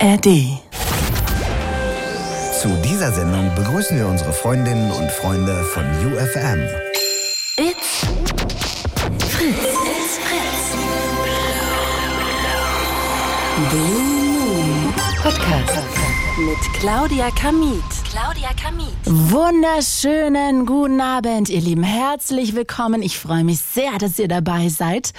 ARD. Zu dieser Sendung begrüßen wir unsere Freundinnen und Freunde von UFM. It's Fritz. It's Fritz. Blue Moon Podcast mit Claudia Kamit. Claudia Kamit. Wunderschönen guten Abend, ihr Lieben. Herzlich willkommen. Ich freue mich sehr, dass ihr dabei seid.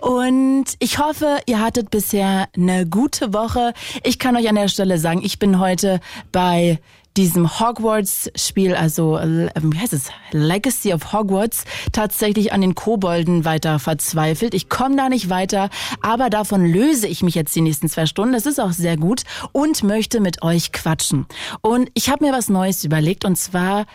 Und ich hoffe, ihr hattet bisher eine gute Woche. Ich kann euch an der Stelle sagen, ich bin heute bei diesem Hogwarts-Spiel, also äh, wie heißt es, Legacy of Hogwarts, tatsächlich an den Kobolden weiter verzweifelt. Ich komme da nicht weiter, aber davon löse ich mich jetzt die nächsten zwei Stunden. Das ist auch sehr gut und möchte mit euch quatschen. Und ich habe mir was Neues überlegt und zwar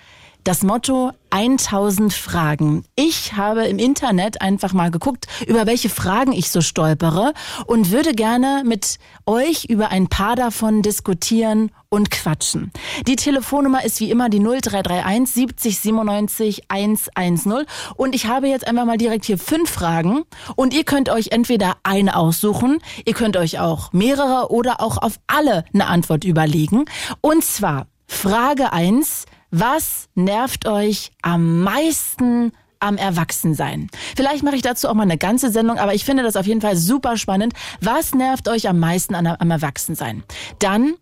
das Motto 1000 Fragen. Ich habe im Internet einfach mal geguckt, über welche Fragen ich so stolpere und würde gerne mit euch über ein paar davon diskutieren und quatschen. Die Telefonnummer ist wie immer die 0331 70 97 110 und ich habe jetzt einfach mal direkt hier fünf Fragen und ihr könnt euch entweder eine aussuchen, ihr könnt euch auch mehrere oder auch auf alle eine Antwort überlegen und zwar Frage eins was nervt euch am meisten am Erwachsensein? Vielleicht mache ich dazu auch mal eine ganze Sendung, aber ich finde das auf jeden Fall super spannend. Was nervt euch am meisten am Erwachsensein? Dann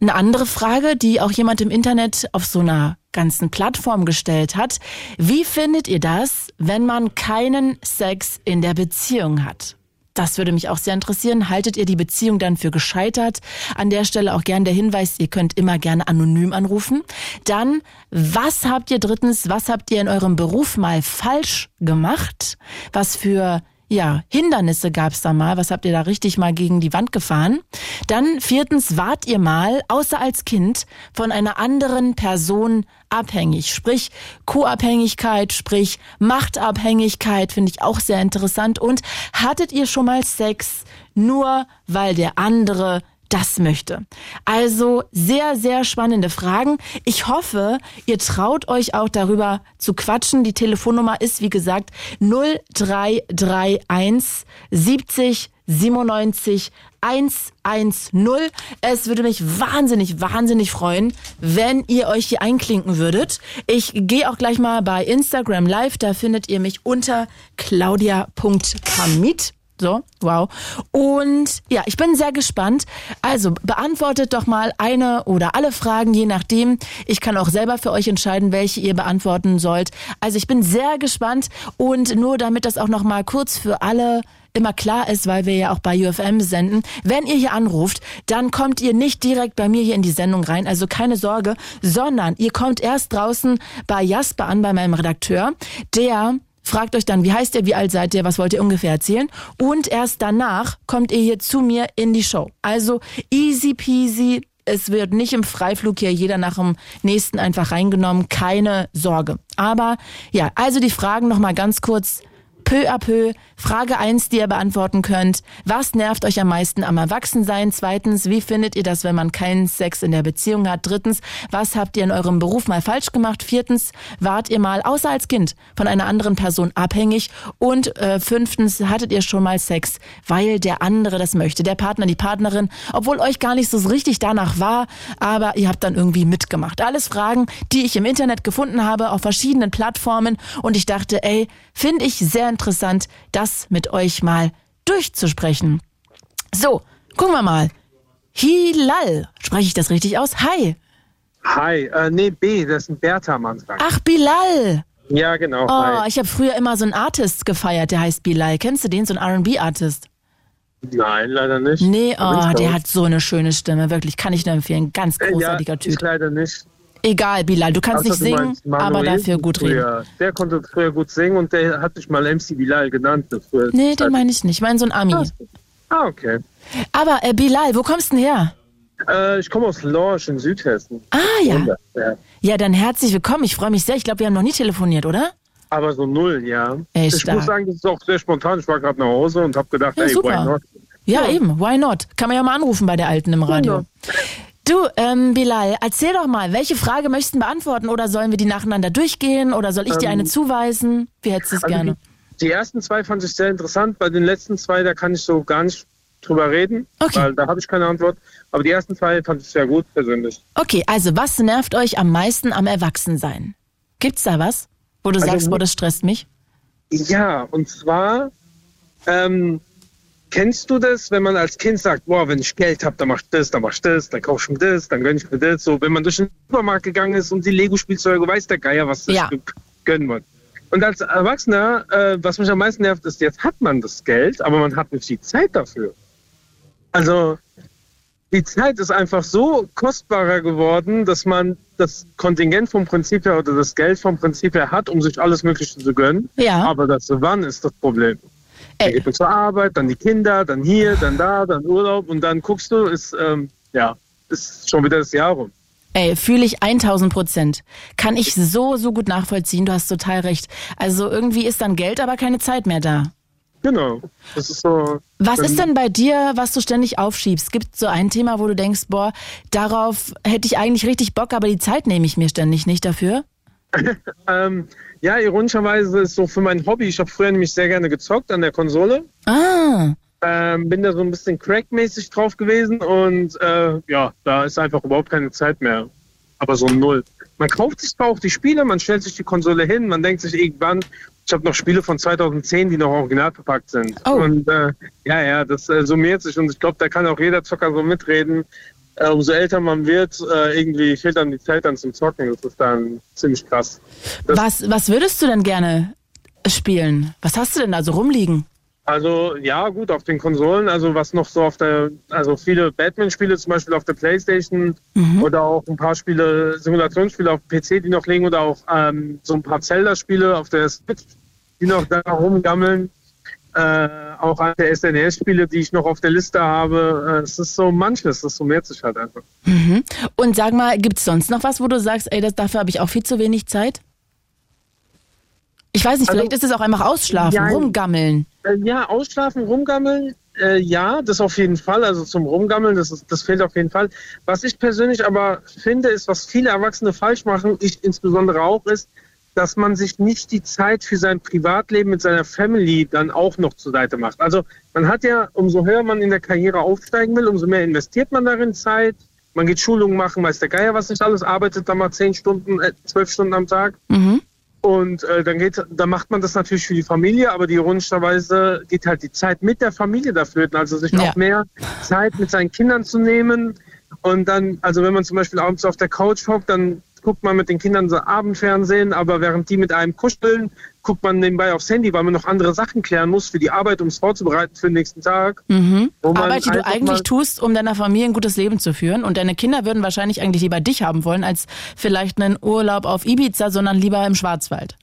eine andere Frage, die auch jemand im Internet auf so einer ganzen Plattform gestellt hat. Wie findet ihr das, wenn man keinen Sex in der Beziehung hat? Das würde mich auch sehr interessieren. Haltet ihr die Beziehung dann für gescheitert? An der Stelle auch gern der Hinweis, ihr könnt immer gerne anonym anrufen. Dann, was habt ihr drittens, was habt ihr in eurem Beruf mal falsch gemacht? Was für ja, Hindernisse gab's da mal. Was habt ihr da richtig mal gegen die Wand gefahren? Dann viertens, wart ihr mal, außer als Kind, von einer anderen Person abhängig? Sprich, Co-Abhängigkeit, sprich Machtabhängigkeit, finde ich auch sehr interessant. Und hattet ihr schon mal Sex, nur weil der andere das möchte. Also sehr, sehr spannende Fragen. Ich hoffe, ihr traut euch auch darüber zu quatschen. Die Telefonnummer ist, wie gesagt, 0331 70 97 110. Es würde mich wahnsinnig, wahnsinnig freuen, wenn ihr euch hier einklinken würdet. Ich gehe auch gleich mal bei Instagram live. Da findet ihr mich unter claudia.kamit. So, wow. Und ja, ich bin sehr gespannt. Also beantwortet doch mal eine oder alle Fragen, je nachdem. Ich kann auch selber für euch entscheiden, welche ihr beantworten sollt. Also ich bin sehr gespannt und nur damit das auch noch mal kurz für alle immer klar ist, weil wir ja auch bei UFM senden, wenn ihr hier anruft, dann kommt ihr nicht direkt bei mir hier in die Sendung rein, also keine Sorge, sondern ihr kommt erst draußen bei Jasper an, bei meinem Redakteur, der fragt euch dann, wie heißt ihr, wie alt seid ihr, was wollt ihr ungefähr erzählen und erst danach kommt ihr hier zu mir in die Show. Also easy peasy, es wird nicht im Freiflug hier jeder nach dem nächsten einfach reingenommen, keine Sorge. Aber ja, also die Fragen nochmal ganz kurz peu à peu. Frage eins, die ihr beantworten könnt. Was nervt euch am meisten am Erwachsensein? Zweitens, wie findet ihr das, wenn man keinen Sex in der Beziehung hat? Drittens, was habt ihr in eurem Beruf mal falsch gemacht? Viertens, wart ihr mal, außer als Kind, von einer anderen Person abhängig? Und äh, fünftens, hattet ihr schon mal Sex, weil der andere das möchte? Der Partner, die Partnerin, obwohl euch gar nicht so richtig danach war, aber ihr habt dann irgendwie mitgemacht. Alles Fragen, die ich im Internet gefunden habe, auf verschiedenen Plattformen. Und ich dachte, ey, finde ich sehr interessant interessant, das mit euch mal durchzusprechen. So, gucken wir mal. Hilal, spreche ich das richtig aus? Hi. Hi, äh, nee, B, das ist ein Bertha am Anfang. Ach, Bilal. Ja, genau. Oh, hi. ich habe früher immer so einen Artist gefeiert, der heißt Bilal. Kennst du den, so einen R&B-Artist? Nein, leider nicht. Nee, oh, der hat so eine schöne Stimme, wirklich, kann ich nur empfehlen. Ganz Äh, großartiger ja, Typ. Ich leider nicht. Egal, Bilal, du kannst Außer nicht du singen, meinst aber dafür gut reden. früher. Der konnte früher gut singen und der hat sich mal MC Bilal genannt. früher Nee, den Zeit. meine ich nicht. Ich meine so ein Ami. Ah, okay. Aber äh, Bilal, wo kommst du denn her? Äh, ich komme aus Lorsch in Südhessen. Ah ja. Ja. Ja, dann herzlich willkommen. Ich freue mich sehr. Ich glaube, wir haben noch nie telefoniert, oder? Aber so null, ja. Ey, ich stark. muss sagen, das ist auch sehr spontan. Ich war gerade nach Hause und habe gedacht, Ja, ey, super. why not? Ja, Ja. eben. Why not? Kann man ja mal anrufen bei der Alten im Radio. Ja. Du, ähm, Bilal, erzähl doch mal, welche Frage möchtest du beantworten oder sollen wir die nacheinander durchgehen oder soll ich dir eine zuweisen? Wie hättest du es Ähm, Also gerne? Die, die ersten zwei fand ich sehr interessant. Bei den letzten zwei, da kann ich so gar nicht drüber reden, Okay. weil da habe ich keine Antwort. Aber die ersten zwei fand ich sehr gut persönlich. Okay, also was nervt euch am meisten am Erwachsensein? Gibt's da was, wo du Also sagst, boah, das stresst mich? Ja, und zwar, ähm, kennst du das, wenn man als Kind sagt, boah, wenn ich Geld habe, dann mach ich das, dann mach ich das, dann kauf ich mir das, dann gönn ich mir das. So, wenn man durch den Supermarkt gegangen ist und die Lego-Spielzeuge, weiß der Geier, was das Ja. gönnen wird. Und als Erwachsener, äh, was mich am meisten nervt, ist, jetzt hat man das Geld, aber man hat nicht die Zeit dafür. Also, die Zeit ist einfach so kostbarer geworden, dass man das Kontingent vom Prinzip her oder das Geld vom Prinzip her hat, um sich alles Mögliche zu gönnen. Ja. Aber das Wann ist das Problem. Dann Ey, geht man zur Arbeit, dann die Kinder, dann hier, dann da, dann Urlaub und dann guckst du, ist, ähm, ja, ist schon wieder das Jahr rum. ey, fühle ich 1000 Prozent. Kann ich so, so gut nachvollziehen. Du hast total recht. Also irgendwie ist dann Geld, aber keine Zeit mehr da. Genau. Das ist so. Was dann- ist denn bei dir, was du ständig aufschiebst? Gibt so ein Thema, wo du denkst, boah, darauf hätte ich eigentlich richtig Bock, aber die Zeit nehme ich mir ständig nicht dafür? Ähm, ja, ironischerweise ist so für mein Hobby, ich habe früher nämlich sehr gerne gezockt an der Konsole. Ah, Ähm, bin da so ein bisschen crackmäßig drauf gewesen und äh, ja, da ist einfach überhaupt keine Zeit mehr. Aber so null. Man kauft sich zwar auch die Spiele, man stellt sich die Konsole hin, man denkt sich irgendwann, ich habe noch Spiele von 2010, die noch original verpackt sind. Oh. Und äh, ja, ja, das äh, summiert sich und ich glaube, da kann auch jeder Zocker so mitreden. Äh, umso älter man wird, äh, irgendwie fehlt dann die Zeit dann zum Zocken. Das ist dann ziemlich krass. Das- was, was würdest du denn gerne spielen? Was hast du denn da so rumliegen? Also ja, gut, auf den Konsolen, also was noch so auf der, also viele Batman-Spiele zum Beispiel auf der Playstation oder auch ein paar Spiele, Simulationsspiele auf dem PC, die noch liegen oder auch ähm, so ein paar Zelda-Spiele auf der Switch, die noch da rumgammeln. Äh, auch alte SNES-Spiele, die ich noch auf der Liste habe. Äh, es ist so manches, das summiert sich halt einfach. Und sag mal, gibt's sonst noch was, wo du sagst, ey, das, dafür habe ich auch viel zu wenig Zeit? Ich weiß nicht, Also- vielleicht ist es auch einfach ausschlafen, Ja. rumgammeln. Äh, ja, ausschlafen, rumgammeln, äh, ja, das auf jeden Fall. Also zum Rumgammeln, das, ist, das fehlt auf jeden Fall. Was ich persönlich aber finde, ist, was viele Erwachsene falsch machen, ich insbesondere auch, ist, dass man sich nicht die Zeit für sein Privatleben mit seiner Family dann auch noch zur Seite macht. Also man hat ja, umso höher man in der Karriere aufsteigen will, umso mehr investiert man darin Zeit. Man geht Schulungen machen, weiß der Geier, was nicht alles, arbeitet dann mal zehn Stunden, äh, zwölf Stunden am Tag. Mhm. Und äh, dann geht, dann macht man das natürlich für die Familie, aber die ironischerweise geht halt die Zeit mit der Familie dafür, also sich Ja. auch mehr Zeit mit seinen Kindern zu nehmen. Und dann, also wenn man zum Beispiel abends auf der Couch hockt, dann guckt man mit den Kindern so Abendfernsehen, aber während die mit einem kuscheln, guckt man nebenbei aufs Handy, weil man noch andere Sachen klären muss für die Arbeit, um es vorzubereiten für den nächsten Tag. Mhm. Arbeit, die du eigentlich tust, um deiner Familie ein gutes Leben zu führen. Und deine Kinder würden wahrscheinlich eigentlich lieber dich haben wollen, als vielleicht einen Urlaub auf Ibiza, sondern lieber im Schwarzwald.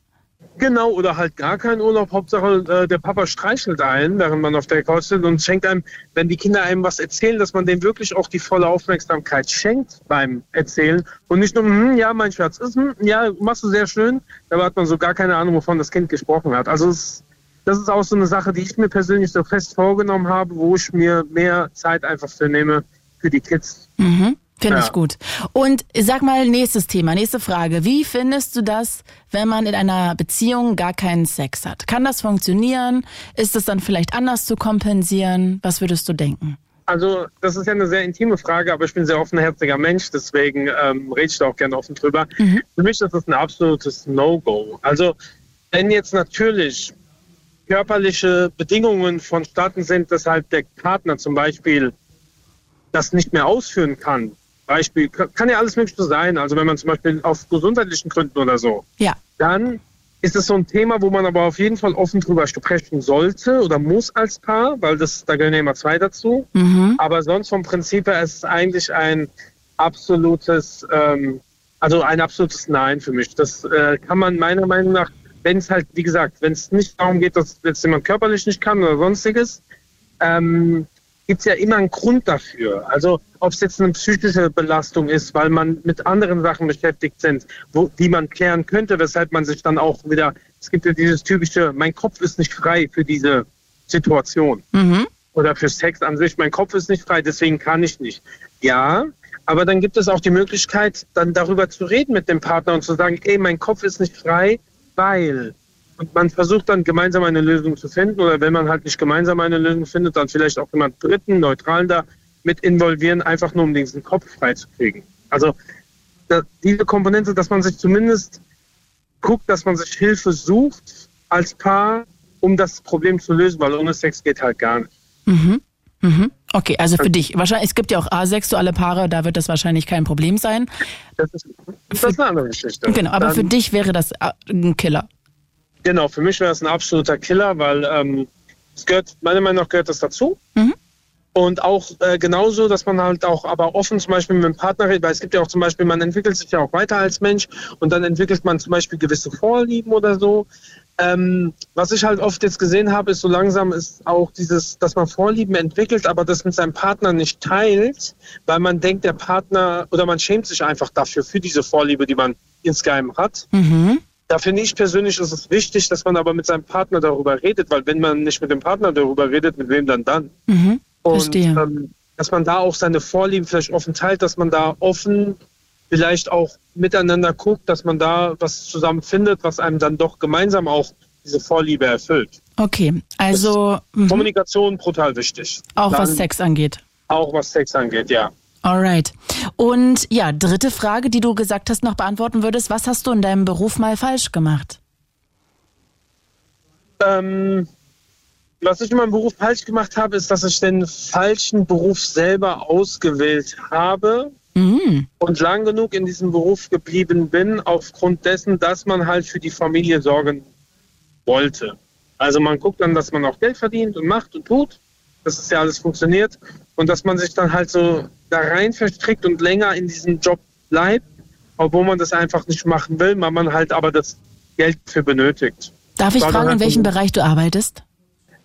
Genau, oder halt gar keinen Urlaub. Hauptsache, äh, der Papa streichelt einen, während man auf der Couch sitzt und schenkt einem, wenn die Kinder einem was erzählen, dass man dem wirklich auch die volle Aufmerksamkeit schenkt beim Erzählen und nicht nur, hm, ja, mein Schatz, ist, hm, ja, machst du sehr schön, dabei hat man so gar keine Ahnung, wovon das Kind gesprochen hat. Also es, das ist auch so eine Sache, die ich mir persönlich so fest vorgenommen habe, wo ich mir mehr Zeit einfach für nehme für die Kids. Mhm. Finde Ja. ich gut. Und sag mal, nächstes Thema, nächste Frage. Wie findest du das, wenn man in einer Beziehung gar keinen Sex hat? Kann das funktionieren? Ist es dann vielleicht anders zu kompensieren? Was würdest du denken? Also, das ist ja eine sehr intime Frage, aber ich bin ein sehr offenherziger Mensch, deswegen ähm, rede ich da auch gerne offen drüber. Für mich ist das ein absolutes No-Go. Also, wenn jetzt natürlich körperliche Bedingungen vonstatten sind, dass halt der Partner zum Beispiel das nicht mehr ausführen kann, Beispiel, kann ja alles Mögliche sein, also wenn man zum Beispiel auf gesundheitlichen Gründen oder so, Ja. dann ist es so ein Thema, wo man aber auf jeden Fall offen drüber sprechen sollte oder muss als Paar, weil das, da gehören ja immer zwei dazu. Mhm. Aber sonst vom Prinzip her ist es eigentlich ein absolutes, ähm, also ein absolutes Nein für mich. Das äh, kann man meiner Meinung nach, wenn es halt, wie gesagt, wenn es nicht darum geht, dass jetzt jemand körperlich nicht kann oder sonstiges, ähm, gibt es ja immer einen Grund dafür. Also ob es jetzt eine psychische Belastung ist, weil man mit anderen Sachen beschäftigt sind, wo, die man klären könnte, weshalb man sich dann auch wieder, es gibt ja dieses typische, mein Kopf ist nicht frei für diese Situation Mhm. oder für Sex an sich. Mein Kopf ist nicht frei, deswegen kann ich nicht. Ja, aber dann gibt es auch die Möglichkeit, dann darüber zu reden mit dem Partner und zu sagen, ey, mein Kopf ist nicht frei, weil und man versucht dann gemeinsam eine Lösung zu finden oder wenn man halt nicht gemeinsam eine Lösung findet, dann vielleicht auch jemand Dritten, Neutralen da mit involvieren, einfach nur um diesen Kopf freizukriegen. Also da, diese Komponente, dass man sich zumindest guckt, dass man sich Hilfe sucht als Paar, um das Problem zu lösen, weil ohne Sex geht halt gar nicht. Mhm. Mhm. Okay, also für dich. Wahrscheinlich, es gibt ja auch asexuelle Paare, da wird das wahrscheinlich kein Problem sein. Das ist, das ist eine andere Geschichte. Genau, aber Dann- für dich wäre das äh, ein Killer. Genau, für mich wäre es ein absoluter Killer, weil ähm, es gehört, meiner Meinung nach gehört das dazu. Mhm. Und auch äh, genauso, dass man halt auch aber offen zum Beispiel mit dem Partner redet, weil es gibt ja auch zum Beispiel, man entwickelt sich ja auch weiter als Mensch und dann entwickelt man zum Beispiel gewisse Vorlieben oder so. Ähm, was ich halt oft jetzt gesehen habe, ist so langsam ist auch dieses, dass man Vorlieben entwickelt, aber das mit seinem Partner nicht teilt, weil man denkt, der Partner oder man schämt sich einfach dafür, für diese Vorliebe, die man insgeheim hat. Mhm. Da finde ich persönlich, ist es wichtig, dass man aber mit seinem Partner darüber redet, weil wenn man nicht mit dem Partner darüber redet, mit wem dann dann? Mhm. Und ähm, dass man da auch seine Vorlieben vielleicht offen teilt, dass man da offen vielleicht auch miteinander guckt, dass man da was zusammen findet, was einem dann doch gemeinsam auch diese Vorliebe erfüllt. Okay, also mhm. Kommunikation brutal wichtig. auch dann, was Sex angeht. Auch was Sex angeht, ja. Alright. Und ja, dritte Frage, die du gesagt hast, noch beantworten würdest. Was hast du in deinem Beruf mal falsch gemacht? Ähm, was ich in meinem Beruf falsch gemacht habe, ist, dass ich den falschen Beruf selber ausgewählt habe Mhm. und lang genug in diesem Beruf geblieben bin, aufgrund dessen, dass man halt für die Familie sorgen wollte. Also man guckt dann, dass man auch Geld verdient und macht und tut, dass es ja alles funktioniert und dass man sich dann halt so da rein verstrickt und länger in diesem Job bleibt, obwohl man das einfach nicht machen will, weil man halt aber das Geld für benötigt. Darf ich fragen, in halt welchem so- Bereich du arbeitest?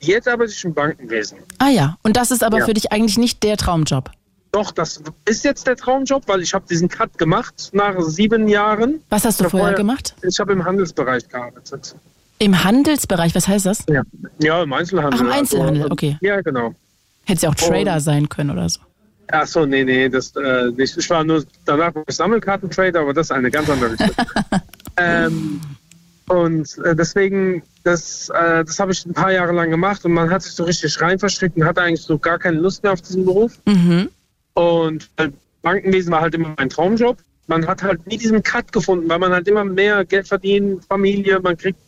Jetzt arbeite ich im Bankenwesen. Ah ja, und das ist aber Ja. für dich eigentlich nicht der Traumjob. Doch, das ist jetzt der Traumjob, weil ich habe diesen Cut gemacht nach sieben Jahren. Was hast du vorher vorher- gemacht? Ich habe im Handelsbereich gearbeitet. Im Handelsbereich, was heißt das? Ja, ja im Einzelhandel. Ach, im Einzelhandel, Also, okay. Ja, genau. Hätte ja auch Trader Und- sein können oder so. Ach so, nee, nee, das äh, nicht. Ich war nur danach Sammelkartentrader, aber das ist eine ganz andere Geschichte. ähm, und äh, deswegen, das, äh, das habe ich ein paar Jahre lang gemacht und man hat sich so richtig rein verstrickt und hatte eigentlich so gar keine Lust mehr auf diesen Beruf. Mhm. Und äh, Bankenwesen war halt immer mein Traumjob. Man hat halt nie diesen Cut gefunden, weil man halt immer mehr Geld verdient, Familie, man kriegt,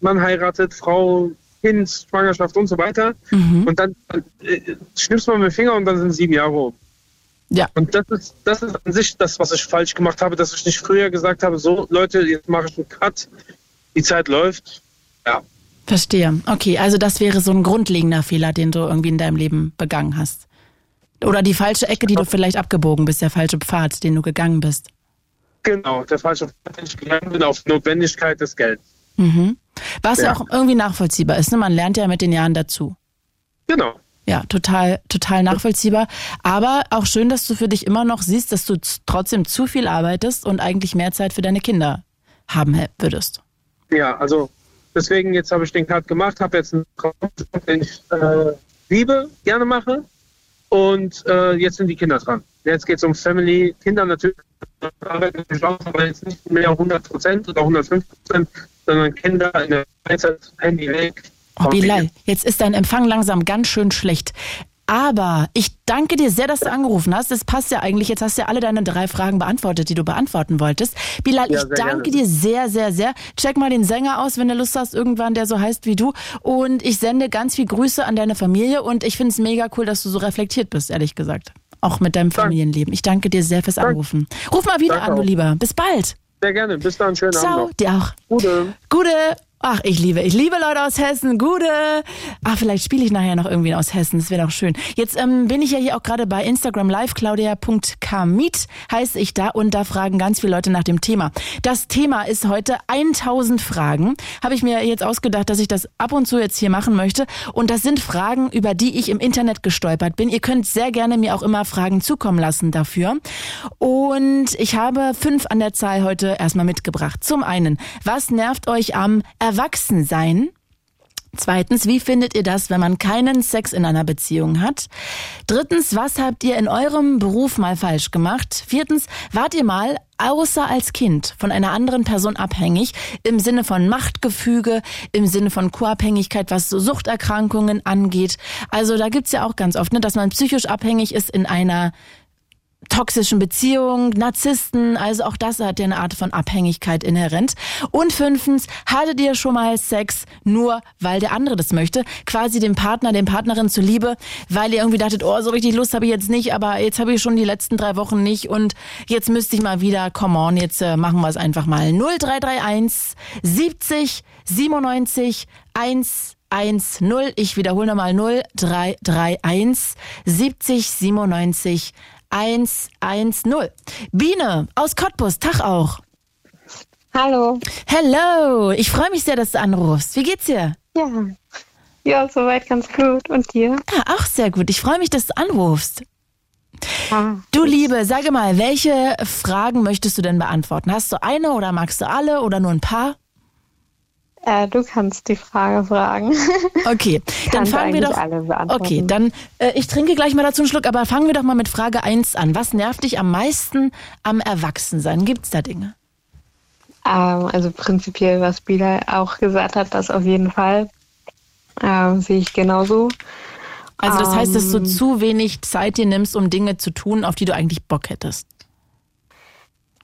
man heiratet, Frau, Kind, Schwangerschaft und so weiter. Mhm. Und dann äh, schnippst man mit dem Finger und dann sind sieben Jahre um. Ja. Und das ist, das ist an sich das, was ich falsch gemacht habe, dass ich nicht früher gesagt habe, so Leute, jetzt mache ich einen Cut, die Zeit läuft. Ja, Verstehe. Okay, also das wäre so ein grundlegender Fehler, den du irgendwie in deinem Leben begangen hast. Oder die falsche Ecke, die du vielleicht abgebogen bist, der falsche Pfad, den du gegangen bist. genau, der falsche Pfad, den ich gegangen bin auf Notwendigkeit des Geldes. Mhm. Was ja. Ja. auch irgendwie nachvollziehbar ist. Ne? Man lernt ja mit den Jahren dazu. Genau. Ja, total, total nachvollziehbar. Aber auch schön, dass du für dich immer noch siehst, dass du trotzdem zu viel arbeitest und eigentlich mehr Zeit für deine Kinder haben würdest. Ja, also deswegen jetzt habe ich den Cut gemacht, habe jetzt einen Traumjob, den ich äh, liebe, gerne mache. Und äh, jetzt sind die Kinder dran. Jetzt geht es um Family, Kinder natürlich, arbeiten natürlich auch, aber jetzt nicht mehr 100 Prozent oder 150 Prozent, sondern Kinder in der Freizeit, Handy weg. Oh. Bilal, jetzt ist dein Empfang langsam ganz schön schlecht. Aber ich danke dir sehr, dass du angerufen hast. Das passt ja eigentlich. Jetzt hast du ja alle deine drei Fragen beantwortet, die du beantworten wolltest. Bilal, Ja, ich danke gerne. dir sehr, sehr, sehr. Check mal den Sänger aus, wenn du Lust hast, irgendwann, der so heißt wie du. Und ich sende ganz viel Grüße an deine Familie. Und ich finde es mega cool, dass du so reflektiert bist, ehrlich gesagt. Auch mit deinem Familienleben. Ich danke dir sehr fürs Anrufen. Ruf mal wieder Danke an, du. Lieber. Bis bald. Sehr gerne. Bis dann. Schönen Abend Ciao. Dir auch. Gute. Gute. Ach, ich liebe, ich liebe Leute aus Hessen. Gute. Ach, vielleicht spiele ich nachher noch irgendwie aus Hessen. Das wäre doch schön. Jetzt ähm, bin ich ja hier auch gerade bei Instagram live. Claudia.kamit heiße ich da und da fragen ganz viele Leute nach dem Thema. Das Thema ist heute 1000 Fragen. Habe ich mir jetzt ausgedacht, dass ich das ab und zu jetzt hier machen möchte. Und das sind Fragen, über die ich im Internet gestolpert bin. Ihr könnt sehr gerne mir auch immer Fragen zukommen lassen dafür. Und ich habe fünf an der Zahl heute erstmal mitgebracht. Zum einen, was nervt euch am Erwachsensein? Zweitens, wie findet ihr das, wenn man keinen Sex in einer Beziehung hat? Drittens, was habt ihr in eurem Beruf mal falsch gemacht? Viertens, wart ihr mal außer als Kind von einer anderen Person abhängig im Sinne von Machtgefüge, im Sinne von Co-Abhängigkeit, was so Suchterkrankungen angeht. Also da gibt's ja auch ganz oft, ne, dass man psychisch abhängig ist in einer toxischen Beziehungen, Narzissten, also auch das hat ja eine Art von Abhängigkeit inhärent. Und fünftens, hattet ihr schon mal Sex nur, weil der andere das möchte, quasi dem Partner, dem Partnerin zuliebe, weil ihr irgendwie dachtet, oh, so richtig Lust habe ich jetzt nicht, aber jetzt habe ich schon die letzten drei Wochen nicht und jetzt müsste ich mal wieder, come on, jetzt äh, machen wir es einfach mal. 0331 70 97 1 1 0. Ich wiederhole nochmal 0331 70 97 110. Biene aus Cottbus, Tag auch. Hallo. Hello, ich freue mich sehr, dass du anrufst. Wie geht's dir? Ja. Ja, soweit ganz gut. Und dir? Ja, auch sehr gut. Ich freue mich, dass du anrufst. Ah, Du Liebe, sage mal, welche Fragen möchtest du denn beantworten? Hast du eine oder magst du alle oder nur ein paar? Äh, du kannst die Frage fragen. Okay, dann fangen wir doch. Okay, dann äh, ich trinke gleich mal dazu einen Schluck, aber fangen wir doch mal mit Frage 1 an. Was nervt dich am meisten am Erwachsensein? Gibt's da Dinge? ähm, also prinzipiell, was Bila auch gesagt hat, das auf jeden Fall. Ähm, sehe ich genauso. Also das heißt, dass du Ähm. zu wenig Zeit dir nimmst, um Dinge zu tun, auf die du eigentlich Bock hättest.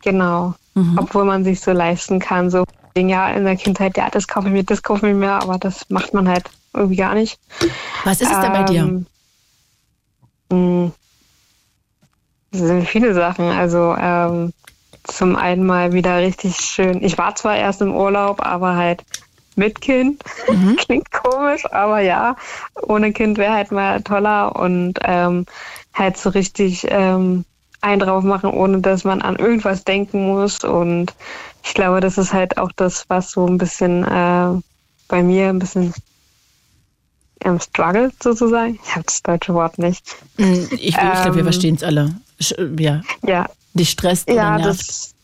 Genau. Mhm. Obwohl man sich so leisten kann, so ja in der Kindheit, ja, das kaufe ich mir, das kaufe ich mir, aber das macht man halt irgendwie gar nicht. Was ist es denn bei dir? Ähm, mh, Das sind viele Sachen. Also ähm, zum einen mal wieder richtig schön. Ich war zwar erst im Urlaub, aber halt mit Kind. Klingt komisch, aber ja, ohne Kind wäre halt mal toller und ähm, halt so richtig ähm, einen drauf machen, ohne dass man an irgendwas denken muss. Und ich glaube, das ist halt auch das, was so ein bisschen äh, bei mir ein bisschen ähm, struggelt sozusagen. Ich habe das deutsche Wort nicht. Hm, Ich, ich glaube, wir ähm, verstehen es alle. Ja, Ja, dich stresst oder ja, nervt. das,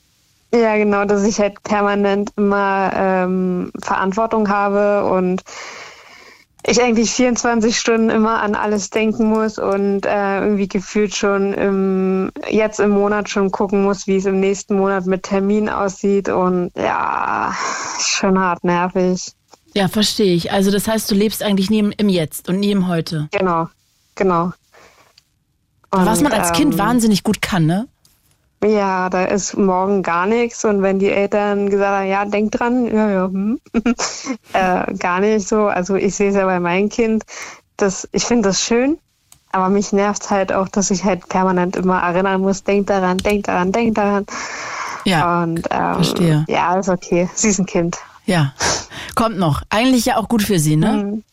ja, genau, dass ich halt permanent immer ähm, Verantwortung habe und ich eigentlich 24 Stunden immer an alles denken muss und äh, irgendwie gefühlt schon im, jetzt im Monat schon gucken muss, wie es im nächsten Monat mit Termin aussieht und ja, schon hart nervig. Ja, verstehe ich. Also das heißt, du lebst eigentlich nie im, im Jetzt und nie im Heute. Genau, genau. Was Und, man als Kind ähm, wahnsinnig gut kann, ne? Ja, da ist morgen gar nichts. Und wenn die Eltern gesagt haben, ja, denk dran, ja, ja, hm. äh, gar nicht so. Also ich sehe es ja bei meinem Kind, das, ich finde das schön, aber mich nervt halt auch, dass ich halt permanent immer erinnern muss, denk daran, denk daran, denk daran. Ja, Und ähm, verstehe. ja, ist okay. Sie ist ein Kind. ja. Kommt noch. Eigentlich ja auch gut für sie, ne? Mhm.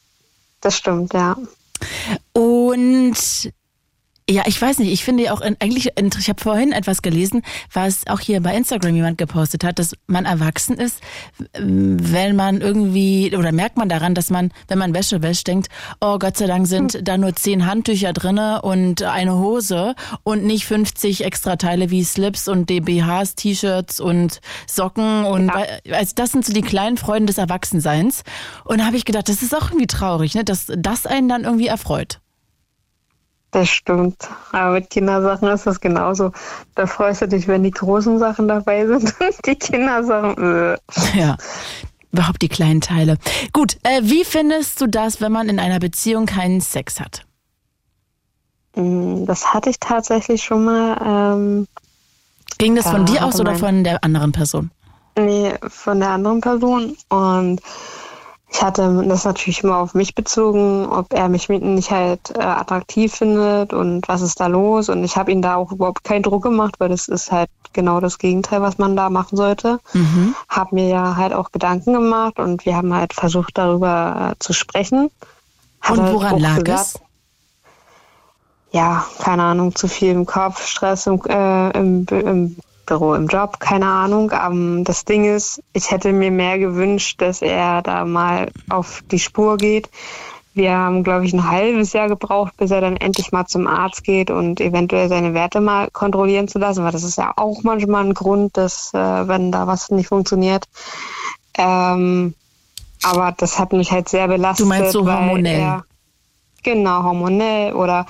Das stimmt, ja. Und ja, ich weiß nicht, ich finde ja auch in, eigentlich, ich habe vorhin etwas gelesen, was auch hier bei Instagram jemand gepostet hat, dass man erwachsen ist, wenn man irgendwie, oder merkt man daran, dass man, wenn man Wäsche wäscht, denkt, oh Gott sei Dank sind da nur zehn Handtücher drinne und eine Hose und nicht 50 extra Teile wie Slips und DBHs, T-Shirts und Socken und Ja. also das sind so die kleinen Freuden des Erwachsenseins. Und da habe ich gedacht, das ist auch irgendwie traurig, ne, dass das einen dann irgendwie erfreut. Das stimmt. Aber mit Kindersachen ist das genauso. Da freust du dich, wenn die großen Sachen dabei sind und die Kindersachen. Äh. Ja, überhaupt die kleinen Teile. Gut, äh, wie findest du das, wenn man in einer Beziehung keinen Sex hat? Mm, Das hatte ich tatsächlich schon mal. Ähm, Ging das von dir aus oder von der anderen Person? nee, von der anderen Person. Und ich hatte das natürlich immer auf mich bezogen, ob er mich nicht halt äh, attraktiv findet und was ist da los. Und ich habe ihn da auch überhaupt keinen Druck gemacht, weil das ist halt genau das Gegenteil, was man da machen sollte. Mhm. Habe mir ja halt auch Gedanken gemacht und wir haben halt versucht, darüber äh, zu sprechen. Hat Und woran lag gesagt, es? ja, keine Ahnung, zu viel im Kopf, Stress im, äh, im, im Büro, im Job, keine Ahnung. Ähm, das Ding ist, ich hätte mir mehr gewünscht, dass er da mal auf die Spur geht. Wir haben, glaube ich, ein halbes Jahr gebraucht, bis er dann endlich mal zum Arzt geht und eventuell seine Werte mal kontrollieren zu lassen, weil das ist ja auch manchmal ein Grund, dass, äh, wenn da was nicht funktioniert. Ähm, aber das hat mich halt sehr belastet. Du meinst so hormonell? Er, genau, hormonell oder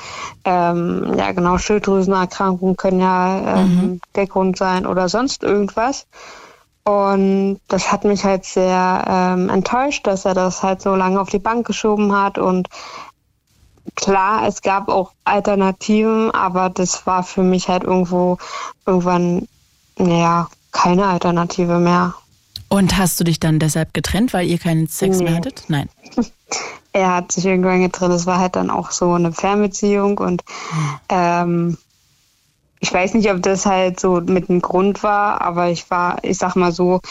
ähm, ja genau, Schilddrüsenerkrankungen können ja ähm, Mhm. der Grund sein oder sonst irgendwas. Und das hat mich halt sehr ähm, enttäuscht, dass er das halt so lange auf die Bank geschoben hat. Und klar, es gab auch Alternativen, aber das war für mich halt irgendwo irgendwann, naja, keine Alternative mehr. Und hast du dich dann deshalb getrennt, weil ihr keinen Sex mehr Nee. hattet? Nein. er hat sich irgendwann getrennt. Es war halt dann auch so eine Fernbeziehung und ähm, ich weiß nicht, ob das halt so mit einem Grund war, aber ich war, ich sag mal so,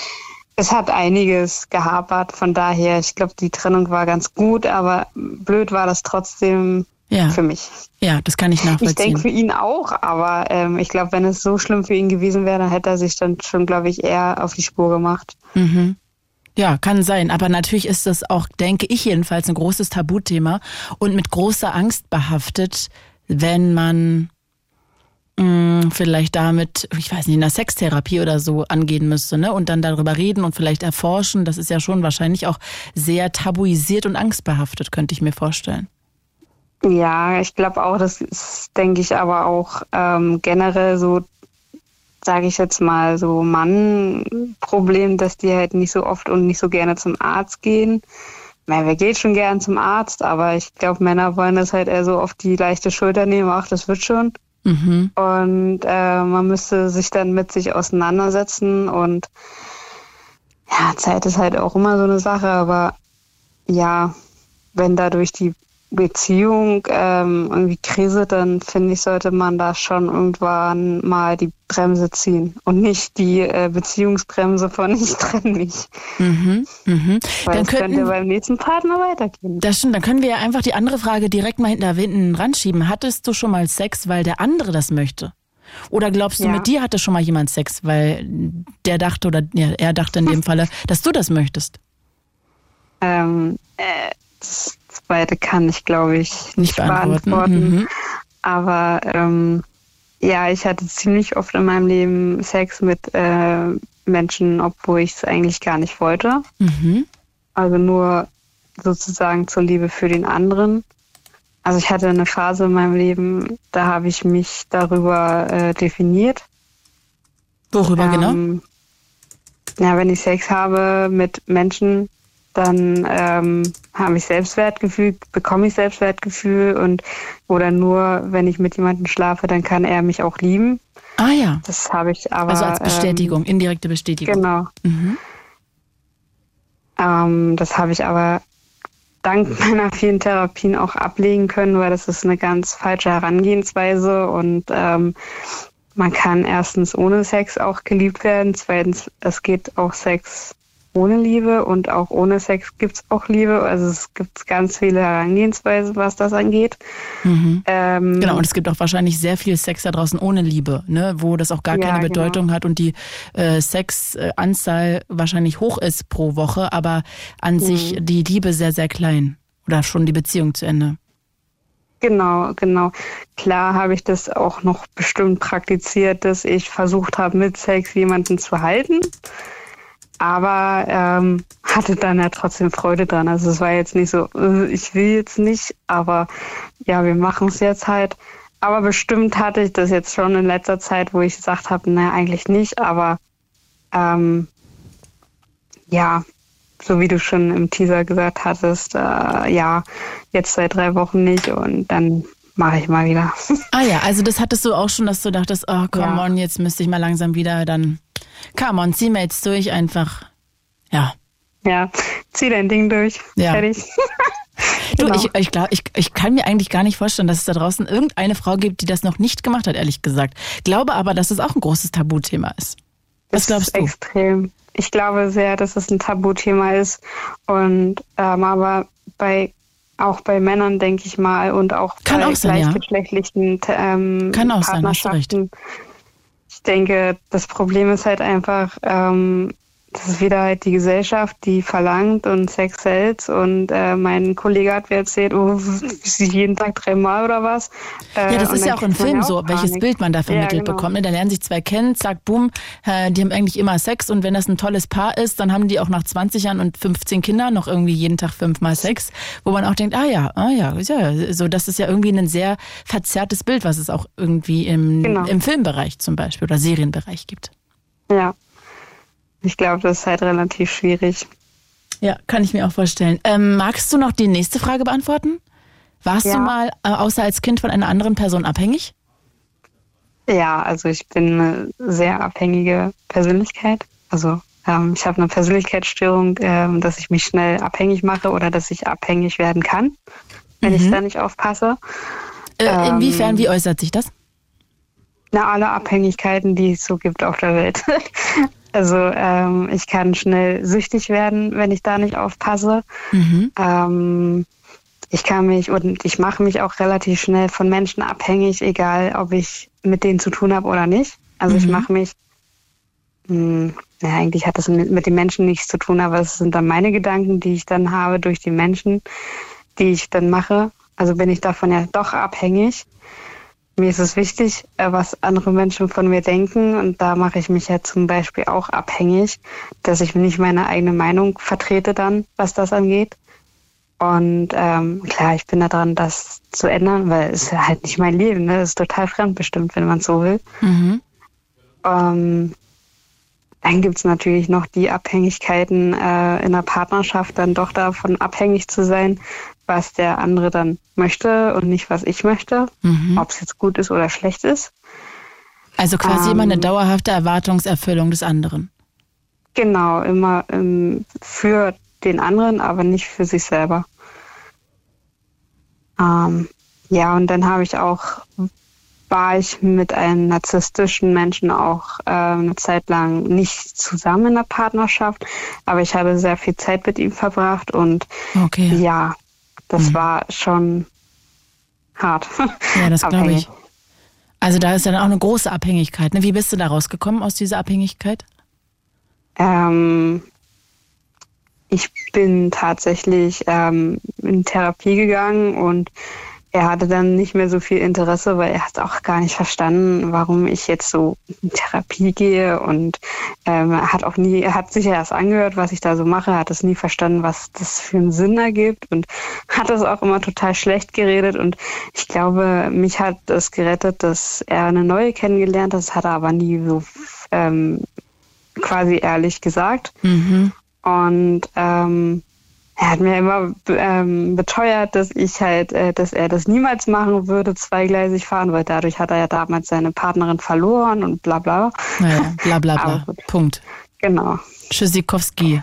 es hat einiges gehapert. Von daher, ich glaube, die Trennung war ganz gut, aber blöd war das trotzdem Ja. für mich. Ja, das kann ich Ich denke nachvollziehen. für ihn auch, aber ähm, ich glaube, wenn es so schlimm für ihn gewesen wäre, dann hätte er sich dann schon, glaube ich, eher auf die Spur gemacht. Mhm. Ja, kann sein. Aber natürlich ist das auch, denke ich jedenfalls, ein großes Tabuthema und mit großer Angst behaftet, wenn man mh, vielleicht damit, ich weiß nicht, in der Sextherapie oder so angehen müsste, ne? Und dann darüber reden und vielleicht erforschen. Das ist ja schon wahrscheinlich auch sehr tabuisiert und angstbehaftet, könnte ich mir vorstellen. Ja, ich glaube auch, das ist, denke ich, aber auch ähm, generell so, sage ich jetzt mal, so Mann-Problem, dass die halt nicht so oft und nicht so gerne zum Arzt gehen. Weil wer geht schon gern zum Arzt, aber ich glaube, Männer wollen das halt eher so auf die leichte Schulter nehmen, ach, das wird schon. Mhm. Und äh, man müsste sich dann mit sich auseinandersetzen und ja, Zeit ist halt auch immer so eine Sache, aber ja, wenn dadurch die Beziehung ähm, irgendwie kriselt, dann finde ich, sollte man da schon irgendwann mal die Bremse ziehen und nicht die äh, Beziehungsbremse von ich trenne mich. Mhm. Mhm. Weil Dann es könnte könnten, beim nächsten Partner weitergehen. das stimmt, dann können wir ja einfach die andere Frage direkt mal hinter hinten ranschieben. Hattest du schon mal Sex, weil der andere das möchte? Oder glaubst du, Ja. mit dir hatte schon mal jemand Sex, weil der dachte oder ja, er dachte in dem Falle, dass du das möchtest? Ähm, äh, das zweite kann ich, glaube ich, nicht, beantworten. beantworten. Mhm. Aber ähm, ja, ich hatte ziemlich oft in meinem Leben Sex mit äh, Menschen, obwohl ich es eigentlich gar nicht wollte. Mhm. Also nur sozusagen zur Liebe für den anderen. Also ich hatte eine Phase in meinem Leben, da habe ich mich darüber äh, definiert. Worüber genau? Ähm, Ja, wenn ich Sex habe mit Menschen, dann ähm, habe ich Selbstwertgefühl, bekomme ich Selbstwertgefühl und oder nur, wenn ich mit jemandem schlafe, dann kann er mich auch lieben. Ah ja, Das habe ich aber. also als Bestätigung, indirekte Bestätigung. Ähm, genau. Mhm. Ähm, das habe ich aber dank meiner vielen Therapien auch ablegen können, weil das ist eine ganz falsche Herangehensweise und ähm, man kann erstens ohne Sex auch geliebt werden, zweitens es geht auch Sex ohne Liebe und auch ohne Sex gibt es auch Liebe. Also es gibt ganz viele Herangehensweisen, was das angeht. Mhm. Ähm, Genau, und es gibt auch wahrscheinlich sehr viel Sex da draußen ohne Liebe, ne, wo das auch gar Ja, keine genau. Bedeutung hat und die äh, Sexanzahl wahrscheinlich hoch ist pro Woche, aber an Mhm. sich die Liebe sehr, sehr klein. Oder schon die Beziehung zu Ende. Genau, genau. Klar habe ich das auch noch bestimmt praktiziert, dass ich versucht habe, mit Sex jemanden zu halten. Aber ähm, hatte dann ja trotzdem Freude dran. Also es war jetzt nicht so, äh, ich will jetzt nicht, aber ja, wir machen es jetzt halt. Aber bestimmt hatte ich das jetzt schon in letzter Zeit, wo ich gesagt habe, naja, eigentlich nicht, aber ähm, ja, so wie du schon im Teaser gesagt hattest, äh, ja, jetzt seit drei Wochen nicht und dann mache ich mal wieder. Ah ja, also das hattest du auch schon, dass du dachtest, oh come Ja. on, jetzt müsste ich mal langsam wieder dann, come on, zieh mir jetzt durch einfach. Ja. ja, zieh dein Ding durch. Ja. Fertig. Du, Genau. ich, ich, glaub, ich, ich kann mir eigentlich gar nicht vorstellen, dass es da draußen irgendeine Frau gibt, die das noch nicht gemacht hat, ehrlich gesagt. Glaube aber, dass es auch ein großes Tabuthema ist. Was ist glaubst du? Extrem. Ich glaube sehr, dass es ein Tabuthema ist. Und ähm, aber bei auch bei Männern, denke ich mal, und auch Kann bei auch sein, ja. gleichgeschlechtlichen ähm, Kann auch sein, hast du recht. Partnerschaften. Ich denke, das Problem ist halt einfach, ähm, das ist wieder halt die Gesellschaft, die verlangt und Sex hält. Und äh, mein Kollege hat mir erzählt, oh, jeden Tag dreimal oder was. Äh, ja, das ist ja auch im Film so, welches. Bild man da vermittelt Ja, genau. bekommt. Ne? Da lernen sich zwei kennen, zack, boom, äh, die haben eigentlich immer Sex und wenn das ein tolles Paar ist, dann haben die auch nach 20 Jahren und 15 Kindern noch irgendwie jeden Tag fünfmal Sex, wo man auch denkt, ah ja, ah ja, ja, so das ist ja irgendwie ein sehr verzerrtes Bild, was es auch irgendwie im, Genau. im Filmbereich zum Beispiel oder Serienbereich gibt. Ja. Ich glaube, das ist halt relativ schwierig. Ja, kann ich mir auch vorstellen. Ähm, magst du noch die nächste Frage beantworten? Warst Ja. du mal äh, außer als Kind von einer anderen Person abhängig? Ja, also ich bin eine sehr abhängige Persönlichkeit. Also ähm, ich habe eine Persönlichkeitsstörung, ähm, dass ich mich schnell abhängig mache oder dass ich abhängig werden kann, wenn ich da nicht aufpasse. Äh, Ähm, inwiefern, wie äußert sich das? Na, alle Abhängigkeiten, die es so gibt auf der Welt. also ähm, ich kann schnell süchtig werden, wenn ich da nicht aufpasse. Mhm. Ähm, ich kann mich und ich mache mich auch relativ schnell von Menschen abhängig, egal ob ich mit denen zu tun habe oder nicht. Also ich mache mich, mh, ja, eigentlich hat das mit, mit den Menschen nichts zu tun, aber es sind dann meine Gedanken, die ich dann habe durch die Menschen, die ich dann mache. Also bin ich davon ja doch abhängig. Mir ist es wichtig, äh, was andere Menschen von mir denken und da mache ich mich ja zum Beispiel auch abhängig, dass ich nicht meine eigene Meinung vertrete dann, was das angeht. Und ähm, klar, ich bin da dran, das zu ändern, weil es ist ja halt nicht mein Leben, ne? Das ist total fremdbestimmt, wenn man es so will. Mhm. Ähm, dann gibt's natürlich noch die Abhängigkeiten äh, in der Partnerschaft, dann doch davon abhängig zu sein, was der andere dann möchte und nicht, was ich möchte, Mhm. ob es jetzt gut ist oder schlecht ist. Also quasi immer eine Ähm. dauerhafte Erwartungserfüllung des anderen. Genau, immer ähm, für den anderen, aber nicht für sich selber. Ähm, ja, und dann habe ich auch, war ich mit einem narzisstischen Menschen auch äh, eine Zeit lang nicht zusammen in der Partnerschaft, aber ich habe sehr viel Zeit mit ihm verbracht und Okay. ja, das war schon hart. Ja, das glaube ich. Also da ist dann auch eine große Abhängigkeit. Ne? Wie bist du da rausgekommen aus dieser Abhängigkeit? Ähm, ich bin tatsächlich ähm, in Therapie gegangen und er hatte dann nicht mehr so viel Interesse, weil er hat auch gar nicht verstanden, warum ich jetzt so in Therapie gehe und ähm, er hat auch nie, er hat sich erst angehört, was ich da so mache, hat es nie verstanden, was das für einen Sinn ergibt und hat es auch immer total schlecht geredet und ich glaube, mich hat es gerettet, dass er eine neue kennengelernt hat, das hat er aber nie so ähm, quasi ehrlich gesagt. Mhm. Und ähm, er hat mir immer ähm, beteuert, dass ich halt, äh, dass er das niemals machen würde, zweigleisig fahren, weil dadurch hat er ja damals seine Partnerin verloren und bla bla. Naja, bla bla bla. Punkt. Genau, Tschüssikowski.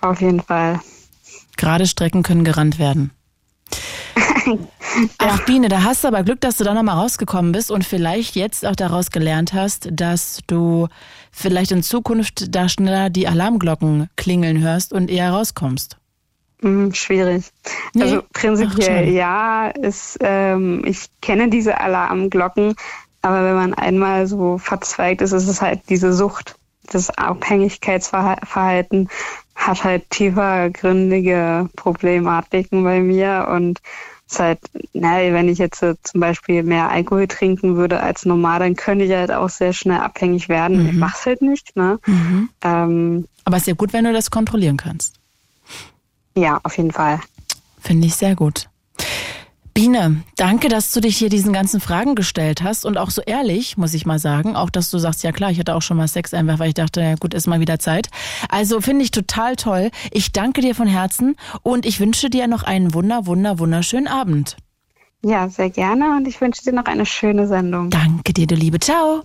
auf jeden Fall. Gerade Strecken können gerannt werden. Ach, Biene, da hast du aber Glück, dass du da nochmal rausgekommen bist und vielleicht jetzt auch daraus gelernt hast, dass du vielleicht in Zukunft da schneller die Alarmglocken klingeln hörst und eher rauskommst. Hm, schwierig. Nee? Also Ach, prinzipiell schade. ja, ist, ähm, ich kenne diese Alarmglocken, aber wenn man einmal so verzweigt ist, ist es halt diese Sucht. Das Abhängigkeitsverhalten hat halt tiefergründige Problematiken bei mir und es ist halt, naja, wenn ich jetzt äh, zum Beispiel mehr Alkohol trinken würde als normal, dann könnte ich halt auch sehr schnell abhängig werden. Ich mach's halt nicht, ne? Ähm, Aber es ist ja gut, wenn du das kontrollieren kannst. Ja, auf jeden Fall. Finde ich sehr gut. Biene, danke, dass du dich hier diesen ganzen Fragen gestellt hast und auch so ehrlich, muss ich mal sagen. Auch, dass du sagst, ja klar, ich hatte auch schon mal Sex einfach, weil ich dachte, ja gut, ist mal wieder Zeit. Also finde ich total toll. Ich danke dir von Herzen und ich wünsche dir noch einen wunder, wunder, wunderschönen Abend. Ja, sehr gerne und ich wünsche dir noch eine schöne Sendung. Danke dir, du Liebe. Ciao.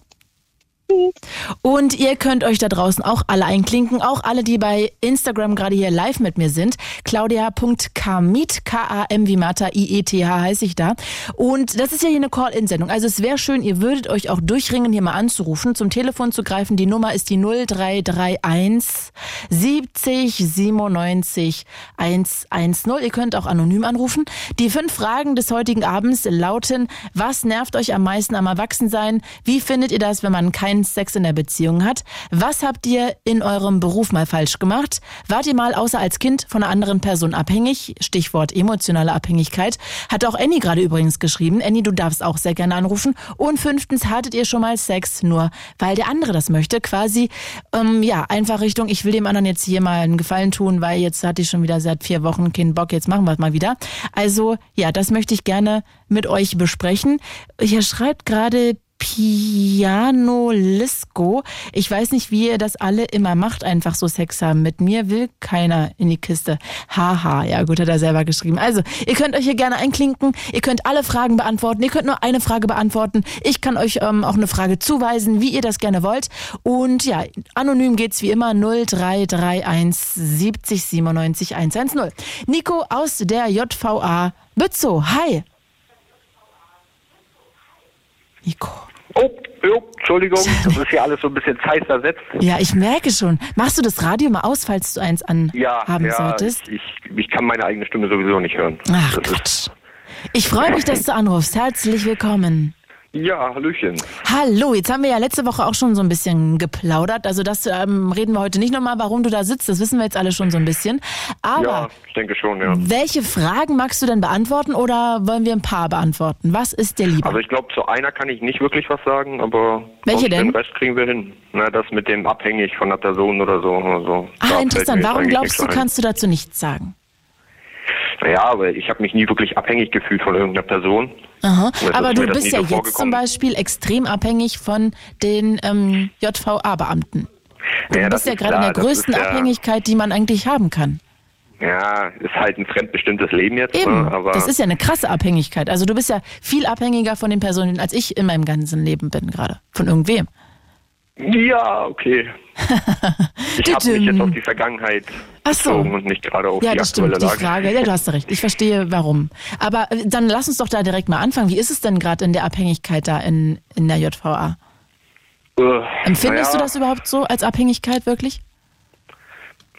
Und ihr könnt euch da draußen auch alle einklinken, auch alle, die bei Instagram gerade hier live mit mir sind. Claudia.kamit, K-A-M wie Martha, I-E-T-H heiße ich da. Und das ist ja hier eine Call-In-Sendung. Also es wäre schön, ihr würdet euch auch durchringen, hier mal anzurufen, zum Telefon zu greifen. Die Nummer ist die 0331 70 97 110. Ihr könnt auch anonym anrufen. Die fünf Fragen des heutigen Abends lauten, was nervt euch am meisten am Erwachsensein? Wie findet ihr das, wenn man keinen keinen Sex in der Beziehung hat. Was habt ihr in eurem Beruf mal falsch gemacht? Wart ihr mal außer als Kind von einer anderen Person abhängig? Stichwort emotionale Abhängigkeit. Hat auch Annie gerade übrigens geschrieben. Annie, du darfst auch sehr gerne anrufen. Und fünftens, hattet ihr schon mal Sex nur, weil der andere das möchte? Quasi, ähm, ja, einfach Richtung, ich will dem anderen jetzt hier mal einen Gefallen tun, weil jetzt hatte ich schon wieder seit vier Wochen keinen Bock, jetzt machen wir es mal wieder. Also, ja, das möchte ich gerne mit euch besprechen. Hier schreibt gerade Piano Lisco. Ich weiß nicht, wie ihr das alle immer macht, einfach so Sex haben. Mit mir will keiner in die Kiste. Haha, ja gut, hat er selber geschrieben. Also, ihr könnt euch hier gerne einklinken. Ihr könnt alle Fragen beantworten. Ihr könnt nur eine Frage beantworten. Ich kann euch ähm, auch eine Frage zuweisen, wie ihr das gerne wollt. Und ja, anonym geht's wie immer 0331 70 97 110. Nico aus der JVA Bützow. Hi. Nico. Oh, jo, Entschuldigung, das ist hier alles so ein bisschen zeitversetzt. Ja, ich merke schon. Machst du das Radio mal aus, falls du eins anhaben Ja, ja solltest? ich, ich kann meine eigene Stimme sowieso nicht hören. Ach Das Quatsch. Ich freue mich, dass du anrufst. Herzlich willkommen. Ja, Hallöchen. Hallo, jetzt haben wir ja letzte Woche auch schon so ein bisschen geplaudert. Also das ähm, reden wir heute nicht nochmal, warum du da sitzt. Das wissen wir jetzt alle schon so ein bisschen. Aber Ja, ich denke schon, ja. welche Fragen magst du denn beantworten oder wollen wir ein paar beantworten? Was ist dir lieber? Also ich glaube, zu einer kann ich nicht wirklich was sagen, aber Welche denn? den Rest kriegen wir hin. Na, das mit dem abhängig von der Person oder so. Oder so. Da ah, interessant. Warum glaubst du, ein. kannst du dazu nichts sagen? Naja, aber ich habe mich nie wirklich abhängig gefühlt von irgendeiner Person. Aha. Aber du bist ja so jetzt zum. Beispiel extrem abhängig von den ähm, JVA-Beamten. Du Ja, das bist ja gerade in der größten ja- Abhängigkeit, die man eigentlich haben kann. Ja, ist halt ein fremdbestimmtes Leben jetzt. Eben, Ne? Aber das ist ja eine krasse Abhängigkeit. Also du bist ja viel abhängiger von den Personen, als ich in meinem ganzen Leben bin gerade. Von irgendwem. ja, okay. Ich habe mich jetzt auf die Vergangenheit Ach so. bezogen und nicht gerade auf Ja, die das aktuelle stimmt, die Lage. Frage. Ja, du hast recht. Ich verstehe, warum. Aber äh, dann lass uns doch da direkt mal anfangen. Wie ist es denn gerade in der Abhängigkeit da in, in der JVA? Äh, Empfindest naja, du das überhaupt so als Abhängigkeit wirklich?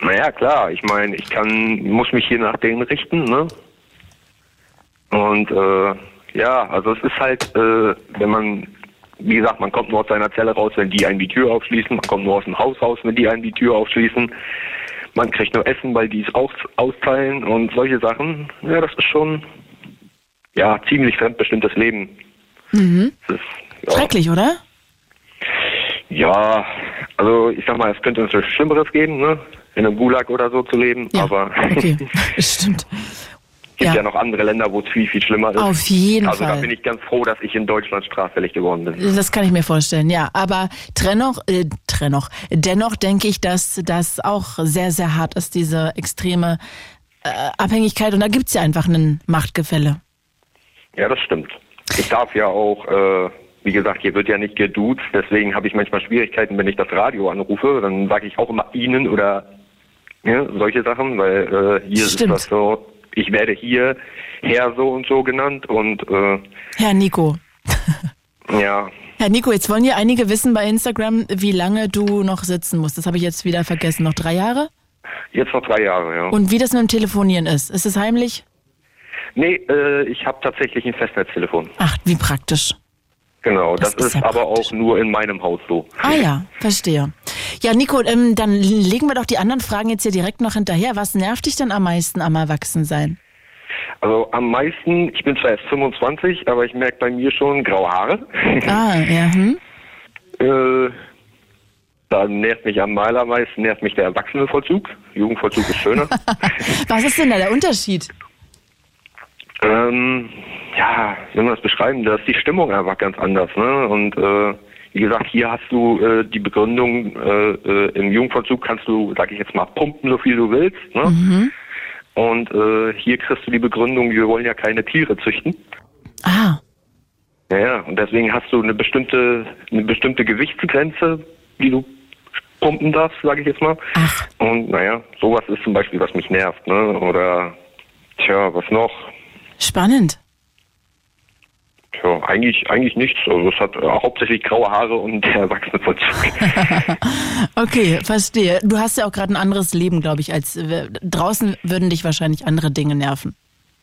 Naja, klar. Ich meine, ich kann, muss mich hier nach denen richten, ne? Und äh, ja, also es ist halt, äh, wenn man, wie gesagt, man kommt nur aus seiner Zelle raus, wenn die einem die Tür aufschließen. Man kommt nur aus dem Haus raus, wenn die einem die Tür aufschließen. Man kriegt nur Essen, weil die es aus, austeilen und solche Sachen. Ja, das ist schon, ja, ziemlich fremdbestimmtes Leben. Mhm. Ist, ja, Schrecklich, oder? Ja, also ich sag mal, es könnte uns Schlimmeres geben, ne? In einem Gulag oder so zu leben, Ja. aber Okay, stimmt. Gibt ja. Ja. noch andere Länder, wo es viel, viel schlimmer ist. Auf jeden also da Fall. bin ich ganz froh, dass ich in Deutschland straffällig geworden bin. Das kann ich mir vorstellen, ja. Aber dennoch, äh, dennoch, dennoch denke ich, dass das auch sehr, sehr hart ist, diese extreme äh, Abhängigkeit. Und da gibt's ja einfach ein Machtgefälle. Ja, das stimmt. Ich darf ja auch, äh, wie gesagt, hier wird ja nicht geduzt, deswegen habe ich manchmal Schwierigkeiten, wenn ich das Radio anrufe, dann sage ich auch immer Ihnen oder ja, solche Sachen, weil äh, hier Stimmt. ist das so, ich werde hier Herr so und so genannt und äh, Herr Nico. ja, Herr Nico, jetzt wollen ja einige wissen bei Instagram, wie lange du noch sitzen musst. Das habe ich jetzt wieder vergessen. Noch drei Jahre? jetzt noch drei Jahre, ja. Und wie das mit dem Telefonieren ist. Ist es heimlich? Nee, äh, ich habe tatsächlich ein Festnetztelefon. Ach, wie praktisch. Genau, Das das, ist ja aber praktisch. auch nur in meinem Haus so. Ah ja, verstehe. Ja, Nico, ähm, dann legen wir doch die anderen Fragen jetzt hier direkt noch hinterher. Was nervt dich denn am meisten am Erwachsensein? Also am meisten, ich bin zwar erst 25, aber ich merke bei mir schon graue Haare. Ah, ja, hm? äh, da nervt mich am allermeisten nervt mich der Erwachsenenvollzug. Jugendvollzug ist schöner. Was ist denn da der Unterschied? ähm, ja, wie soll man das beschreiben? Da ist die Stimmung einfach ganz anders. Ne? Und äh, wie gesagt, hier hast du äh, die Begründung, äh, äh, im Jugendvollzug kannst du, sag ich jetzt mal, pumpen, so viel du willst. Ne? Und äh, hier kriegst du die Begründung, wir wollen ja keine Tiere züchten. Ah, Ja, ja, und deswegen hast du eine bestimmte, eine bestimmte Gewichtsgrenze, die du pumpen darfst, sage ich jetzt mal. Ach. Und naja, sowas ist zum Beispiel, was mich nervt, ne? Oder tja, was noch? spannend. Tja, eigentlich, eigentlich nichts. Also es hat äh, hauptsächlich graue Haare und der Erwachsenenvollzug. Okay, verstehe. Du hast ja auch gerade ein anderes Leben, glaube ich, als wir- draußen würden dich wahrscheinlich andere Dinge nerven.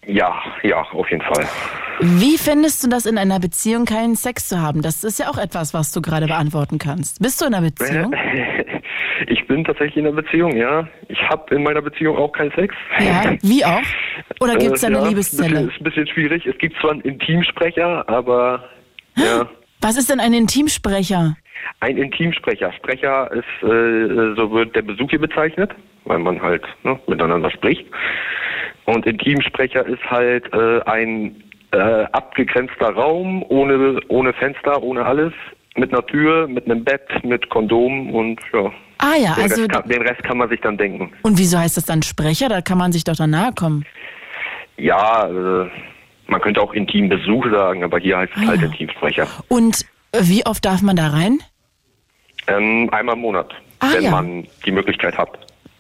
ja, ja, auf jeden Fall. Wie findest du das in einer Beziehung, keinen Sex zu haben? Das ist ja auch etwas, was du gerade beantworten kannst. Bist du in einer Beziehung? Ich bin tatsächlich in einer Beziehung, ja. Ich habe in meiner Beziehung auch keinen Sex. Ja, wie auch? Oder gibt es da Äh, eine ja, Liebeszelle? Ist ein bisschen schwierig. Es gibt zwar einen Intimsprecher, aber ja. Was ist denn ein Intimsprecher? Ein Intimsprecher. Sprecher ist, äh, so wird der Besuch hier bezeichnet, weil man halt ne, miteinander spricht. Und Intimsprecher ist halt äh, ein äh, abgegrenzter Raum, ohne, ohne Fenster, ohne alles, mit einer Tür, mit einem Bett, mit Kondom und ja. Ah ja, Den, also Rest, kann, den Rest kann man sich dann denken. und wieso heißt das dann Sprecher? Da kann man sich doch dann nahe kommen. Ja, äh, man könnte auch Intimbesuch sagen, aber hier heißt es Ah, halt ja. Intimsprecher. Und äh, wie oft darf man da rein? Ähm, einmal im Monat, Ah, wenn ja. man die Möglichkeit hat.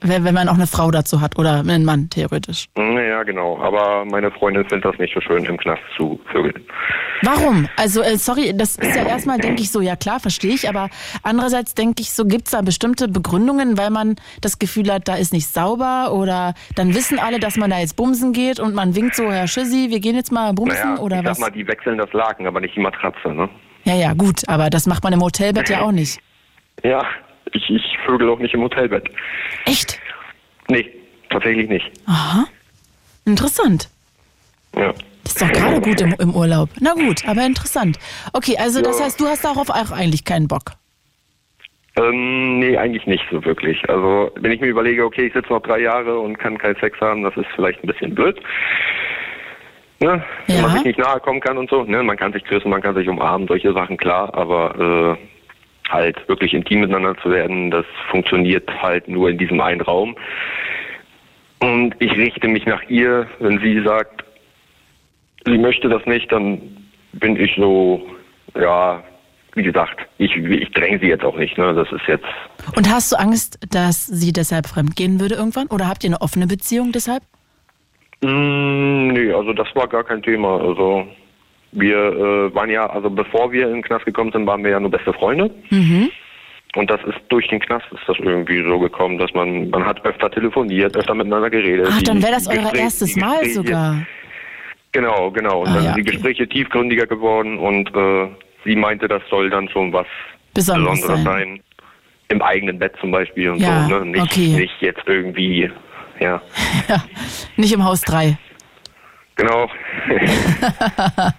Wenn, wenn man auch eine Frau dazu hat oder einen Mann, theoretisch. Ja, genau. Aber meine Freundin findet das nicht so schön, im Knast zu vögeln. Warum? Also, äh, sorry, das ist ja erstmal, denke ich so, ja klar, verstehe ich, aber andererseits denke ich so, gibt's da bestimmte Begründungen, weil man das Gefühl hat, da ist nicht sauber oder dann wissen alle, dass man da jetzt bumsen geht und man winkt so, Herr Schüssi, wir gehen jetzt mal bumsen Naja, oder ich was? sag mal, die wechseln das Laken, aber nicht die Matratze, ne? Ja, ja, gut, aber das macht man im Hotelbett ja auch nicht. Ja, ich, ich vögel auch nicht im Hotelbett. Echt? Nee, tatsächlich nicht. Aha. Interessant. Ja. Das ist doch gerade gut im, im Urlaub. Na gut, aber interessant. Okay, also das Ja. heißt, du hast darauf auch eigentlich keinen Bock. Ähm, nee, eigentlich nicht so wirklich. Also, wenn ich mir überlege, okay, ich sitze noch drei Jahre und kann keinen Sex haben, das ist vielleicht ein bisschen blöd. Ne? Wenn Ja. man sich nicht nahe kommen kann und so. Ne? Man kann sich küssen, man kann sich umarmen, solche Sachen, klar. Aber äh, halt wirklich intim miteinander zu werden, das funktioniert halt nur in diesem einen Raum. Und ich richte mich nach ihr, wenn sie sagt, sie möchte das nicht, dann bin ich so, ja, wie gesagt, ich, ich dränge sie jetzt auch nicht. Ne? Das ist jetzt Und hast du Angst, dass sie deshalb fremdgehen würde irgendwann? Oder habt ihr eine offene Beziehung deshalb? Mm, nee, also das war gar kein Thema. Also wir äh, waren ja, also bevor wir in den Knast gekommen sind, waren wir ja nur beste Freunde. Mhm. Und das ist durch den Knast ist das irgendwie so gekommen, dass man man hat öfter telefoniert, öfter miteinander geredet. Ach, dann wäre das euer Gespräche- erstes Mal sogar. Genau, genau. Und Ah, dann ja, sind die okay. Gespräche tiefgründiger geworden und äh, sie meinte, das soll dann schon was Besonderes Besonderes sein. sein. Im eigenen Bett zum Beispiel und Ja, so, ne? Nicht, okay. nicht jetzt irgendwie, ja. Ja, nicht im Haus 3. Genau.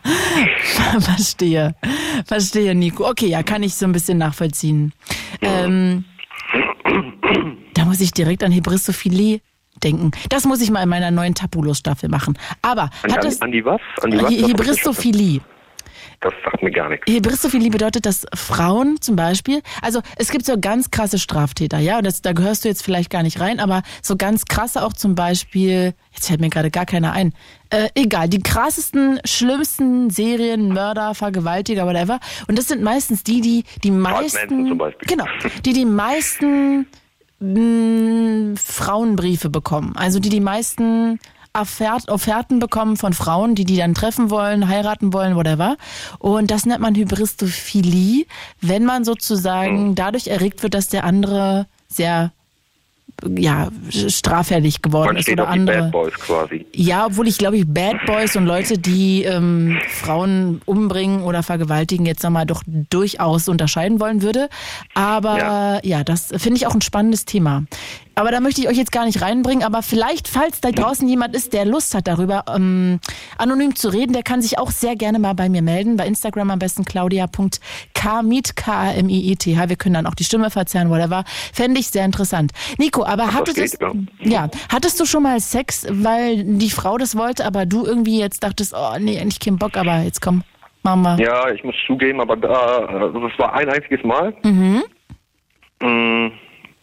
Verstehe. Verstehe, Nico. Okay, ja, kann ich so ein bisschen nachvollziehen. Ähm, da muss ich direkt an Hebristophilie denken. Das muss ich mal in meiner neuen Tabulos-Staffel machen. Aber An, hat an, das an die was? An die was? He- Hebristophilie. Das sagt mir gar nichts. Hebristophilie bedeutet, dass Frauen zum Beispiel, also es gibt so ganz krasse Straftäter, ja, und das, da gehörst du jetzt vielleicht gar nicht rein, aber so ganz krasse auch zum Beispiel, jetzt fällt mir gerade gar keiner ein, äh, egal, die krassesten, schlimmsten Serien, Mörder, Vergewaltiger, whatever. Und das sind meistens die, die die meisten, zum Beispiel. genau, die die meisten mh, Frauenbriefe bekommen, also die die meisten Offerten bekommen von Frauen, die die dann treffen wollen, heiraten wollen, whatever. Und das nennt man Hybristophilie, wenn man sozusagen dadurch erregt wird, dass der andere sehr ja, straffällig geworden Man ist steht oder auf andere. Bad Boys quasi. Ja, obwohl ich glaube ich Bad Boys und Leute, die ähm, Frauen umbringen oder vergewaltigen, jetzt nochmal doch durchaus unterscheiden wollen würde. Aber ja, Ja. das finde ich auch ein spannendes Thema. Aber da möchte ich euch jetzt gar nicht reinbringen. Aber vielleicht, falls da draußen jemand ist, der Lust hat, darüber ähm, anonym zu reden, der kann sich auch sehr gerne mal bei mir melden. Bei Instagram am besten claudia.kmiet, K-A-M-I-E-T-H. Wir können dann auch die Stimme verzerren, whatever. Fände ich sehr interessant. Nico, aber hattest, geht, ja. ja, hattest du schon mal Sex, weil die Frau das wollte, aber du irgendwie jetzt dachtest, oh nee, eigentlich keinen Bock, aber jetzt komm, Mama. Ja, ich muss zugeben, aber da, also das war ein einziges Mal. Mhm. Mm,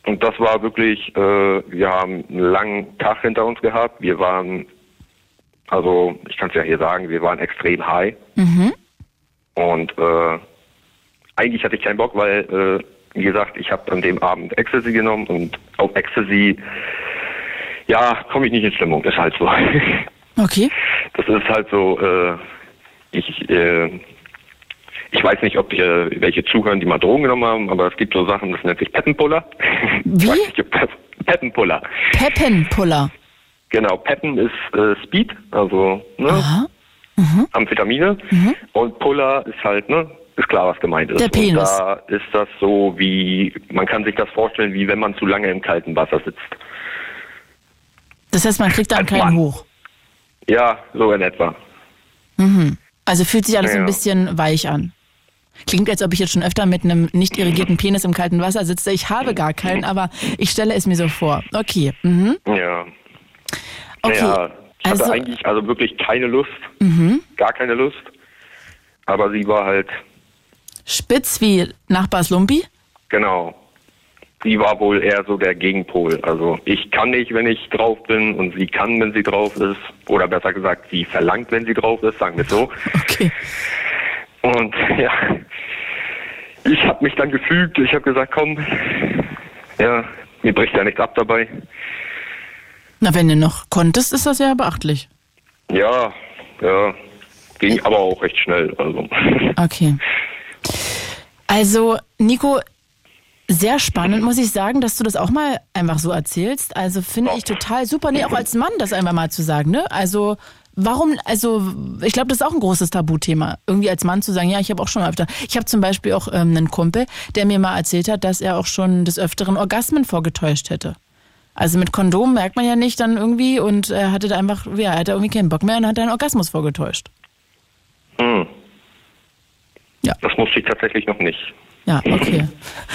Und das war wirklich, äh, wir haben einen langen Tag hinter uns gehabt. Wir waren, also ich kann es ja hier sagen, wir waren extrem high. Mhm. Und äh, eigentlich hatte ich keinen Bock, weil, äh, wie gesagt, ich habe an dem Abend Ecstasy genommen und auf Ecstasy, ja, komme ich nicht in Stimmung, ist halt so. Okay. Das ist halt so, äh, ich, äh, ich weiß nicht, ob äh, welche zuhören, die mal Drogen genommen haben, aber es gibt so Sachen, das nennt sich Peppenpuller. Wie? Nicht, Peppenpuller. Peppenpuller. Genau, Peppen ist äh, Speed, also ne, Aha. Amphetamine. Und Puller ist halt, ne, ist klar, was gemeint ist. Der Penis. Und da ist das so wie, man kann sich das vorstellen, wie wenn man zu lange im kalten Wasser sitzt. Das heißt, man kriegt dann keinen hoch. Ja, so in etwa. Also fühlt sich alles Ja. ein bisschen weich an. Klingt, als ob ich jetzt schon öfter mit einem nicht irrigierten Penis im kalten Wasser sitze. Ich habe gar keinen, aber ich stelle es mir so vor. Okay. Mhm. Ja. Okay. Ja, ich hatte also, eigentlich also wirklich keine Lust. Gar keine Lust. Aber sie war halt, spitz wie Nachbars Lumpi? genau. Sie war wohl eher so der Gegenpol. Also ich kann nicht, wenn ich drauf bin und sie kann, wenn sie drauf ist. Oder besser gesagt, sie verlangt, wenn sie drauf ist, sagen wir es so. Okay. Und ja, ich habe mich dann gefügt. Ich habe gesagt, komm, ja, mir bricht ja nichts ab dabei. Na, wenn du noch konntest, ist das ja beachtlich. Ja, ja, ging aber auch recht schnell. Also Okay. Also, Nico, sehr spannend, muss ich sagen, dass du das auch mal einfach so erzählst. Also finde ich total super. Nee, auch als Mann das einfach mal zu sagen, ne? Also, warum, also, ich glaube, das ist auch ein großes Tabuthema. Irgendwie als Mann zu sagen, ja, ich habe auch schon mal öfter. Ich habe zum Beispiel auch ähm, einen Kumpel, der mir mal erzählt hat, dass er auch schon des Öfteren Orgasmen vorgetäuscht hätte. Also mit Kondom merkt man ja nicht dann irgendwie und er hatte da einfach, ja, er hatte irgendwie keinen Bock mehr und hat einen Orgasmus vorgetäuscht. hm. Ja. das musste ich tatsächlich noch nicht. Ja, okay.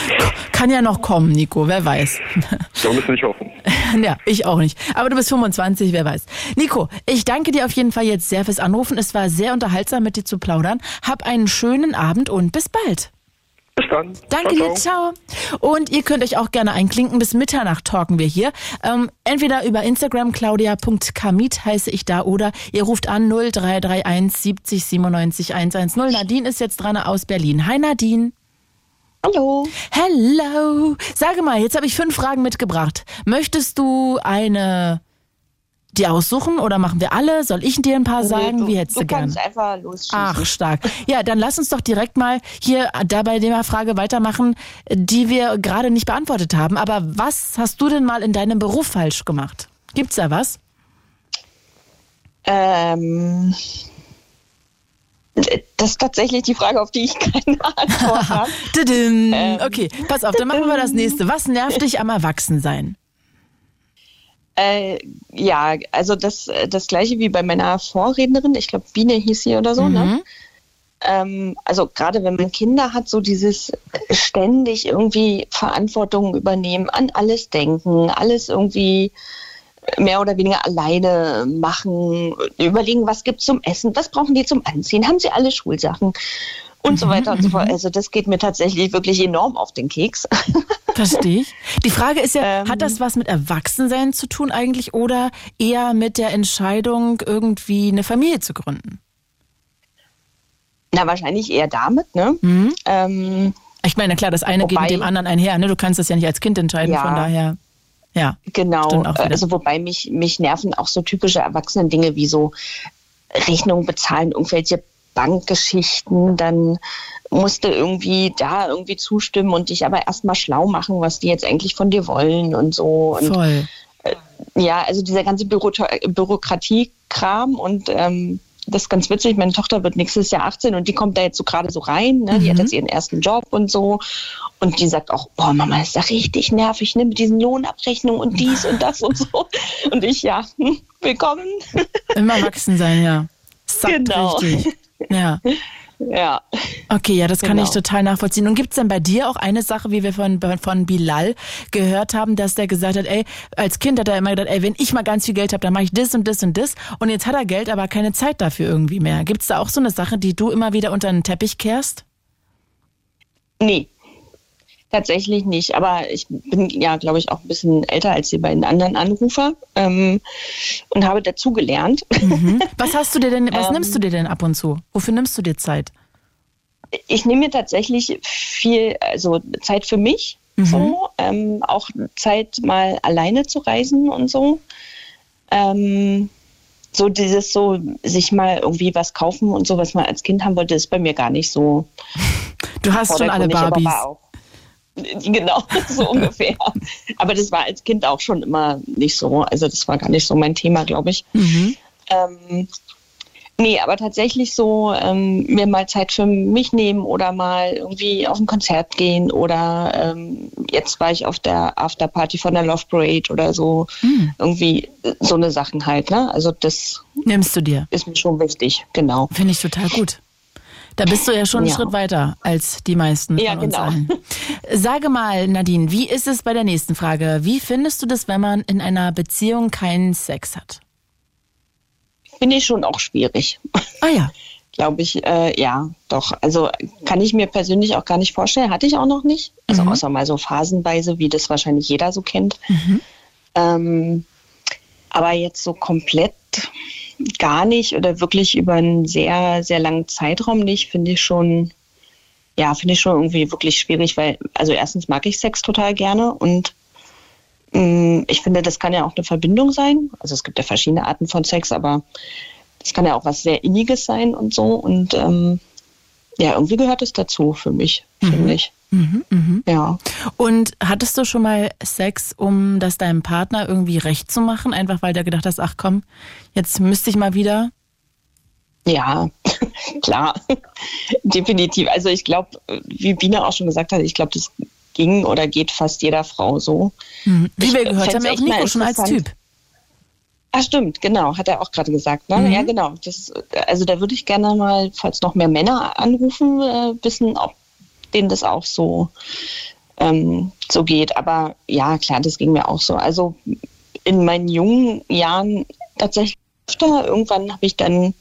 Kann ja noch kommen, Nico, wer weiß. So müssen wir nicht hoffen. Ja, ich auch nicht. Aber du bist 25, wer weiß. Nico, ich danke dir auf jeden Fall jetzt sehr fürs Anrufen. Es war sehr unterhaltsam, mit dir zu plaudern. Hab einen schönen Abend und bis bald. Bis dann. Danke ciao, dir, ciao. Und ihr könnt euch auch gerne einklinken. Bis Mitternacht talken wir hier. Ähm, entweder über Instagram, claudia.kamit heiße ich da, oder ihr ruft an 0331 70 97 110. Nadine ist jetzt dran aus Berlin. Hi Nadine. Hallo. Hello. Sage mal, jetzt habe ich fünf Fragen mitgebracht. Möchtest du eine die aussuchen oder machen wir alle? Soll ich dir ein paar sagen? du, Wie hättest du, du gern? kannst einfach losschießen. Ach, stark. Ja, dann lass uns doch direkt mal hier da bei der Frage weitermachen, die wir gerade nicht beantwortet haben. Aber was hast du denn mal in deinem Beruf falsch gemacht? Gibt's da was? Ähm, das ist tatsächlich die Frage, auf die ich keine Antwort habe. Ähm. Okay, pass auf, dann machen wir das nächste. Was nervt dich am Erwachsensein? Äh, ja, also das, das gleiche wie bei meiner Vorrednerin, ich glaube Biene hieß sie oder so, Mhm. ne? Ähm, also gerade wenn man Kinder hat, so dieses ständig irgendwie Verantwortung übernehmen, an alles denken, alles irgendwie mehr oder weniger alleine machen, überlegen, was gibt's zum Essen, was brauchen die zum Anziehen, haben sie alle Schulsachen und so weiter und so fort. Also das geht mir tatsächlich wirklich enorm auf den Keks. Verstehe ich. Die Frage ist ja, Ähm. hat das was mit Erwachsensein zu tun eigentlich oder eher mit der Entscheidung, irgendwie eine Familie zu gründen? Na, wahrscheinlich eher damit, ne? Mhm. Ähm, Ich meine, klar, das eine geht Wobei- mit dem anderen einher. Ne? Du kannst das ja nicht als Kind entscheiden, Ja. von daher. Ja. Genau, also wobei mich, mich nerven auch so typische Erwachsenen-Dinge wie so Rechnungen bezahlen, irgendwelche Bankgeschichten, dann musste irgendwie da irgendwie zustimmen und dich aber erstmal schlau machen, was die jetzt eigentlich von dir wollen und so. Und Voll. ja, also dieser ganze Büro Bürokratiekram und ähm, das ist ganz witzig. Meine Tochter wird nächstes Jahr 18 und die kommt da jetzt so gerade so rein. Ne? Die hat jetzt ihren ersten Job und so. Und die sagt auch, boah, Mama, das ist ja richtig nervig, ne? Mit diesen Lohnabrechnungen und dies und das und so. Und ich, ja, hm, willkommen. Im Erwachsensein, ja. Sagt Genau. richtig. Ja. Ja. Okay, ja, das kann Genau. ich total nachvollziehen. Und gibt's denn bei dir auch eine Sache, wie wir von, von Bilal gehört haben, dass der gesagt hat, ey, als Kind hat er immer gedacht, ey, wenn ich mal ganz viel Geld habe, dann mache ich das und das und das. Und jetzt hat er Geld, aber keine Zeit dafür irgendwie mehr. Gibt's da auch so eine Sache, die du immer wieder unter den Teppich kehrst? Nee. Tatsächlich nicht, aber ich bin ja, glaube ich, auch ein bisschen älter als die beiden anderen Anrufer ähm, und habe dazugelernt. Mhm. Was hast du dir denn, was Ähm. nimmst du dir denn ab und zu? Wofür nimmst du dir Zeit? ich nehme mir tatsächlich viel, also Zeit für mich, so, ähm, auch Zeit mal alleine zu reisen und so. Ähm, so dieses so, sich mal irgendwie was kaufen und so, was man als Kind haben wollte, ist bei mir gar nicht so. Du hast schon alle Barbies. Genau, so ungefähr. Aber das war als Kind auch schon immer nicht so. Also das war gar nicht so mein Thema, glaube ich. Mhm. Ähm, Nee, aber tatsächlich so ähm, mir mal Zeit für mich nehmen oder mal irgendwie auf ein Konzert gehen oder ähm, jetzt war ich auf der Afterparty von der Love Parade oder so. Hm. Irgendwie äh, so eine Sachen halt, ne? Also das Nimmst du dir. ist mir schon wichtig, genau. Finde ich total gut. Da bist du ja schon einen Ja. Schritt weiter als die meisten Ja, von uns genau. allen. Sage mal, Nadine, wie ist es bei der nächsten Frage? Wie findest du das, wenn man in einer Beziehung keinen Sex hat? Finde ich schon auch schwierig. Ah ja. Glaube ich, äh, ja, doch. Also kann ich mir persönlich auch gar nicht vorstellen. Hatte ich auch noch nicht. Also Mhm. außer mal so phasenweise, wie das wahrscheinlich jeder so kennt. Ähm, aber jetzt so komplett gar nicht oder wirklich über einen sehr, sehr langen Zeitraum nicht, finde ich schon, ja, finde ich schon irgendwie wirklich schwierig, weil, also erstens mag ich Sex total gerne und mh, ich finde, das kann ja auch eine Verbindung sein. Also es gibt ja verschiedene Arten von Sex, aber das kann ja auch was sehr Inniges sein und so. Und ähm, ja, irgendwie gehört es dazu für mich, finde ich. Mhm, mhm. Ja. Und hattest du schon mal Sex, um das deinem Partner irgendwie recht zu machen? Einfach weil du gedacht hast, ach komm, jetzt müsste ich mal wieder. Ja, klar, definitiv. Also ich glaube, wie Bina auch schon gesagt hat, ich glaube, das ging oder geht fast jeder Frau so. Mhm. Wie Ich wir gehört haben, ja auch Nico schon als. Typ. Ah, stimmt, genau, hat er auch gerade gesagt. Ne? Mhm. Ja, genau. Das, also da würde ich gerne mal, falls noch mehr Männer anrufen, äh, wissen, ob denen das auch so, ähm, so geht. Aber ja, klar, das ging mir auch so. Also in meinen jungen Jahren tatsächlich öfter. Irgendwann habe ich dann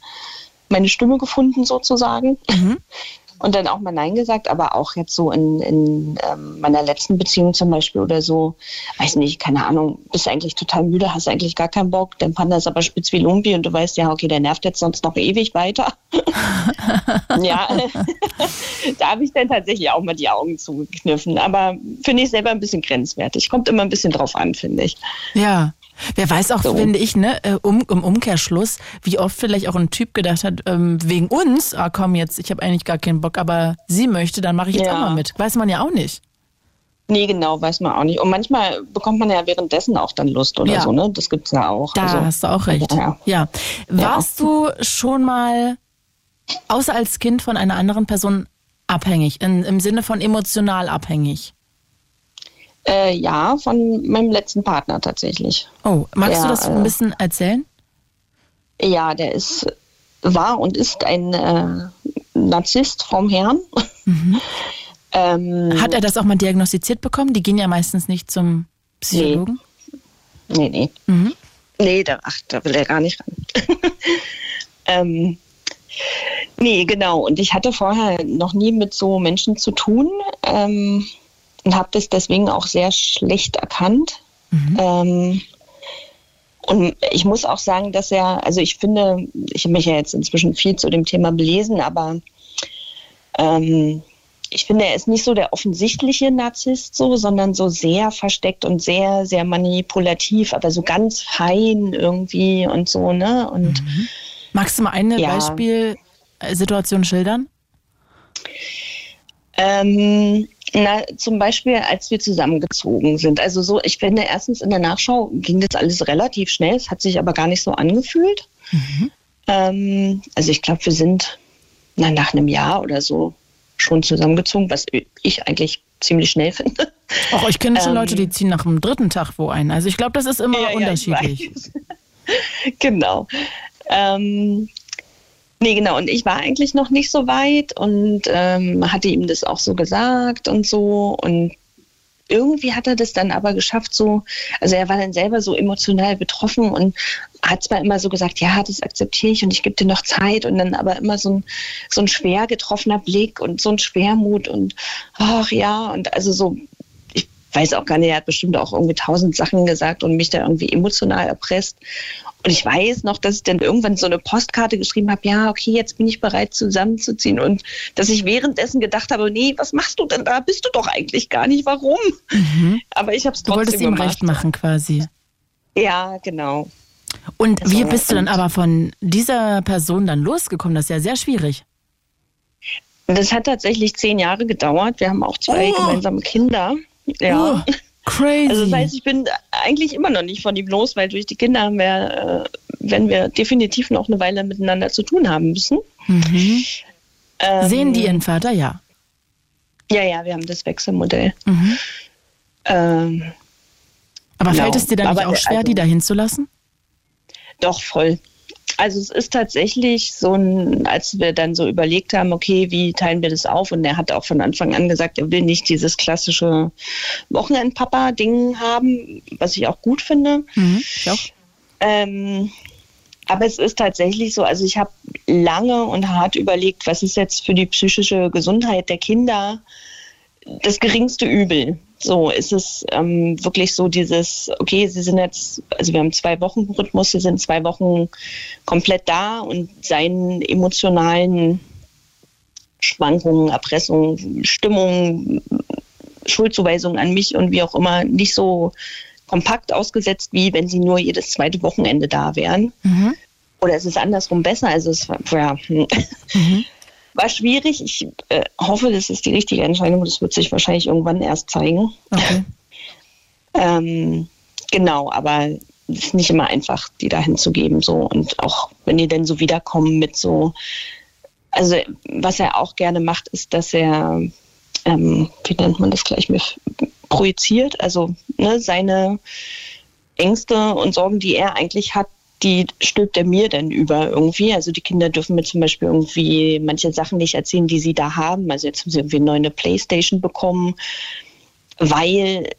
meine Stimme gefunden sozusagen. Mhm. Und dann auch mal Nein gesagt, aber auch jetzt so in, in ähm, meiner letzten Beziehung zum Beispiel oder so, weiß nicht, keine Ahnung, bist eigentlich total müde, hast eigentlich gar keinen Bock, dein Panda ist aber spitz wie Lumpi und du weißt ja, okay, der nervt jetzt sonst noch ewig weiter. ja, da habe ich dann tatsächlich auch mal die Augen zugekniffen, aber finde ich selber ein bisschen grenzwertig. Kommt immer ein bisschen drauf an, finde ich. Ja. Wer weiß auch, So. finde ich, ne, äh, um, im Umkehrschluss, wie oft vielleicht auch ein Typ gedacht hat, ähm, wegen uns, ah komm jetzt, ich habe eigentlich gar keinen Bock, aber sie möchte, dann mache ich jetzt Ja. auch mal mit. Weiß man ja auch nicht. Nee, genau, weiß man auch nicht. Und manchmal bekommt man ja währenddessen auch dann Lust oder Ja. so, ne? Das gibt's ja auch. Da Also, hast du auch recht. Ja. Ja. Warst du schon mal, außer als Kind, von einer anderen Person abhängig, in, im Sinne von emotional abhängig? Äh, ja, von meinem letzten Partner tatsächlich. Oh, magst Ja, du das ein äh, bisschen erzählen? Ja, der ist, war und ist ein äh, Narzisst vom Herrn. ähm, Hat er das auch mal diagnostiziert bekommen? Die gehen ja meistens nicht zum Psychologen. nee, nee. Mhm. Nee, da, ach, da will er gar nicht ran. ähm, nee, genau. Und ich hatte vorher noch nie mit so Menschen zu tun ähm, und habe das deswegen auch sehr schlecht erkannt. Ähm, und ich muss auch sagen, dass er, also ich finde, ich habe mich ja jetzt inzwischen viel zu dem Thema belesen, aber ähm, ich finde, er ist nicht so der offensichtliche Narzisst so, sondern so sehr versteckt und sehr, sehr manipulativ, aber so ganz fein irgendwie und so, ne? Und Magst du mal eine Ja. Beispielsituation schildern? Ähm, na, zum Beispiel, als wir zusammengezogen sind. Also so, ich finde, erstens in der Nachschau ging das alles relativ schnell, es hat sich aber gar nicht so angefühlt. Ähm, also ich glaube, wir sind na, nach einem Jahr oder so schon zusammengezogen, was ich eigentlich ziemlich schnell finde. Auch ich kenne schon Ähm, Leute, die ziehen nach dem dritten Tag wo ein. Also ich glaube, das ist immer Ja, ja, ich unterschiedlich. weiß. genau. Ähm, nee, genau. Und ich war eigentlich noch nicht so weit und ähm, hatte ihm das auch so gesagt und so. Und irgendwie hat er das dann aber geschafft, so, also er war dann selber so emotional betroffen und hat zwar immer so gesagt, ja, das akzeptiere ich und ich gebe dir noch Zeit und dann aber immer so ein, so ein schwer getroffener Blick und so ein Schwermut und ach ja, und also so, weiß auch gar nicht, er hat bestimmt auch irgendwie tausend Sachen gesagt und mich da irgendwie emotional erpresst. Und ich weiß noch, dass ich dann irgendwann so eine Postkarte geschrieben habe, ja, okay, jetzt bin ich bereit zusammenzuziehen. Und dass ich währenddessen gedacht habe, nee, was machst du denn da? Bist du doch eigentlich gar nicht. Warum? Aber ich habe es Du trotzdem wolltest ihm gemacht. recht machen quasi. Ja, genau. Und Das wie bist du dann aber von dieser Person dann losgekommen? Das ist ja sehr schwierig. Das hat tatsächlich zehn Jahre gedauert. Wir haben auch zwei Oh. gemeinsame Kinder. Ja. Oh. Crazy. Also das heißt, ich bin eigentlich immer noch nicht von ihm los, weil durch die Kinder haben wir, äh, werden wir definitiv noch eine Weile miteinander zu tun haben müssen. mhm. Ähm, Sehen die ihren Vater? Ja. Ja, ja, wir haben das Wechselmodell. Mhm. Ähm, Aber Genau. fällt es dir dann nicht Aber auch schwer, also- die da hinzulassen? Doch, voll. Also es ist tatsächlich so ein, als wir dann so überlegt haben, okay, wie teilen wir das auf? Und er hat auch von Anfang an gesagt, er will nicht dieses klassische Wochenend-Papa-Ding haben, was ich auch gut finde. Mhm. Auch. Ähm, aber es ist tatsächlich so, also ich habe lange und hart überlegt, was ist jetzt für die psychische Gesundheit der Kinder das geringste Übel. So ist es ähm, wirklich so dieses, okay, sie sind jetzt, also wir haben zwei Wochen Rhythmus, sie sind zwei Wochen komplett da und seinen emotionalen Schwankungen, Erpressungen, Stimmungen, Schuldzuweisungen an mich und wie auch immer nicht so kompakt ausgesetzt, wie wenn sie nur jedes zweite Wochenende da wären. Mhm. Oder es ist andersrum besser. Also es war, ja, hm. Mhm. War schwierig. Ich äh, hoffe, das ist die richtige Entscheidung. Das wird sich wahrscheinlich irgendwann erst zeigen. Okay. Ähm, genau, aber es ist nicht immer einfach, die da hinzugeben. So. Und auch wenn die dann so wiederkommen mit so, also was er auch gerne macht, ist, dass er, ähm, wie nennt man das gleich, mit, projiziert, also ne, seine Ängste und Sorgen, die er eigentlich hat, die stülpt er mir dann über irgendwie. Also die Kinder dürfen mir zum Beispiel irgendwie manche Sachen nicht erzählen, die sie da haben. Also jetzt haben sie irgendwie eine neue Playstation bekommen, weil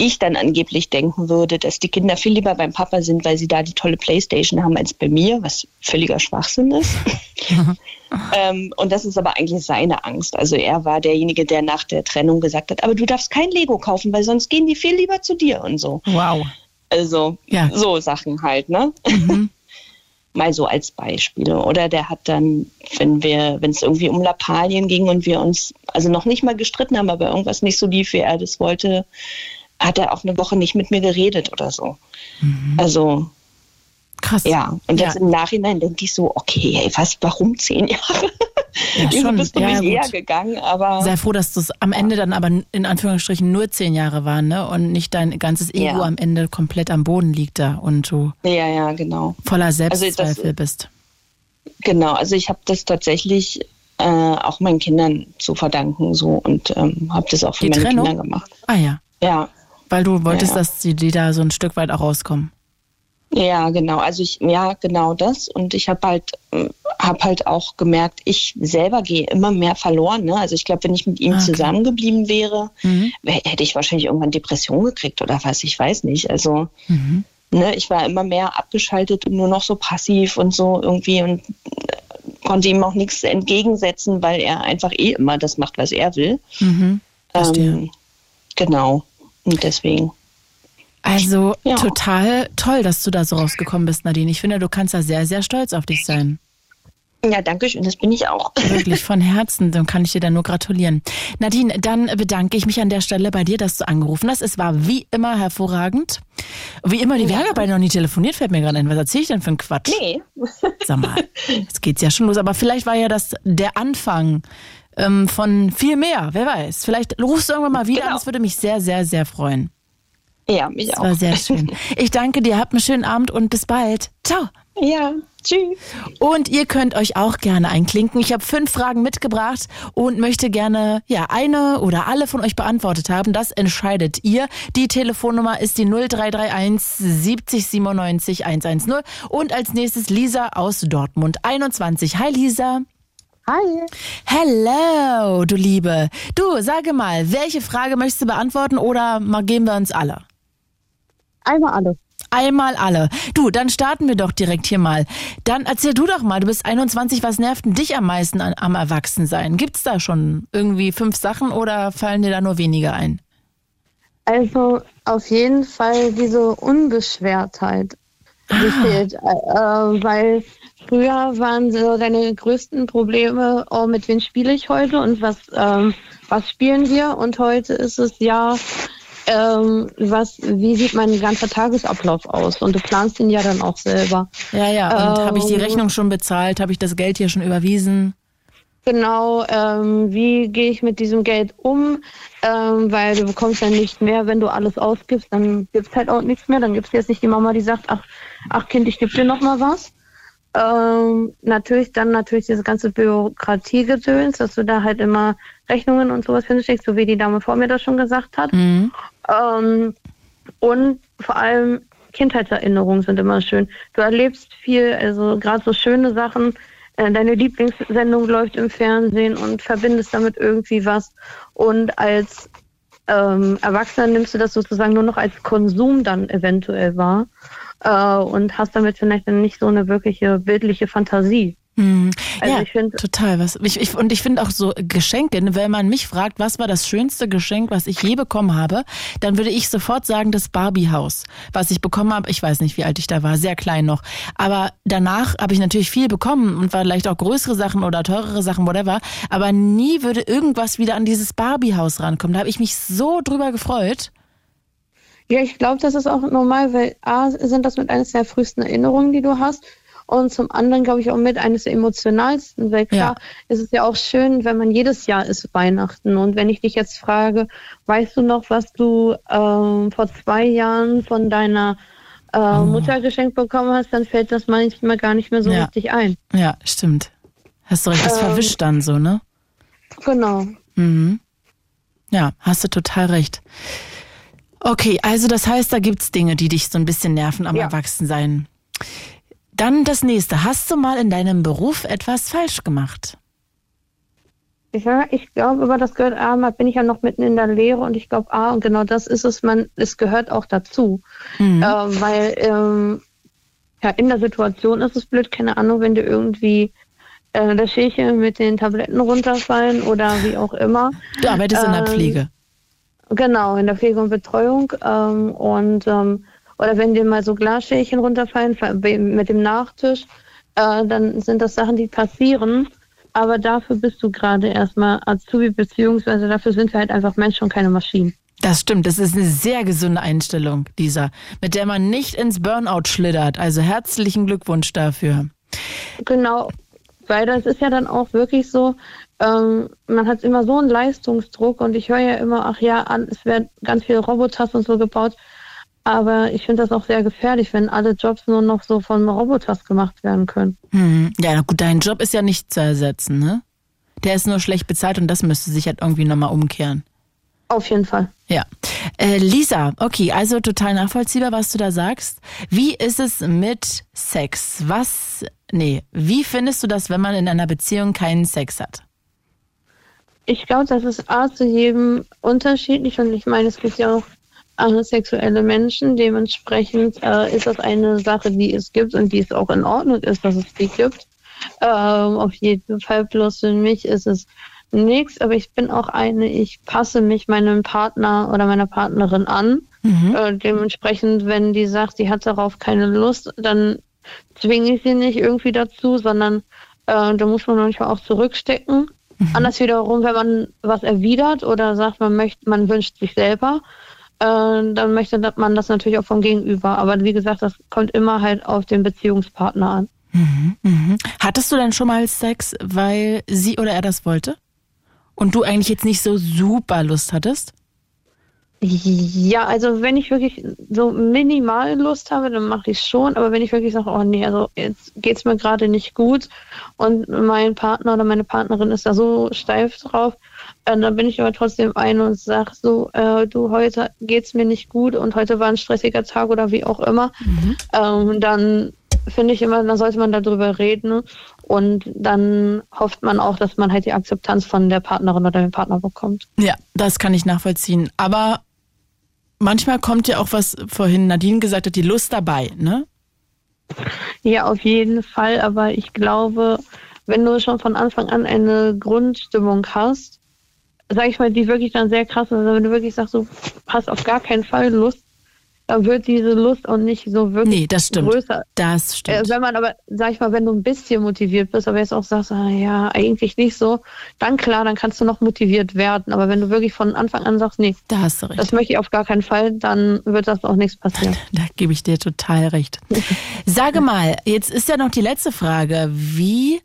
ich dann angeblich denken würde, dass die Kinder viel lieber beim Papa sind, weil sie da die tolle Playstation haben als bei mir, was völliger Schwachsinn ist. ähm, und das ist aber eigentlich seine Angst. Also er war derjenige, der nach der Trennung gesagt hat, aber du darfst kein Lego kaufen, weil sonst gehen die viel lieber zu dir und so. Wow. Also Ja. so Sachen halt, ne? Mhm. Mal so als Beispiele. Oder der hat dann, wenn wir, wenn es irgendwie um Lappalien ging und wir uns also noch nicht mal gestritten haben, aber irgendwas nicht so lief, wie er das wollte, hat er auch eine Woche nicht mit mir geredet oder so. Also Krass. ja, und jetzt Ja. im Nachhinein denke ich so, okay, hey, was, warum zehn Jahre? Ja, schon. bist du Ja, nicht gut. eher gegangen? Aber Sei froh, dass das am Ende dann aber in Anführungsstrichen nur zehn Jahre waren, ne? Und nicht dein ganzes Ego Ja. am Ende komplett am Boden liegt da und du ja, ja, genau. voller Also das- Selbstzweifel bist. Genau, also ich habe das tatsächlich äh, auch meinen Kindern zu verdanken so und ähm, habe das auch für Die meine Trennung? Kinder gemacht. Ah ja. Ja, Weil du wolltest, Ja. dass die, die da so ein Stück weit auch rauskommen. Ja, genau. Also ich, ja, genau das. Und ich habe halt, habe halt auch gemerkt, ich selber gehe immer mehr verloren. Ne? Also ich glaube, wenn ich mit ihm Ah, okay. zusammengeblieben wäre, Mhm. hätte ich wahrscheinlich irgendwann Depression gekriegt oder was. Ich weiß nicht. Also Mhm. ne, ich war immer mehr abgeschaltet und nur noch so passiv und so irgendwie und äh, konnte ihm auch nichts entgegensetzen, weil er einfach eh immer das macht, was er will. Mhm. Ähm, genau. Und deswegen. Also Ja. total toll, dass du da so rausgekommen bist, Nadine. Ich finde, du kannst da sehr, sehr stolz auf dich sein. Ja, danke schön, das bin ich auch. Wirklich von Herzen, dann kann ich dir da nur gratulieren. Nadine, dann bedanke ich mich an der Stelle bei dir, dass du angerufen hast. Es war wie immer hervorragend. Wie immer, die ja beide noch nie telefoniert, fällt mir gerade ein. Was erzähle ich denn für einen Quatsch? Nee. Sag mal, jetzt geht's ja schon los. Aber vielleicht war ja das der Anfang ähm, von viel mehr. Wer weiß. Vielleicht rufst du irgendwann mal wieder Genau. an. Das würde mich sehr, sehr, sehr freuen. Ja, mich Das auch. war sehr schön. Ich danke dir. Habt einen schönen Abend und bis bald. Ciao. Ja, tschüss. Und ihr könnt euch auch gerne einklinken. Ich habe fünf Fragen mitgebracht und möchte gerne ja eine oder alle von euch beantwortet haben. Das entscheidet ihr. Die Telefonnummer ist die 0331 70 97 110 und als nächstes Lisa aus Dortmund 21. Hi Lisa. Hi. Hello, du Liebe. Du, sage mal, welche Frage möchtest du beantworten oder mal geben wir uns alle? Einmal alle. Einmal alle. Du, dann starten wir doch direkt hier mal. Dann erzähl du doch mal, du bist 21, was nervt denn dich am meisten an, am Erwachsensein? Gibt's da schon irgendwie fünf Sachen oder fallen dir da nur wenige ein? Also auf jeden Fall diese Unbeschwertheit, die fehlt. Äh, äh, weil früher waren so deine größten Probleme, oh, mit wem spiele ich heute und was, ähm, was spielen wir? Und heute ist es ja, ähm, was, wie sieht mein ganzer Tagesablauf aus? Und du planst ihn ja dann auch selber. Ja, ja. Und Ähm. habe ich die Rechnung schon bezahlt? Habe ich das Geld hier schon überwiesen? genau, ähm, wie gehe ich mit diesem Geld um, ähm, weil du bekommst ja nicht mehr, wenn du alles ausgibst, dann gibt's halt auch nichts mehr, dann gibt's jetzt nicht die Mama, die sagt, ach, ach Kind, ich gebe dir noch mal was. Ähm, natürlich dann natürlich diese ganze Bürokratiegedöns, dass du da halt immer Rechnungen und sowas hinschickst, so wie die Dame vor mir das schon gesagt hat. Mhm. Ähm, und vor allem Kindheitserinnerungen sind immer schön. Du erlebst viel, also gerade so schöne Sachen. Äh, Deine Lieblingssendung läuft im Fernsehen und verbindest damit irgendwie was. Und als ähm, Erwachsener nimmst du das sozusagen nur noch als Konsum dann eventuell wahr äh, und hast damit vielleicht dann nicht so eine wirkliche bildliche Fantasie. Mhm. Also ja, ich find- total. Was, ich, ich, und ich finde auch so Geschenke, ne, wenn man mich fragt, was war das schönste Geschenk, was ich je bekommen habe, dann würde ich sofort sagen, das Barbie-Haus, was ich bekommen habe. Ich weiß nicht, wie alt ich da war, sehr klein noch. Aber danach habe ich natürlich viel bekommen und vielleicht auch größere Sachen oder teurere Sachen, whatever. Aber nie würde irgendwas wieder an dieses Barbie-Haus rankommen. Da habe ich mich so drüber gefreut. Ja, ich glaube, das ist auch normal, weil A, sind das mit eines der frühesten Erinnerungen, die du hast. Und zum anderen, glaube ich, auch mit eines der emotionalsten, weil klar, ist es ja auch schön, wenn man jedes Jahr ist Weihnachten. Und wenn ich dich jetzt frage, weißt du noch, was du ähm, vor zwei Jahren von deiner äh, Mutter geschenkt bekommen hast, dann fällt das manchmal gar nicht mehr so Ja. richtig ein. Ja, stimmt. Hast du recht, das Ähm. verwischt dann so, ne? Genau. Mhm. Ja, hast du total recht. Okay, also das heißt, da gibt's Dinge, die dich so ein bisschen nerven am Ja. Erwachsensein. Dann das nächste. Hast du mal in deinem Beruf etwas falsch gemacht? Ja, ich glaube, aber das gehört A, mal bin ich ja noch mitten in der Lehre und ich glaube, A, und genau das ist es, man, es gehört auch dazu. Mhm. Ähm, weil ähm, ja, in der Situation ist es blöd, keine Ahnung, wenn dir irgendwie äh, das Schälchen mit den Tabletten runterfallen oder wie auch immer. Du arbeitest in der Ähm, Pflege. Genau, in der Pflege und Betreuung. Ähm, und ähm, oder wenn dir mal so Glasschälchen runterfallen mit dem Nachtisch, äh, dann sind das Sachen, die passieren. Aber dafür bist du gerade erstmal Azubi, beziehungsweise dafür sind wir halt einfach Menschen und keine Maschinen. Das stimmt, das ist eine sehr gesunde Einstellung, dieser, mit der man nicht ins Burnout schlittert. Also herzlichen Glückwunsch dafür. Genau, weil das ist ja dann auch wirklich so, ähm, man hat immer so einen Leistungsdruck und ich höre ja immer, ach ja, es werden ganz viele Roboters und so gebaut. Aber ich finde das auch sehr gefährlich, wenn alle Jobs nur noch so von Roboters gemacht werden können. Hm. Ja, na gut, dein Job ist ja nicht zu ersetzen, ne? Der ist nur schlecht bezahlt und das müsste sich halt irgendwie nochmal umkehren. Auf jeden Fall. Ja. Äh, Lisa, okay, also total nachvollziehbar, was du da sagst. Wie ist es mit Sex? Was, nee, wie findest du das, wenn man in einer Beziehung keinen Sex hat? Ich glaube, das ist A zu jedem unterschiedlich und ich meine, es gibt ja auch sexuelle Menschen. Dementsprechend äh, ist das eine Sache, die es gibt und die es auch in Ordnung ist, dass es die gibt. Ähm, auf jeden Fall. Bloß für mich ist es nichts, aber ich bin auch eine, ich passe mich meinem Partner oder meiner Partnerin an. Äh, dementsprechend, wenn die sagt, sie hat darauf keine Lust, dann zwinge ich sie nicht irgendwie dazu, sondern äh, da muss man manchmal auch zurückstecken. Anders wiederum, wenn man was erwidert oder sagt, man möchte, man wünscht sich selber, äh, dann möchte man das natürlich auch vom Gegenüber. Aber wie gesagt, das kommt immer halt auf den Beziehungspartner an. Mhm. Hattest du denn schon mal Sex, weil sie oder er das wollte? Und du eigentlich jetzt nicht so super Lust hattest? Ja, also wenn ich wirklich so minimal Lust habe, dann mache ich schon. Aber wenn ich wirklich sage, oh nee, also jetzt geht's mir gerade nicht gut und mein Partner oder meine Partnerin ist da so steif drauf, äh, dann bin ich aber trotzdem ein und sage so, äh, du, heute geht's mir nicht gut und heute war ein stressiger Tag oder wie auch immer. Ähm, dann finde ich immer, dann sollte man darüber reden und dann hofft man auch, dass man halt die Akzeptanz von der Partnerin oder dem Partner bekommt. Ja, das kann ich nachvollziehen. Aber manchmal kommt ja auch, was vorhin Nadine gesagt hat, die Lust dabei, ne? Ja, auf jeden Fall. Aber ich glaube, wenn du schon von Anfang an eine Grundstimmung hast, sag ich mal, die wirklich dann sehr krass ist, also wenn du wirklich sagst, du hast auf gar keinen Fall Lust, dann wird diese Lust auch nicht so wirklich Nee, das stimmt. größer. Das Äh, stimmt. wenn man aber, sag ich mal, wenn du ein bisschen motiviert bist, aber jetzt auch sagst, ah, ja, eigentlich nicht so, dann klar, dann kannst du noch motiviert werden. Aber wenn du wirklich von Anfang an sagst, nee, Da hast du recht. das möchte ich auf gar keinen Fall, dann wird das auch nichts passieren. Da gebe ich dir total recht. Sage mal, jetzt ist ja noch die letzte Frage. Wie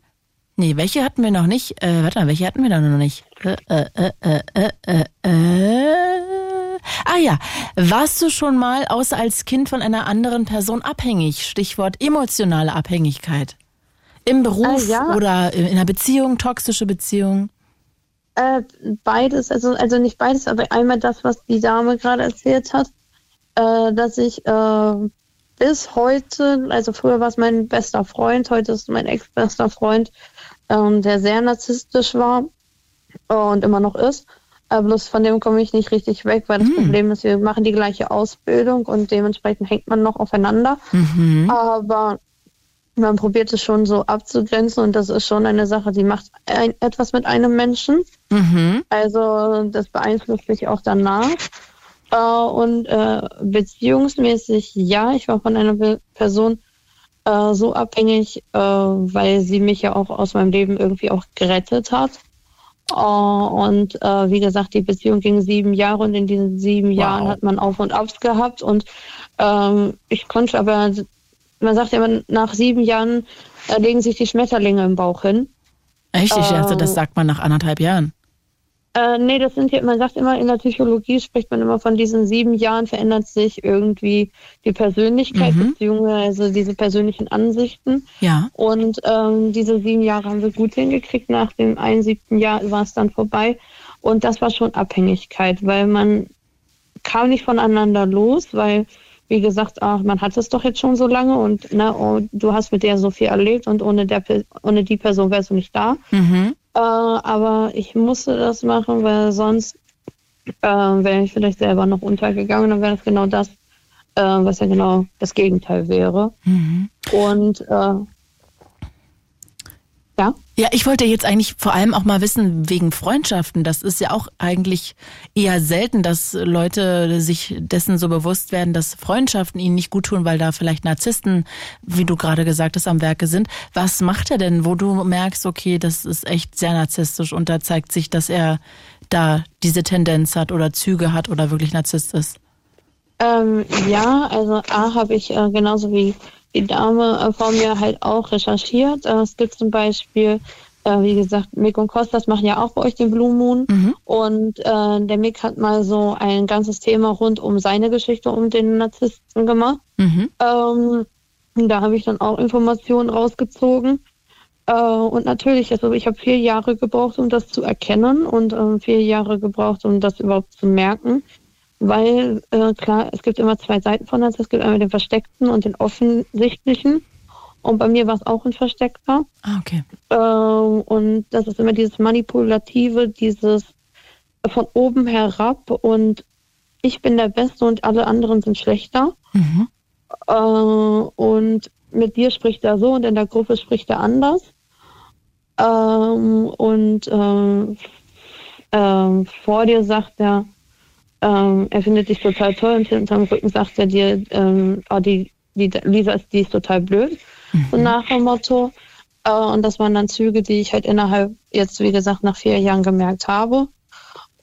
Nee, welche hatten wir noch nicht? Äh, warte mal, welche hatten wir da noch nicht? Äh, äh, äh, äh, äh, äh. Ah ja, warst du schon mal außer als Kind von einer anderen Person abhängig? Stichwort emotionale Abhängigkeit. Im Beruf Äh, ja. oder in einer Beziehung, toxische Beziehung? Äh, beides, also, also nicht beides, aber einmal das, was die Dame gerade erzählt hat, äh, dass ich äh, bis heute, also früher war es mein bester Freund, heute ist es mein ex-bester Freund, ähm, der sehr narzisstisch war und immer noch ist. Äh, bloß von dem komme ich nicht richtig weg, weil das Problem ist, wir machen die gleiche Ausbildung und dementsprechend hängt man noch aufeinander. Mhm. Aber man probiert es schon so abzugrenzen und das ist schon eine Sache, die macht ein, etwas mit einem Menschen. Mhm. Also das beeinflusst mich auch danach. Äh, und äh, beziehungsmäßig, ja, ich war von einer Be Person äh, so abhängig, äh, weil sie mich ja auch aus meinem Leben irgendwie auch gerettet hat. Äh, und äh, wie gesagt, die Beziehung ging sieben Jahre und in diesen sieben Jahren hat man Auf und Abs gehabt und ähm, ich konnte aber, man sagt ja immer, nach sieben Jahren äh, legen sich die Schmetterlinge im Bauch hin. Echt? Ich dachte, das Ähm. sagt man nach anderthalb Jahren. Äh, nee, das sind ja, man sagt immer, in der Psychologie spricht man immer von diesen sieben Jahren verändert sich irgendwie die Persönlichkeit, Mhm. beziehungsweise diese persönlichen Ansichten. Ja. Und ähm, diese sieben Jahre haben wir gut hingekriegt. Nach dem einen siebten Jahr war es dann vorbei. Und das war schon Abhängigkeit, weil man kam nicht voneinander los, weil, wie gesagt, ach, man hat es doch jetzt schon so lange und na, oh, du hast mit der so viel erlebt und ohne, der, ohne die Person wärst du nicht da. Mhm. Äh, aber ich musste das machen, weil sonst äh, wäre ich vielleicht selber noch untergegangen. Dann wäre das genau das, äh, was ja genau das Gegenteil wäre. Mhm. Und äh, ja, ich wollte jetzt eigentlich vor allem auch mal wissen, wegen Freundschaften. Das ist ja auch eigentlich eher selten, dass Leute sich dessen so bewusst werden, dass Freundschaften ihnen nicht gut tun, weil da vielleicht Narzissten, wie du gerade gesagt hast, am Werke sind. Was macht er denn, wo du merkst, okay, das ist echt sehr narzisstisch und da zeigt sich, dass er da diese Tendenz hat oder Züge hat oder wirklich Narzisst ist? ähm, ja, also A habe ich äh, genauso wie die Dame äh, vor mir halt auch recherchiert. Äh, es gibt zum Beispiel, äh, wie gesagt, Mick und Kostas machen ja auch bei euch den Blue Moon. Und äh, der Mick hat mal so ein ganzes Thema rund um seine Geschichte um den Narzissten gemacht. Mhm. Ähm, da habe ich dann auch Informationen rausgezogen. Äh, und natürlich, also ich habe vier Jahre gebraucht, um das zu erkennen und ähm, vier Jahre gebraucht, um das überhaupt zu merken. Weil, äh, klar, es gibt immer zwei Seiten von uns. Es gibt einmal den versteckten und den offensichtlichen. Und bei mir war es auch ein versteckter. Ah, okay. Ähm, und das ist immer dieses Manipulative, dieses von oben herab und ich bin der Beste und alle anderen sind schlechter. Mhm. Äh, und mit dir spricht er so und in der Gruppe spricht er anders. Ähm, und ähm, ähm, vor dir sagt er, ähm, er findet dich total toll und hinterm Rücken sagt er dir, ähm, oh, die, die Lisa ist, die ist total blöd. So nach dem Motto. Äh, und das waren dann Züge, die ich halt innerhalb jetzt, wie gesagt, nach vier Jahren gemerkt habe.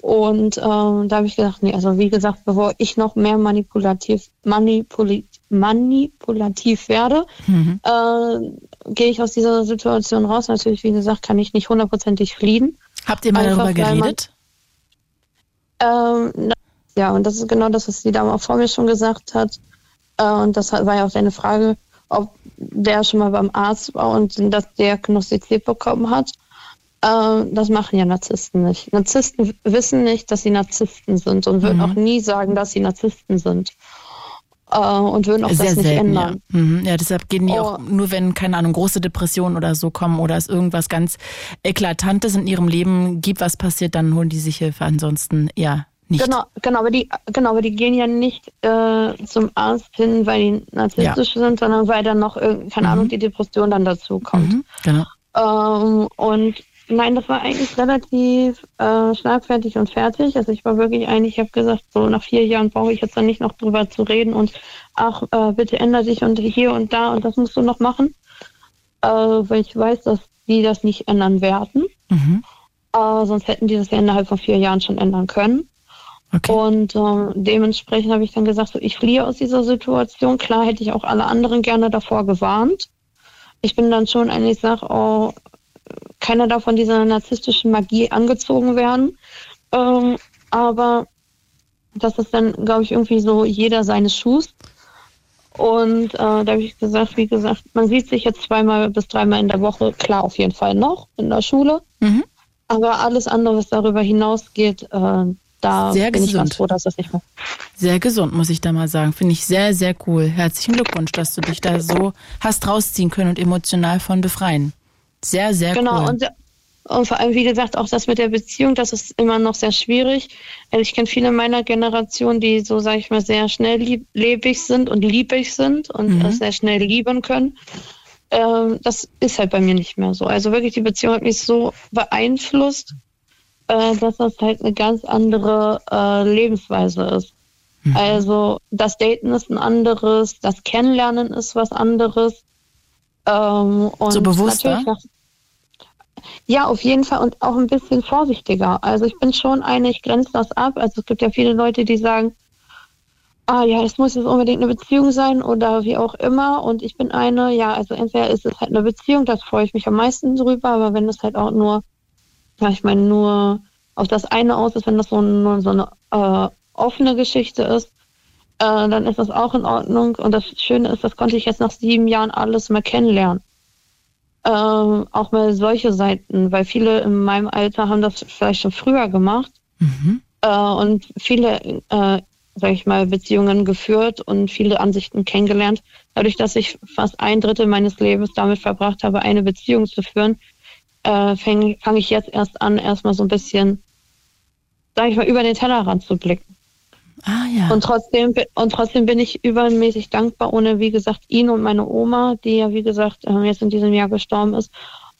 Und ähm, da habe ich gedacht, nee, also wie gesagt, bevor ich noch mehr manipulativ, manipuli, manipulativ werde, Mhm. äh, gehe ich aus dieser Situation raus. Natürlich, wie gesagt, kann ich nicht hundertprozentig fliehen. Habt ihr mal Einfach, darüber weil man- geredet? Ähm, ja, und das ist genau das, was die Dame auch vor mir schon gesagt hat. Äh, und das war ja auch deine Frage, ob der schon mal beim Arzt war und das diagnostiziert bekommen hat. Äh, das machen ja Narzissten nicht. Narzissten wissen nicht, dass sie Narzissten sind und würden Mhm. auch nie sagen, dass sie Narzissten sind. Äh, und würden auch Sehr das nicht selten, ja. ändern. Mhm. ja. Deshalb gehen die Oh. auch nur, wenn, keine Ahnung, große Depressionen oder so kommen oder es irgendwas ganz Eklatantes in ihrem Leben gibt, was passiert, dann holen die sich Hilfe. Ansonsten eher nicht. Genau, genau, aber die, genau, aber die gehen ja nicht äh, zum Arzt hin, weil die narzisstisch sind, sondern weil dann noch, keine Ahnung, die Depression dann dazu kommt. Mhm. Genau. Ähm, und nein, das war eigentlich relativ äh, schlagfertig und fertig. Also ich war wirklich eigentlich, ich habe gesagt, so nach vier Jahren brauche ich jetzt dann nicht noch drüber zu reden und ach, äh, bitte ändere dich und hier und da und das musst du noch machen. Äh, weil ich weiß, dass die das nicht ändern werden. Mhm. Äh, sonst hätten die das ja innerhalb von vier Jahren schon ändern können. Okay. Und ähm, dementsprechend habe ich dann gesagt, so, ich fliehe aus dieser Situation. Klar hätte ich auch alle anderen gerne davor gewarnt. Ich bin dann schon eigentlich, sag, oh, keiner darf von dieser narzisstischen Magie angezogen werden. Ähm, aber das ist dann, glaube ich, irgendwie so jeder seines Schuhs. Und äh, da habe ich gesagt, wie gesagt, man sieht sich jetzt zweimal bis dreimal in der Woche, klar auf jeden Fall noch in der Schule. Mhm. Aber alles andere, was darüber hinausgeht, äh, da Sehr bin ich gesund. froh, dass das nicht mehr. Sehr gesund, muss ich da mal sagen. Finde ich sehr, sehr cool. Herzlichen Glückwunsch, dass du dich da so hast rausziehen können und emotional von befreien. Sehr, sehr Genau, cool. und, und vor allem, wie gesagt, auch das mit der Beziehung, das ist immer noch sehr schwierig. Also ich kenne viele meiner Generation, die so, sage ich mal, sehr schnell lebig sind und liebig sind und Mhm. sehr schnell lieben können. Ähm, das ist halt bei mir nicht mehr so. Also wirklich, die Beziehung hat mich so beeinflusst, äh, dass das halt eine ganz andere äh, Lebensweise ist. Mhm. Also das Daten ist ein anderes, das Kennenlernen ist was anderes. Ähm, und So bewusster? nach- Ja, auf jeden Fall und auch ein bisschen vorsichtiger. Also ich bin schon eine, ich grenze das ab. Also es gibt ja viele Leute, die sagen, ah ja, es muss jetzt unbedingt eine Beziehung sein oder wie auch immer. Und ich bin eine, ja, also entweder ist es halt eine Beziehung, da freue ich mich am meisten drüber, aber wenn es halt auch nur, ja, ich meine, nur auf das eine aus ist, wenn das so, nur so eine äh, offene Geschichte ist, äh, dann ist das auch in Ordnung. Und das Schöne ist, das konnte ich jetzt nach sieben Jahren alles mal kennenlernen. Ähm, auch mal solche Seiten, weil viele in meinem Alter haben das vielleicht schon früher gemacht Mhm. äh, und viele, äh, sag ich mal, Beziehungen geführt und viele Ansichten kennengelernt. Dadurch, dass ich fast ein Drittel meines Lebens damit verbracht habe, eine Beziehung zu führen, äh, fange fang ich jetzt erst an, erstmal so ein bisschen, sag ich mal, über den Tellerrand zu blicken. Ah ja. Und trotzdem, und trotzdem bin ich übermäßig dankbar, ohne, wie gesagt, ihn und meine Oma, die ja, wie gesagt, äh, jetzt in diesem Jahr gestorben ist.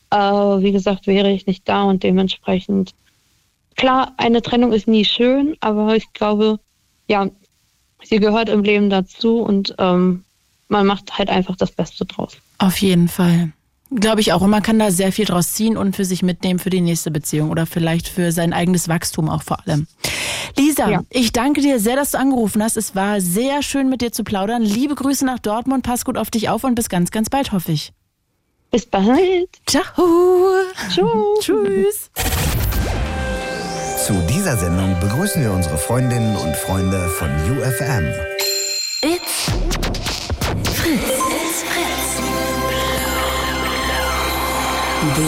Äh, wie gesagt, wäre ich nicht da und dementsprechend, klar, eine Trennung ist nie schön, aber ich glaube, ja, sie gehört im Leben dazu und ähm, man macht halt einfach das Beste draus. Auf jeden Fall. Glaube ich auch. Und man kann da sehr viel draus ziehen und für sich mitnehmen für die nächste Beziehung oder vielleicht für sein eigenes Wachstum auch vor allem. Lisa, Ja. ich danke dir sehr, dass du angerufen hast. Es war sehr schön mit dir zu plaudern. Liebe Grüße nach Dortmund. Pass gut auf dich auf und bis ganz, ganz bald, hoffe ich. Bis bald. Ciao. Tschüss. Tschüss. Zu dieser Sendung begrüßen wir unsere Freundinnen und Freunde von UFM. It's Mit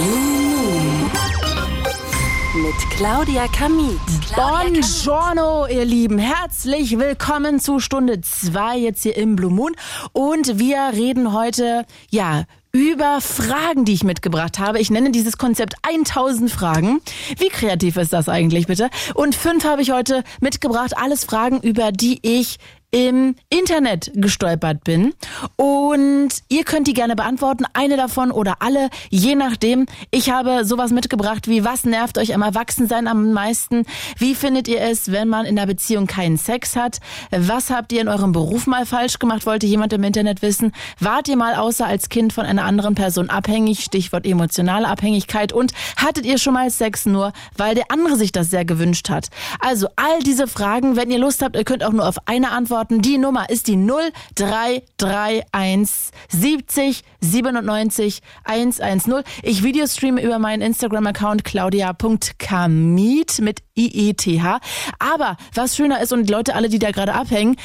Claudia Kamit. Buongiorno, ihr Lieben. Herzlich willkommen zu Stunde 2 jetzt hier im Blue Moon. Und wir reden heute, ja, über Fragen, die ich mitgebracht habe. Ich nenne dieses Konzept 1000 Fragen. Wie kreativ ist das eigentlich, bitte? Und fünf habe ich heute mitgebracht. Alles Fragen, über die ich im Internet gestolpert bin. Und ihr könnt die gerne beantworten, eine davon oder alle, je nachdem. Ich habe sowas mitgebracht wie, was nervt euch am Erwachsensein am meisten? Wie findet ihr es, wenn man in einer Beziehung keinen Sex hat? Was habt ihr in eurem Beruf mal falsch gemacht? Wollte jemand im Internet wissen? Wart ihr mal außer als Kind von einer anderen Person abhängig? Stichwort emotionale Abhängigkeit. Und hattet ihr schon mal Sex nur, weil der andere sich das sehr gewünscht hat? Also all diese Fragen, wenn ihr Lust habt, ihr könnt auch nur auf eine antworten. Die Nummer ist die 0331 70 97 110. Ich videostreame über meinen Instagram-Account claudia.kamit mit IETH. Aber was schöner ist und Leute alle, die da gerade abhängen,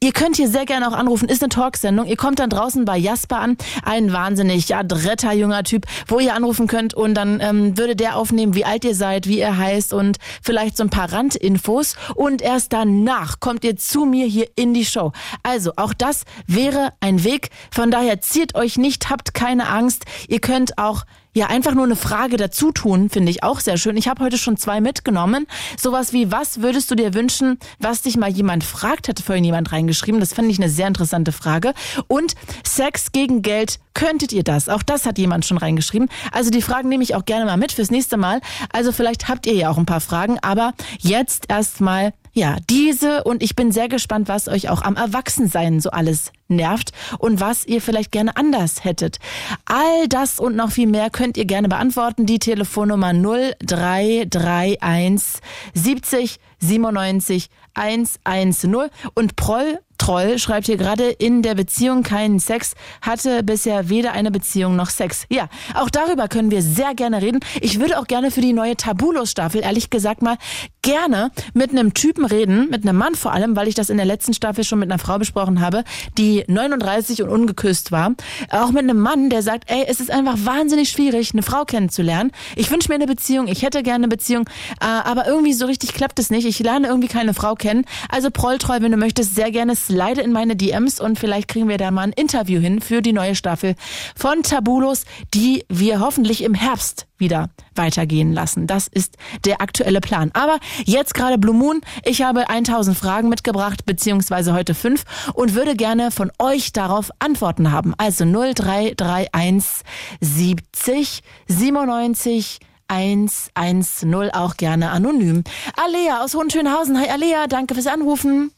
ihr könnt hier sehr gerne auch anrufen, ist eine Talksendung. Ihr kommt dann draußen bei Jasper an, ein wahnsinnig adretter junger Typ, wo ihr anrufen könnt und dann ähm, würde der aufnehmen, wie alt ihr seid, wie ihr heißt und vielleicht so ein paar Randinfos und erst danach kommt ihr zu mir hier in die Show. Also auch das wäre ein Weg. Von daher ziert euch nicht, habt keine Angst. Ihr könnt auch ja, einfach nur eine Frage dazu tun, finde ich auch sehr schön. Ich habe heute schon zwei mitgenommen. Sowas wie, was würdest du dir wünschen, was dich mal jemand fragt, hatte vorhin jemand reingeschrieben. Das fand ich eine sehr interessante Frage. Und Sex gegen Geld, könntet ihr das? Auch das hat jemand schon reingeschrieben. Also die Fragen nehme ich auch gerne mal mit fürs nächste Mal. Also vielleicht habt ihr ja auch ein paar Fragen, aber jetzt erstmal ja, diese und ich bin sehr gespannt, was euch auch am Erwachsensein so alles nervt und was ihr vielleicht gerne anders hättet. All das und noch viel mehr könnt ihr gerne beantworten. Die Telefonnummer 0331 70 97 110 und Proll Troll schreibt hier gerade in der Beziehung keinen Sex, hatte bisher weder eine Beziehung noch Sex. Ja, auch darüber können wir sehr gerne reden. Ich würde auch gerne für die neue Tabulos-Staffel, ehrlich gesagt mal, gerne mit einem Typen reden, mit einem Mann vor allem, weil ich das in der letzten Staffel schon mit einer Frau besprochen habe, die 39 und ungeküsst war. Auch mit einem Mann, der sagt, ey, es ist einfach wahnsinnig schwierig, eine Frau kennenzulernen. Ich wünsche mir eine Beziehung, ich hätte gerne eine Beziehung, äh, aber irgendwie so richtig klappt es nicht. Ich lerne irgendwie keine Frau kennen. Also Prolltreu, wenn du möchtest, sehr gerne slide in meine DMs und vielleicht kriegen wir da mal ein Interview hin für die neue Staffel von Tabulos, die wir hoffentlich im Herbst wieder weitergehen lassen. Das ist der aktuelle Plan. Aber jetzt gerade Blue Moon. Ich habe 1000 Fragen mitgebracht, beziehungsweise heute fünf und würde gerne von euch darauf Antworten haben. Also 0331 70 97 110 auch gerne anonym. Alea aus Hohenschönhausen. Hi Alea, danke fürs Anrufen.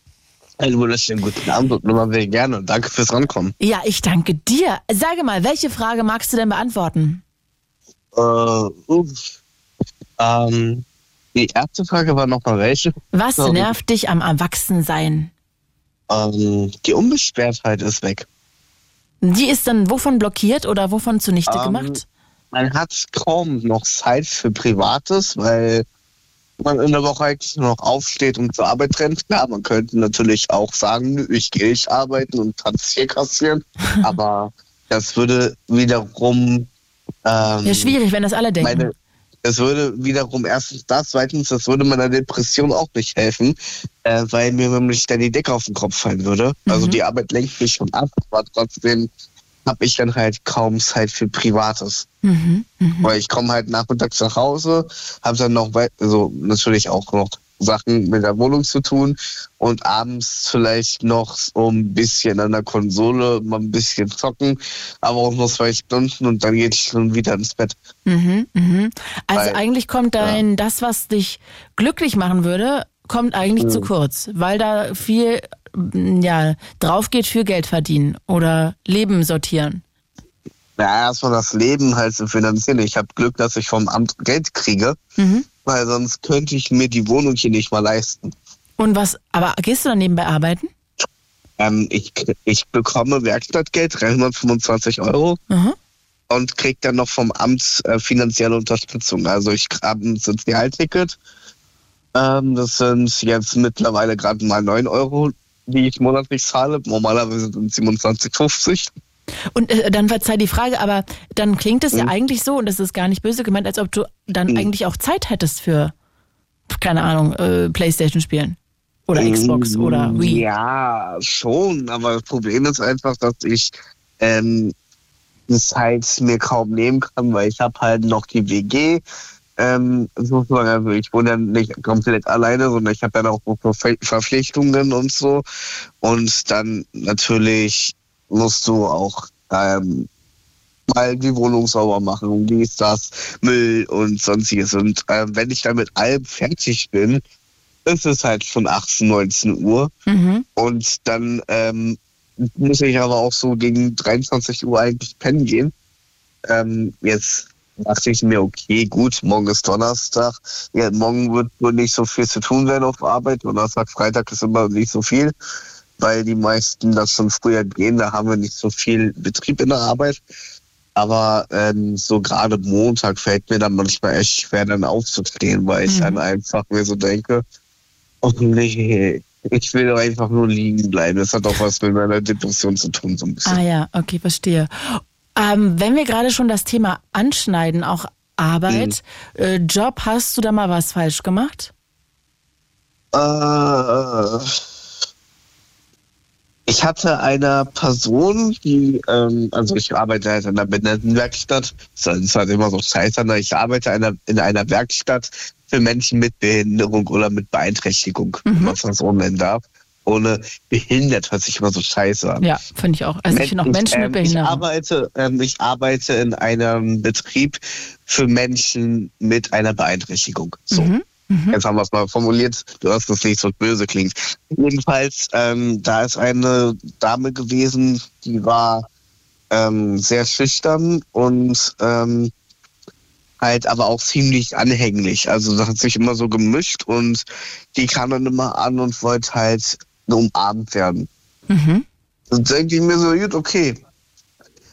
Einen wunderschönen guten Abend und nochmal sehr gerne und danke fürs Rankommen. Ja, ich danke dir. Sage mal, welche Frage magst du denn beantworten? Äh, uff. Ähm, die erste Frage war nochmal welche? Was Sorry. nervt dich am Erwachsensein? Ähm, die Unbeschwertheit ist weg. Die ist dann wovon blockiert oder wovon zunichte Ähm, gemacht? Man hat kaum noch Zeit für Privates, weil man in der Woche eigentlich nur noch aufsteht und zur Arbeit rennt. Klar, man könnte natürlich auch sagen, ich gehe nicht arbeiten und IV kassieren, aber das würde wiederum ähm, Ja, schwierig, wenn das alle denken. meine, es würde wiederum erstens das, zweitens, das würde meiner Depression auch nicht helfen, äh, weil mir nämlich dann die Decke auf den Kopf fallen würde. Also Mhm. die Arbeit lenkt mich schon ab, aber trotzdem habe ich dann halt kaum Zeit für Privates. Mhm, mhm. Weil ich komme halt nachmittags nach Hause, habe dann noch, also natürlich auch noch Sachen mit der Wohnung zu tun und abends vielleicht noch so ein bisschen an der Konsole, mal ein bisschen zocken, aber auch nur zwei Stunden und dann geht ich schon wieder ins Bett. Mhm, mhm. Also Weil- eigentlich kommt dein, das, was dich glücklich machen würde, kommt eigentlich Mhm. zu kurz, weil da viel ja, drauf geht für Geld verdienen oder Leben sortieren. Ja, erstmal das Leben halt zu finanzieren. Ich habe Glück, dass ich vom Amt Geld kriege, Mhm. weil sonst könnte ich mir die Wohnung hier nicht mal leisten. Und was, aber gehst du dann nebenbei arbeiten? Ähm, ich, ich bekomme Werkstattgeld, 325 Euro. Mhm. und kriege dann noch vom Amt äh, finanzielle Unterstützung. Also ich habe ein Sozialticket. Ähm, das sind jetzt mittlerweile gerade mal 9 Euro, die ich monatlich zahle. Normalerweise sind es 27,50. Und äh, dann verzeih die Frage, aber dann klingt es ja Mhm. eigentlich so, und das ist gar nicht böse gemeint, als ob du dann Mhm. eigentlich auch Zeit hättest für, keine Ahnung, äh, Playstation spielen. Oder Xbox oder Wii. Ja, schon. Aber das Problem ist einfach, dass ich ähm, das halt mir kaum nehmen kann, weil ich habe halt noch die WG. Ähm, sozusagen, also ich wohne ja nicht komplett alleine, sondern ich habe ja auch Verpflichtungen und so. Und dann natürlich musst du auch ähm, mal die Wohnung sauber machen, dies, das, Müll und sonstiges. Und ähm, wenn ich dann mit allem fertig bin, ist es halt schon 18, 19 Uhr. Mhm. Und dann ähm, muss ich aber auch so gegen 23 Uhr eigentlich pennen gehen. Ähm, jetzt dachte ich mir, okay, gut, morgen ist Donnerstag. Ja, morgen wird wohl nicht so viel zu tun sein auf Arbeit. Donnerstag, Freitag ist immer nicht so viel, weil die meisten das schon früher gehen. Da haben wir nicht so viel Betrieb in der Arbeit. Aber ähm, so gerade Montag fällt mir dann manchmal echt schwer, dann aufzustehen, weil ich Mhm. dann einfach mir so denke, oh nee, ich will doch einfach nur liegen bleiben. Das hat auch was mit meiner Depression zu tun, so ein bisschen. Ah ja, okay, verstehe. Ähm, wenn wir gerade schon das Thema anschneiden, auch Arbeit, Mhm. äh, Job, hast du da mal was falsch gemacht? Äh, ich hatte eine Person, die, ähm, also ich arbeite halt in einer Behindertenwerkstatt. Das ist halt immer so scheiße, ich arbeite in einer, in einer Werkstatt für Menschen mit Behinderung oder mit Beeinträchtigung, wenn man es so nennen darf. Ohne behindert hört sich immer so scheiße an. Ja, finde ich auch. Also ich finde auch Menschen mit ähm, Ich Behinderung. arbeite, ähm, ich arbeite in einem Betrieb für Menschen mit einer Beeinträchtigung. So. Mhm. Mhm. Jetzt haben wir es mal formuliert, du hast es nicht so böse klingt. Jedenfalls, ähm, da ist eine Dame gewesen, die war ähm, sehr schüchtern und ähm, halt aber auch ziemlich anhänglich. Also das hat sich immer so gemischt und die kam dann immer an und wollte halt umarmt werden. Mhm. Dann denke ich mir so, gut, okay.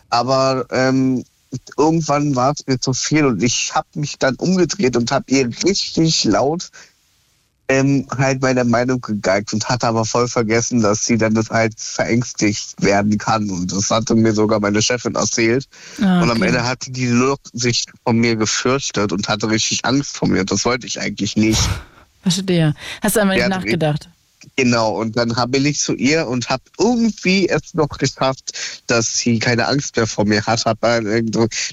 Aber ähm, irgendwann war es mir zu viel und ich habe mich dann umgedreht und habe ihr richtig laut ähm, halt meine Meinung gegeigt und hatte aber voll vergessen, dass sie dann das halt verängstigt werden kann. Und das hatte mir sogar meine Chefin erzählt. Ah, Und am okay. Ende hatte die nur sich von mir gefürchtet und hatte richtig Angst vor mir. Das wollte ich eigentlich nicht. Verstehe. Hast du einmal nachgedacht? Genau, und dann habe ich zu ihr und habe irgendwie es noch geschafft, dass sie keine Angst mehr vor mir hat.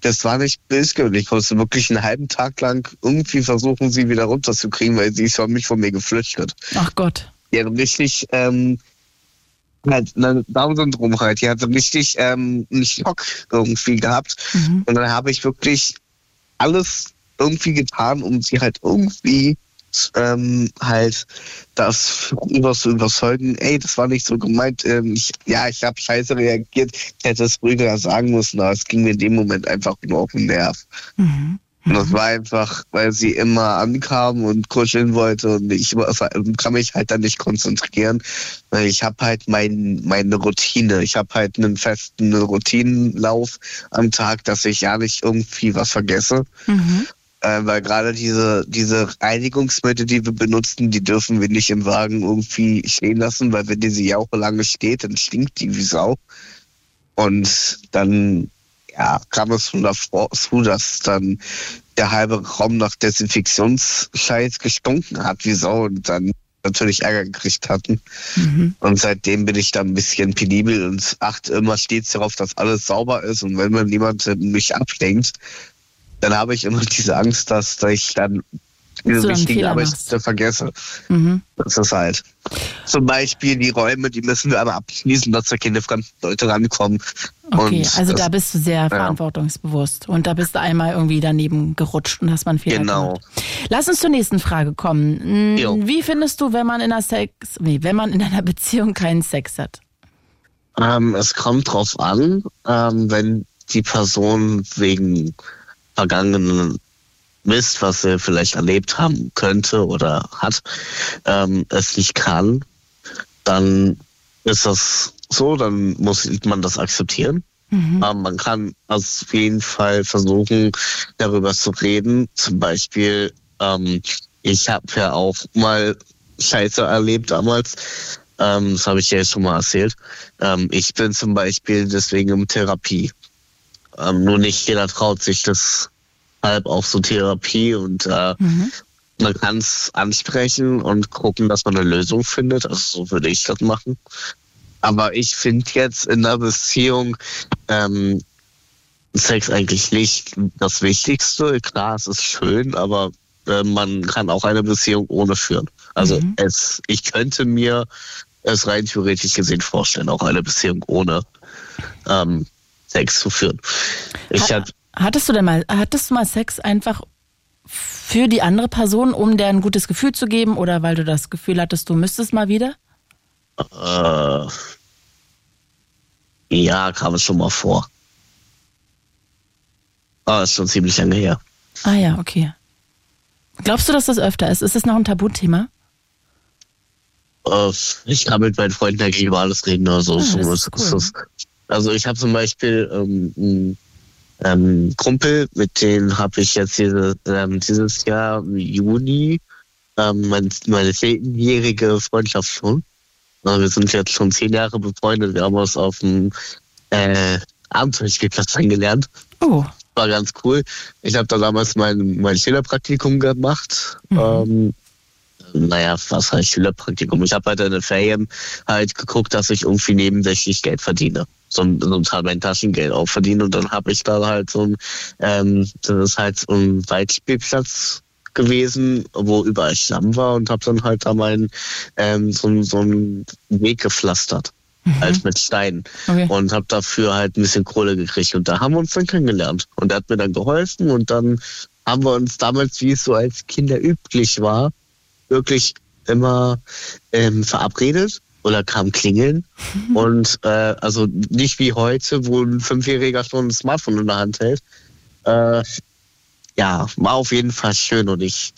Das war nicht böse und ich musste wirklich einen halben Tag lang irgendwie versuchen, sie wieder runterzukriegen, weil sie ist von mich von mir geflüchtet. Ach Gott. Hat richtig ähm, halt ein Down-Syndrom halt. Die hatte richtig ähm, einen Schock irgendwie gehabt. Mhm. Und dann habe ich wirklich alles irgendwie getan, um sie halt irgendwie ähm, halt das über zu überzeugen, ey, das war nicht so gemeint. Ähm, ich, ja, ich habe scheiße reagiert. Ich hätte es ruhiger sagen müssen, aber es ging mir in dem Moment einfach nur auf den Nerv. Mhm. Und das war einfach, weil sie immer ankam und kuscheln wollte und ich war- kann mich halt dann nicht konzentrieren, weil ich habe halt mein, meine Routine. Ich habe halt einen festen Routinenlauf am Tag, dass ich ja nicht irgendwie was vergesse. Mhm. Äh, weil gerade diese, diese Reinigungsmittel, die wir benutzen, die dürfen wir nicht im Wagen irgendwie stehen lassen, weil wenn diese Jauche lange steht, dann stinkt die wie Sau. Und dann ja, kam es schon davor zu, dass dann der halbe Raum nach Desinfektionsscheiß gestunken hat wie Sau und dann natürlich Ärger gekriegt hatten. Mhm. Und seitdem bin ich da ein bisschen penibel und achte immer stets darauf, dass alles sauber ist. Und wenn mir niemand mich ablenkt, dann habe ich immer diese Angst, dass ich dann diese wichtigen Arbeitsschritte vergesse. Mhm. Das ist halt. Zum Beispiel die Räume, die müssen wir aber abschließen, dass da keine fremden Leute rankommen. Okay, Und also das- da bist du sehr verantwortungsbewusst. Und da bist du einmal irgendwie daneben gerutscht und hast einen Fehler Genau. gemacht. Lass uns zur nächsten Frage kommen. Mm, Jo. Wie findest du, wenn man in einer Sex, nee, wenn man in einer Beziehung keinen Sex hat? Ähm, es kommt drauf an, ähm, wenn die Person wegen vergangenen Mist, was sie vielleicht erlebt haben könnte oder hat, ähm, es nicht kann, dann ist das so, dann muss man das akzeptieren. Mhm. Ähm, man kann auf jeden Fall versuchen, darüber zu reden. Zum Beispiel, ähm, ich habe ja auch mal Scheiße erlebt damals. Ähm, das habe ich ja jetzt schon mal erzählt. Ähm, ich bin zum Beispiel deswegen in Therapie. Ähm, nur nicht jeder traut sich das halb auf so Therapie und äh, Mhm. man kann es ansprechen und gucken, dass man eine Lösung findet. Also so würde ich das machen. Aber ich finde jetzt in einer Beziehung ähm, Sex eigentlich nicht das Wichtigste. Klar, es ist schön, aber äh, man kann auch eine Beziehung ohne führen. Also Mhm. es, ich könnte mir es rein theoretisch gesehen vorstellen, auch eine Beziehung ohne ähm, Sex zu führen. Ich Ha- hab, Hattest du denn mal, hattest du mal Sex einfach für die andere Person, um der ein gutes Gefühl zu geben oder weil du das Gefühl hattest, du müsstest mal wieder? Äh, ja, kam es schon mal vor. Aber ist schon ziemlich lange her. Ah ja, okay. Glaubst du, dass das öfter ist? Ist das noch ein Tabuthema? Äh, ich kann mit meinen Freunden eigentlich über alles reden. Also, Ah, so das ist, ist ist cool. das, also ich habe zum Beispiel ähm, einen ähm, Kumpel, mit dem habe ich jetzt diese, ähm, dieses Jahr im Juni ähm, mein, meine zehnjährige Freundschaft schon. Also wir sind jetzt schon zehn Jahre befreundet. Wir haben uns auf dem äh, Abenteuerspielplatz kennengelernt. Oh, war ganz cool. Ich habe da damals mein, mein Schülerpraktikum gemacht. Ähm, naja, was heißt Schülerpraktikum? Ich habe halt in den Ferien halt geguckt, dass ich irgendwie nebensächlich Geld verdiene. So, ein- so ein Teil mein Taschengeld auch verdiene. Und dann habe ich da halt so ein, ähm, das ist halt so ein Waldspielplatz gewesen, wo überall Schlamm war und habe dann halt da meinen ähm, so, so einen Weg gepflastert. Halt mit Steinen okay. und habe dafür halt ein bisschen Kohle gekriegt. Und da haben wir uns dann kennengelernt. Und er hat mir dann geholfen und dann haben wir uns damals, wie es so als Kinder üblich war, wirklich immer ähm, verabredet oder kam klingeln. Und äh, also nicht wie heute, wo ein Fünfjähriger schon ein Smartphone in der Hand hält. Äh, ja, war auf jeden Fall schön und ich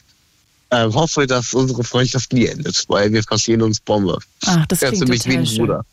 äh, hoffe, dass unsere Freundschaft nie endet, weil wir verstehen uns Bombe. Ach, das klingt ziemlich wie ein schön. Bruder.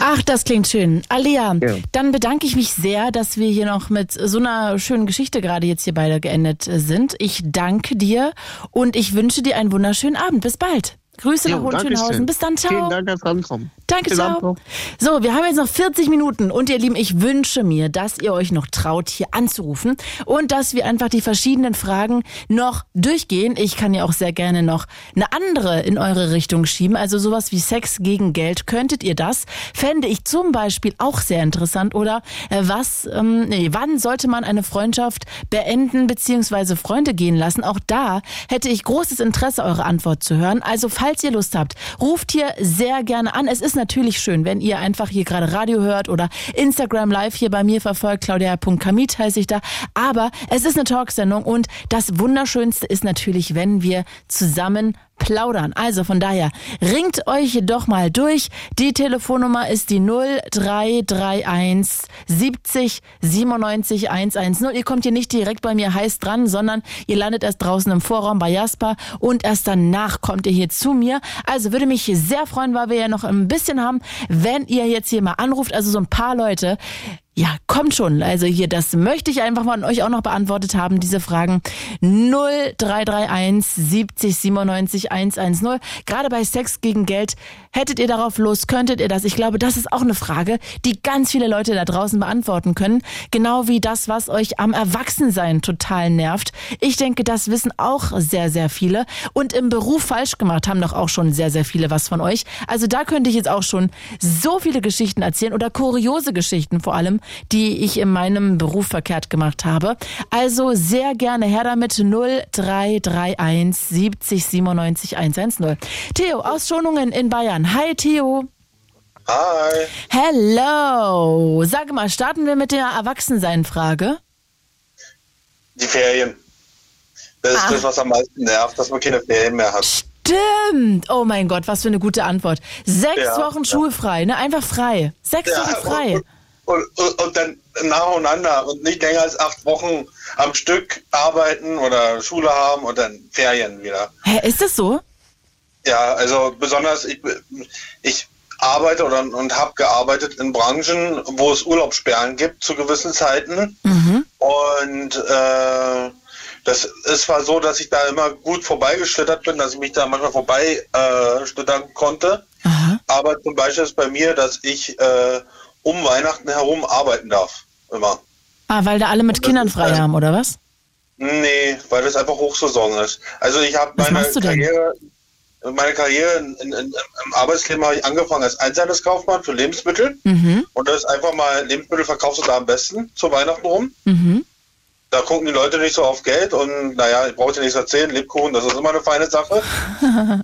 Ach, das klingt schön. Alia, Ja. dann bedanke ich mich sehr, dass wir hier noch mit so einer schönen Geschichte gerade jetzt hier beide geendet sind. Ich danke dir und ich wünsche dir einen wunderschönen Abend. Bis bald. Grüße nach Jo, Hohenschönhausen. Dankeschön. Bis dann, ciao. Vielen Dank fürs Rankommen. Danke, Bis ciao. So, wir haben jetzt noch 40 Minuten und ihr Lieben, ich wünsche mir, dass ihr euch noch traut, hier anzurufen und dass wir einfach die verschiedenen Fragen noch durchgehen. Ich kann ja auch sehr gerne noch eine andere in eure Richtung schieben, also sowas wie Sex gegen Geld. Könntet ihr das? Fände ich zum Beispiel auch sehr interessant. Oder äh, was, ähm, nee, wann sollte man eine Freundschaft beenden beziehungsweise Freunde gehen lassen? Auch da hätte ich großes Interesse, eure Antwort zu hören. Also falls ihr Lust habt, ruft hier sehr gerne an. Es ist natürlich schön, wenn ihr einfach hier gerade Radio hört oder Instagram live hier bei mir verfolgt. Claudia.kamit heiße ich da. Aber es ist eine Talksendung und das Wunderschönste ist natürlich, wenn wir zusammen plaudern. Also von daher, ringt euch doch mal durch. Die Telefonnummer ist die 0331 70 97 110. Ihr kommt hier nicht direkt bei mir heiß dran, sondern ihr landet erst draußen im Vorraum bei Jasper und erst danach kommt ihr hier zu mir. Also würde mich sehr freuen, weil wir ja noch ein bisschen haben, wenn ihr jetzt hier mal anruft. Also so ein paar Leute. Ja, kommt schon. Also hier, das möchte ich einfach mal an euch auch noch beantwortet haben, diese Fragen. 0331 70 97 110. Gerade bei Sex gegen Geld, hättet ihr darauf Lust, könntet ihr das? Ich glaube, das ist auch eine Frage, die ganz viele Leute da draußen beantworten können. Genau wie das, was euch am Erwachsensein total nervt. Ich denke, das wissen auch sehr, sehr viele. Und im Beruf falsch gemacht haben doch auch schon sehr, sehr viele was von euch. Also da könnte ich jetzt auch schon so viele Geschichten erzählen oder kuriose Geschichten vor allem, die ich in meinem Beruf verkehrt gemacht habe. Also sehr gerne her damit 0331 70 97 110. Theo aus Schonungen in Bayern. Hi Theo. Hi. Hello. Sag mal, starten wir mit der Erwachsensein-Frage? Die Ferien. Das ist Ah. das, was am meisten nervt, dass man keine Ferien mehr hat. Stimmt. Oh mein Gott, was für eine gute Antwort. Sechs Ja, Wochen ja. schulfrei, ne? Einfach frei. Sechs Wochen frei. Und, und, und, und dann nacheinander und nicht länger als acht Wochen am Stück arbeiten oder Schule haben und dann Ferien wieder. Hä, ist das so? Ja, also besonders ich, ich arbeite oder, und habe gearbeitet in Branchen, wo es Urlaubssperren gibt zu gewissen Zeiten. Und äh, das ist zwar so, dass ich da immer gut vorbeigeschlittert bin, dass ich mich da manchmal vorbei äh, konnte. Aber zum Beispiel ist bei mir, dass ich äh, um Weihnachten herum arbeiten darf. Immer. Ah, weil da alle mit Kindern frei haben, oder was? Nee, weil das einfach Hochsaison ist. Also ich habe meine? Karriere, meine Karriere in, in, in, im Arbeitsleben habe ich angefangen als Einzelhandelskaufmann für Lebensmittel. Mhm. Und das ist einfach mal, Lebensmittel verkaufst du da am besten zu Weihnachten rum. Mhm. Da gucken die Leute nicht so auf Geld und naja, ich brauche dir nichts erzählen, Lebkuchen, das ist immer eine feine Sache.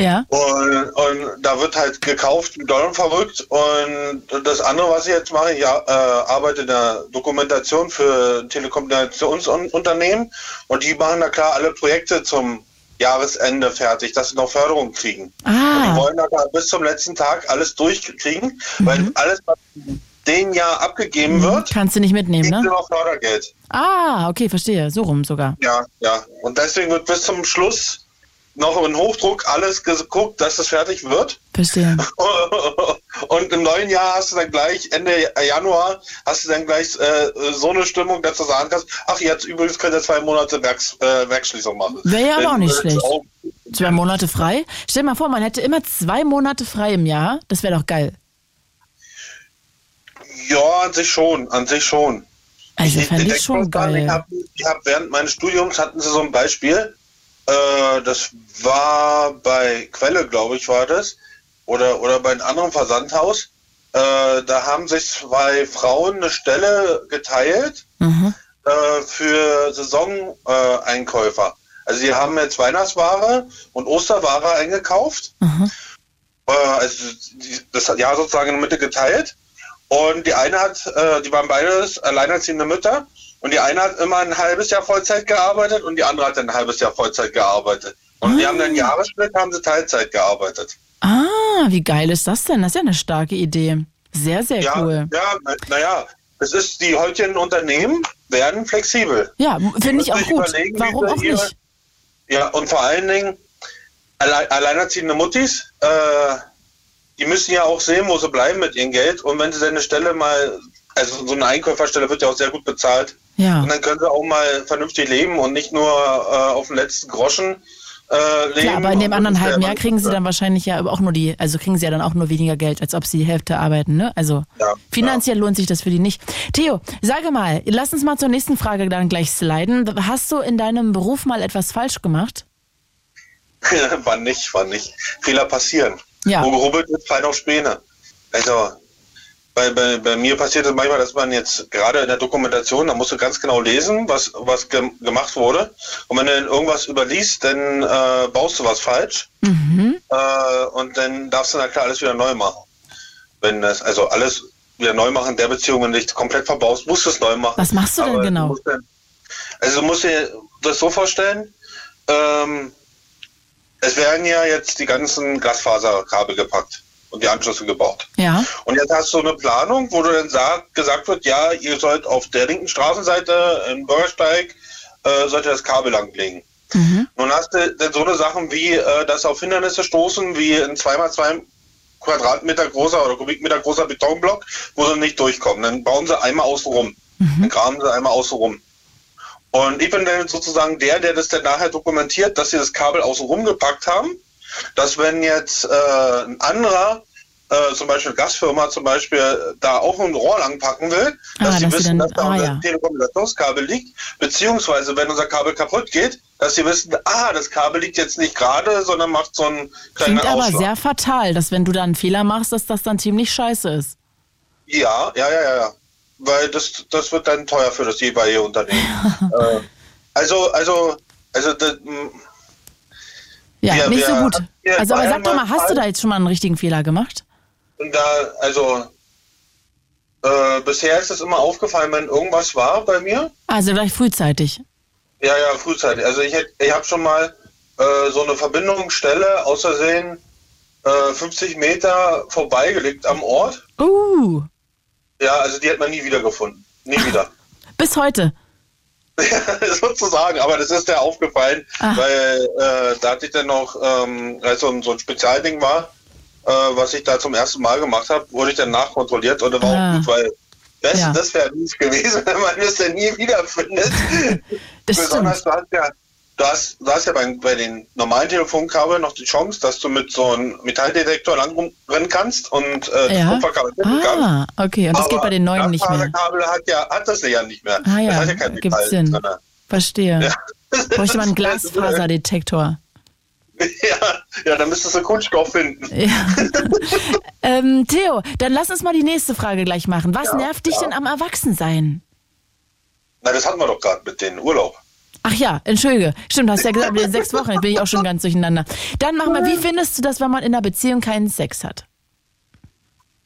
Ja. Und, und da wird halt gekauft, wie doll und verrückt. Und das andere, was ich jetzt mache, ich äh, arbeite in der Dokumentation für Telekommunikationsunternehmen und die machen da klar alle Projekte zum Jahresende fertig, dass sie noch Förderung kriegen. Und Ah. die wollen da bis zum letzten Tag alles durchkriegen, weil alles, was dem Jahr abgegeben wird, Kannst du nicht mitnehmen, ne? noch Fördergeld. Ah, okay, verstehe. So rum sogar. Ja, ja. Und deswegen wird bis zum Schluss noch in Hochdruck alles geguckt, dass es fertig wird. Verstehe. Und im neuen Jahr hast du dann gleich, Ende Januar, hast du dann gleich äh, so eine Stimmung, dass du sagen kannst, ach jetzt übrigens könnt ihr zwei Monate Werks, äh, Werksschließung machen. Wäre ja aber auch nicht schlecht. auch- Zwei Monate frei? Stell dir mal vor, man hätte immer zwei Monate frei im Jahr. Das wäre doch geil. Ja, an sich schon, an sich schon. Also fände ich schon Ich geil. ich hab während meines Studiums hatten sie so ein Beispiel. Äh, das war bei Quelle, glaube ich, war das. Oder, oder bei einem anderen Versandhaus. Äh, da haben sich zwei Frauen eine Stelle geteilt Mhm. äh, für Saisoneinkäufer. Einkäufer. also die haben jetzt Weihnachtsware und Osterware eingekauft. Mhm. Äh, also die, das hat ja sozusagen in der Mitte geteilt. Und die eine hat, äh, die waren beides alleinerziehende Mütter. Und die eine hat immer ein halbes Jahr Vollzeit gearbeitet und die andere hat ein halbes Jahr Vollzeit gearbeitet. Und die haben dann Jahresschnitt, haben sie Teilzeit gearbeitet. Ah, wie geil ist das denn? Das ist ja eine starke Idee. Sehr, sehr ja, cool. ja, naja, es ist, die heutigen Unternehmen werden flexibel. Ja, finde ich auch gut. Warum auch ihre- nicht? Ja, und vor allen Dingen alle, alleinerziehende Muttis, äh, die müssen ja auch sehen, wo sie bleiben mit ihrem Geld. Und wenn sie dann eine Stelle mal, also so eine Einkäuferstelle wird ja auch sehr gut bezahlt. Ja. Und dann können sie auch mal vernünftig leben und nicht nur äh, auf den letzten Groschen äh, leben. Klar, aber in dem anderen halben ja Jahr kriegen sie dann wahrscheinlich ja auch nur die, also kriegen sie ja dann auch nur weniger Geld, als ob sie die Hälfte arbeiten, ne? Also Ja, finanziell lohnt sich das für die nicht. Theo, sage mal, lass uns mal zur nächsten Frage dann gleich sliden. Hast du in deinem Beruf mal etwas falsch gemacht? war nicht, war nicht. Fehler passieren. Ja. Wo gerubbelt wird, fallen auch Späne. Also, bei, bei, bei mir passiert es manchmal, dass man jetzt gerade in der Dokumentation, da musst du ganz genau lesen, was, was gem gemacht wurde. Und wenn du dann irgendwas überliest, dann äh, baust du was falsch. Äh, und dann darfst du na klar alles wieder neu machen. Wenn das, also alles wieder neu machen in der Beziehung, wenn du dich komplett verbaust, musst du es neu machen. Was machst du denn Aber genau? musst dann- also du musst dir das so vorstellen, ähm, es werden ja jetzt die ganzen Glasfaserkabel gepackt und die Anschlüsse gebaut. Ja. Und jetzt hast du eine Planung, wo du dann sag, gesagt wird, ja, ihr sollt auf der linken Straßenseite im Bürgersteig äh, sollt ihr das Kabel langlegen. Nun hast du dann so eine Sachen wie, äh, dass auf Hindernisse stoßen, wie ein 2x2 Quadratmeter großer oder Kubikmeter großer Betonblock, wo sie nicht durchkommen. Dann bauen sie einmal außen rum. Dann graben sie einmal außen rum. Und ich bin dann sozusagen der, der das dann nachher dokumentiert, dass sie das Kabel außen rum gepackt haben, dass wenn jetzt äh, ein anderer, äh, zum Beispiel eine Gasfirma zum Beispiel, da auch ein Rohr lang packen will, Ah, dass sie dass wissen, dann- dass da ah, unser ja. Telekommunikationskabel liegt, beziehungsweise wenn unser Kabel kaputt geht, dass sie wissen, ah, das Kabel liegt jetzt nicht gerade, sondern macht so einen kleinen Klingt aber Ausschlag. sehr fatal, dass wenn du da einen Fehler machst, dass das dann ziemlich scheiße ist. Ja, ja, ja, ja, ja. Weil das, das wird dann teuer für das jeweilige Unternehmen. äh, also, also, also, das, Ja, Wir- nicht so wir- gut. wir Also aber sag doch mal, hast du da jetzt schon mal einen richtigen Fehler gemacht? da, also, äh, bisher ist es immer aufgefallen, wenn irgendwas war bei mir. Also gleich frühzeitig. Ja, ja, frühzeitig. Also ich, ich habe schon mal äh, so eine Verbindungsstelle aus Versehen äh, 50 Meter vorbeigelegt am Ort. Uh, Ja, also die hat man nie wieder gefunden. Nie wieder. bis heute. sozusagen, aber das ist ja aufgefallen, Ah. weil äh, da hatte ich dann noch, ähm, als so ein, so ein Spezialding war, äh, was ich da zum ersten Mal gemacht habe, wurde ich dann nachkontrolliert und das war Ah. auch gut, weil das, Ja. das wäre mies gewesen, wenn man das dann nie wiederfindet. Das Besonders stimmt. du hast ja, du hast, du hast ja bei, bei den normalen Telefonkabeln noch die Chance, dass du mit so einem Metalldetektor lang rennen kannst und äh, das Ja. Kupferkabel finden kannst. Ah, okay. Und das geht Aber bei den neuen nicht mehr. Glasfaserkabel hat ja, hat das ja nicht mehr. Ah das ja, hat ja kein Metall Sinn. drin. Verstehe. Bräuchte man einen Glasfaserdetektor. Ja, ja, dann müsstest du Kunststoff finden. Ja. ähm, Theo, dann lass uns mal die nächste Frage gleich machen. Was Ja, nervt dich ja. denn am Erwachsensein? Na, das hatten wir doch gerade mit dem Urlaub. Ach ja, entschuldige. Stimmt, hast ja gesagt, den sechs Wochen, jetzt bin ich auch schon ganz durcheinander. Dann mach mal, wie findest du das, wenn man in einer Beziehung keinen Sex hat?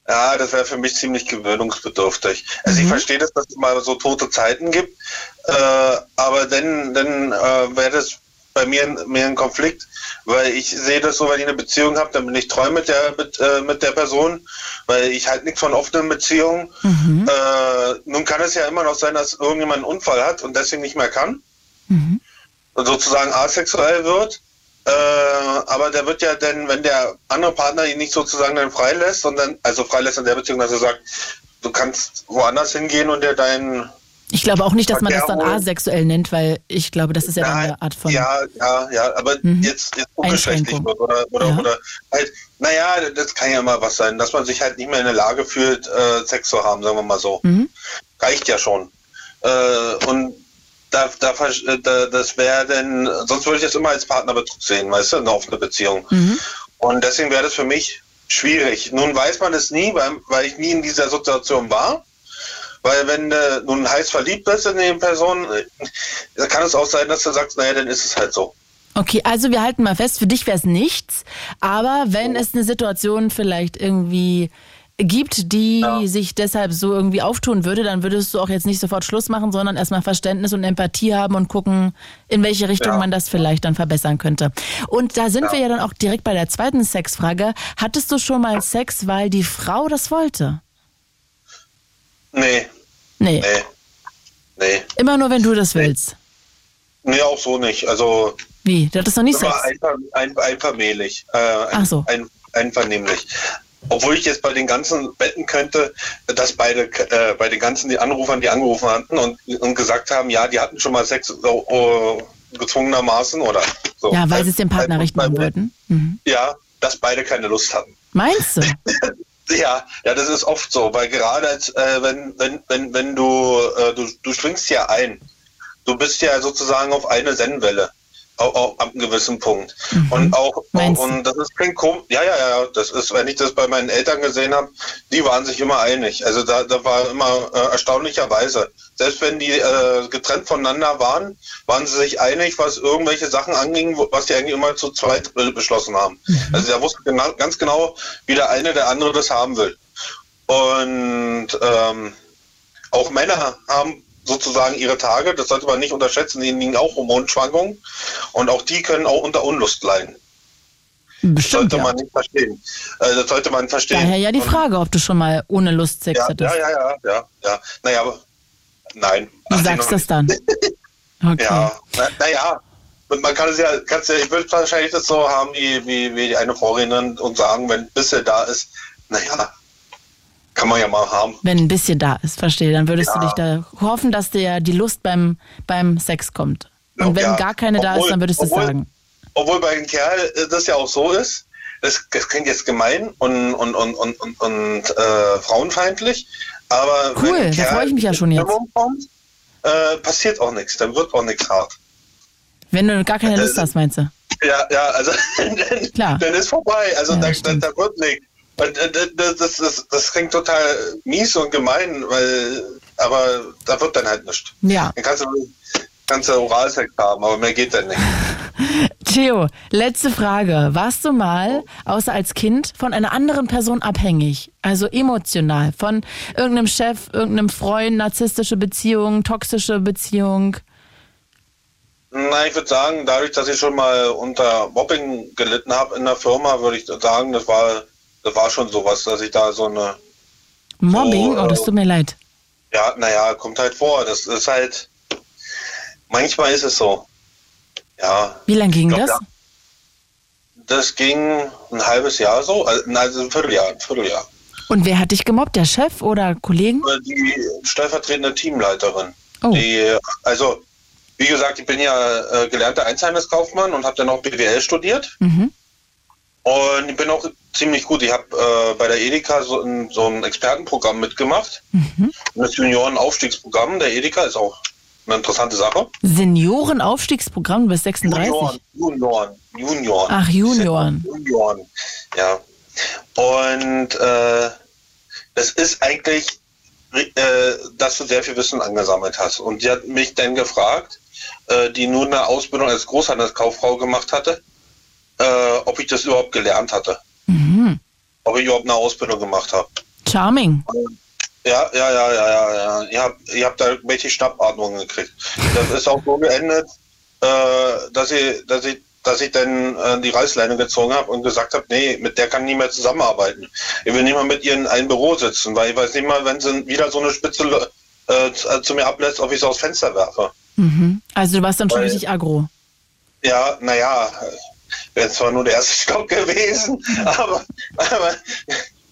Ja, das wäre für mich ziemlich gewöhnungsbedürftig. Also ich verstehe das, dass es mal so tote Zeiten gibt, äh, aber dann, dann äh, wäre das bei mir, mir ein Konflikt, weil ich sehe das so, wenn ich eine Beziehung habe, dann bin ich treu mit der mit, äh, mit der Person, weil ich halt nichts von offenen Beziehungen. Äh, nun kann es ja immer noch sein, dass irgendjemand einen Unfall hat und deswegen nicht mehr kann und sozusagen asexuell wird. Äh, aber der wird ja dann, wenn der andere Partner ihn nicht sozusagen dann freilässt und dann, also freilässt in der Beziehung, dass er sagt, du kannst woanders hingehen und dir deinen Ich glaube auch nicht, dass man das dann asexuell nennt, weil ich glaube, das ist ja dann Nein, eine Art von. Ja, ja, ja, aber Mhm. jetzt, jetzt ungeschlechtlich oder, oder, Ja. oder halt, naja, das kann ja immer was sein, dass man sich halt nicht mehr in der Lage fühlt, äh, Sex zu haben, sagen wir mal so. Mhm. Reicht ja schon. Äh, und da, da, äh, da, das wäre denn, sonst würde ich das immer als Partnerbetrug sehen, weißt du, eine offene Beziehung. Mhm. Und deswegen wäre das für mich schwierig. Nun weiß man es nie, weil, weil ich nie in dieser Situation war. Weil wenn du nun heiß verliebt bist in die Person, äh, kann es auch sein, dass du sagst, naja, dann ist es halt so. Okay, also wir halten mal fest, für dich wäre es nichts, aber wenn es eine Situation vielleicht irgendwie gibt, die Ja. sich deshalb so irgendwie auftun würde, dann würdest du auch jetzt nicht sofort Schluss machen, sondern erstmal Verständnis und Empathie haben und gucken, in welche Richtung Ja. man das vielleicht dann verbessern könnte. Und da sind Ja. wir ja dann auch direkt bei der zweiten Sexfrage. Hattest du schon mal Sex, weil die Frau das wollte? Nee, Nee. nee, nee. Immer nur, wenn du das willst. Nee, auch so nicht. Also Wie? Du hattest noch nie Sex? einver, ein, einvermählich. Äh, ein, Ach so. ein, einvernehmlich. Obwohl ich jetzt bei den ganzen wetten könnte, dass beide, äh, bei den ganzen die Anrufern, die angerufen hatten und, und gesagt haben, ja, die hatten schon mal Sex so, oh, gezwungenermaßen oder so. Ja, weil sie es dem Partner recht machen wollten. Mhm. Ja, dass beide keine Lust hatten. Meinst du? Ja, ja, das ist oft so, weil gerade als, äh, wenn, wenn, wenn, wenn du, äh, du, du springst ja ein, du bist ja sozusagen auf eine Sennwelle auch, ab einem gewissen Punkt. Mhm. Und auch, Meinst und das ist kein komisch, ja, ja, ja, das ist, wenn ich das bei meinen Eltern gesehen habe, die waren sich immer einig. Also da, da war immer äh, erstaunlicherweise, selbst wenn die äh, getrennt voneinander waren, waren sie sich einig, was irgendwelche Sachen anging, was die eigentlich immer zu zweit be- beschlossen haben. Also der wusste genau, ganz genau, wie der eine der andere das haben will. Und ähm, auch Männer haben sozusagen ihre Tage, das sollte man nicht unterschätzen, ihnen liegen auch Hormonschwankungen und auch die können auch unter Unlust leiden. Das Bestimmt, sollte ja. man nicht verstehen. Äh, das sollte man verstehen. Daher ja die Frage, ob du schon mal ohne Lust Sex Ja, hattest. ja, ja, ja, ja, ja. Naja, aber nein. Wie Ach, die sagst du das dann? Okay. Ja, na, naja. Und man kann es ja, kann's ja ich würde wahrscheinlich das so haben, wie, wie, wie die eine Vorrednerin und sagen, wenn ein bisschen da ist, naja, kann man ja mal haben. Wenn ein bisschen da ist, verstehe, dann würdest du Ja. dich da hoffen, dass dir die Lust beim, beim Sex kommt. Und wenn Ja, gar keine da ist, obwohl- dann würdest du es obwohl- sagen. Obwohl bei einem Kerl äh, das ja auch so ist, das, das klingt jetzt gemein und, und, und, und, und, und äh, frauenfeindlich, aber Cool, da freue ich mich ja schon jetzt. Kommt, äh, passiert auch nichts, dann wird auch nichts hart. Wenn du gar keine Lust Äh, hast, meinst du? Ja, ja, also dann, Klar. dann ist vorbei. Also Ja, da, da, da wird nichts. Äh, Das, das, das, das klingt total mies und gemein, weil, aber da wird dann halt nichts. Ja. Dann kannst du, kannst du Oralsex haben, aber mehr geht dann nicht. Theo, letzte Frage. Warst du mal, außer als Kind, von einer anderen Person abhängig? Also emotional? Von irgendeinem Chef, irgendeinem Freund, narzisstische Beziehung, toxische Beziehung? Na, ich würde sagen, dadurch, dass ich schon mal unter Mobbing gelitten habe in der Firma, würde ich sagen, das war, das war schon sowas, dass ich da so eine, Mobbing? So, Oh, das äh, tut mir leid. ja, naja, kommt halt vor. Das ist halt, manchmal ist es so. Ja, Wie lange ging glaub, das? ja. Das ging ein halbes Jahr so, also also ein Vierteljahr, ein Vierteljahr. Und wer hat dich gemobbt? Der Chef oder Kollegen? Äh, Die stellvertretende Teamleiterin. Oh. Die, also, wie gesagt, ich bin ja äh, gelernter Einzelhandelskaufmann und habe dann auch BWL studiert. Mhm. Und ich bin auch ziemlich gut. Ich habe äh, bei der Edeka so ein, so ein Expertenprogramm mitgemacht. Mhm. Das Juniorenaufstiegsprogramm der Edeka ist auch eine interessante Sache. Seniorenaufstiegsprogramm, du bist 36. Junioren, Junioren, Junioren. Ach, Junioren. Junioren, ja. Und äh, das ist eigentlich, äh, dass du sehr viel Wissen angesammelt hast. Und sie hat mich dann gefragt, äh, die nur eine Ausbildung als Großhandelskauffrau gemacht hatte, äh, ob ich das überhaupt gelernt hatte. Mhm. Ob ich überhaupt eine Ausbildung gemacht habe. Charming. Ja, ja, ja, ja, ja, ja. Ihr habt, ihr habt da welche Schnappatmungen gekriegt. Das ist auch so geendet, äh, dass ich, dass ich, dass ich dann äh, die Reißleine gezogen habe und gesagt habe, nee, mit der kann ich nie mehr zusammenarbeiten. Ich will nicht mal mit ihr in einem Büro sitzen, weil ich weiß nicht mal, wenn sie wieder so eine Spitze äh, zu, zu mir ablässt, ob ich sie aus Fenster werfe. Mhm. Also du warst dann schon Weil- richtig aggro. Ja, naja, wäre zwar nur der erste Stock gewesen, aber, aber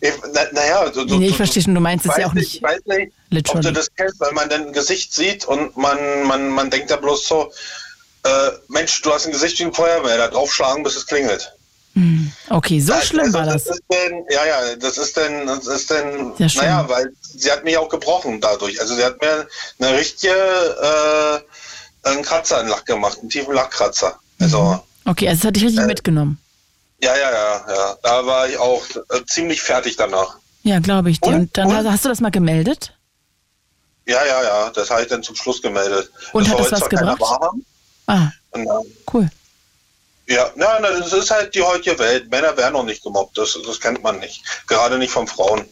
naja, na, ja, so, so, Nee, ich verstehe schon, du meinst es ja auch nicht, nicht weiß nicht, ob du literally. das kennst, weil man dann ein Gesicht sieht und man, man, man denkt da bloß so, äh, Mensch, du hast ein Gesicht wie ein Feuerwehr, da draufschlagen, bis es klingelt. Mhm. Okay, so Also schlimm war das. ist denn, ja, ja, das ist denn, das ist denn, schön. naja, weil sie hat mich auch gebrochen dadurch. Also sie hat mir eine richtige, äh, einen Kratzer in Lack gemacht, einen tiefen Lackkratzer. Also, Okay, also es hat dich richtig mitgenommen. ja, ja, ja, ja, da war ich auch äh, ziemlich fertig danach. Ja, glaube ich dir. Und- dann und? hast, du das mal gemeldet? Ja, ja, ja, das habe ich dann zum Schluss gemeldet. Und hat soll das was gebracht? Ah, und, äh, cool. Ja, na, na, das ist halt die heutige Welt. Männer werden noch nicht gemobbt, das, das kennt man nicht. Gerade nicht von Frauen.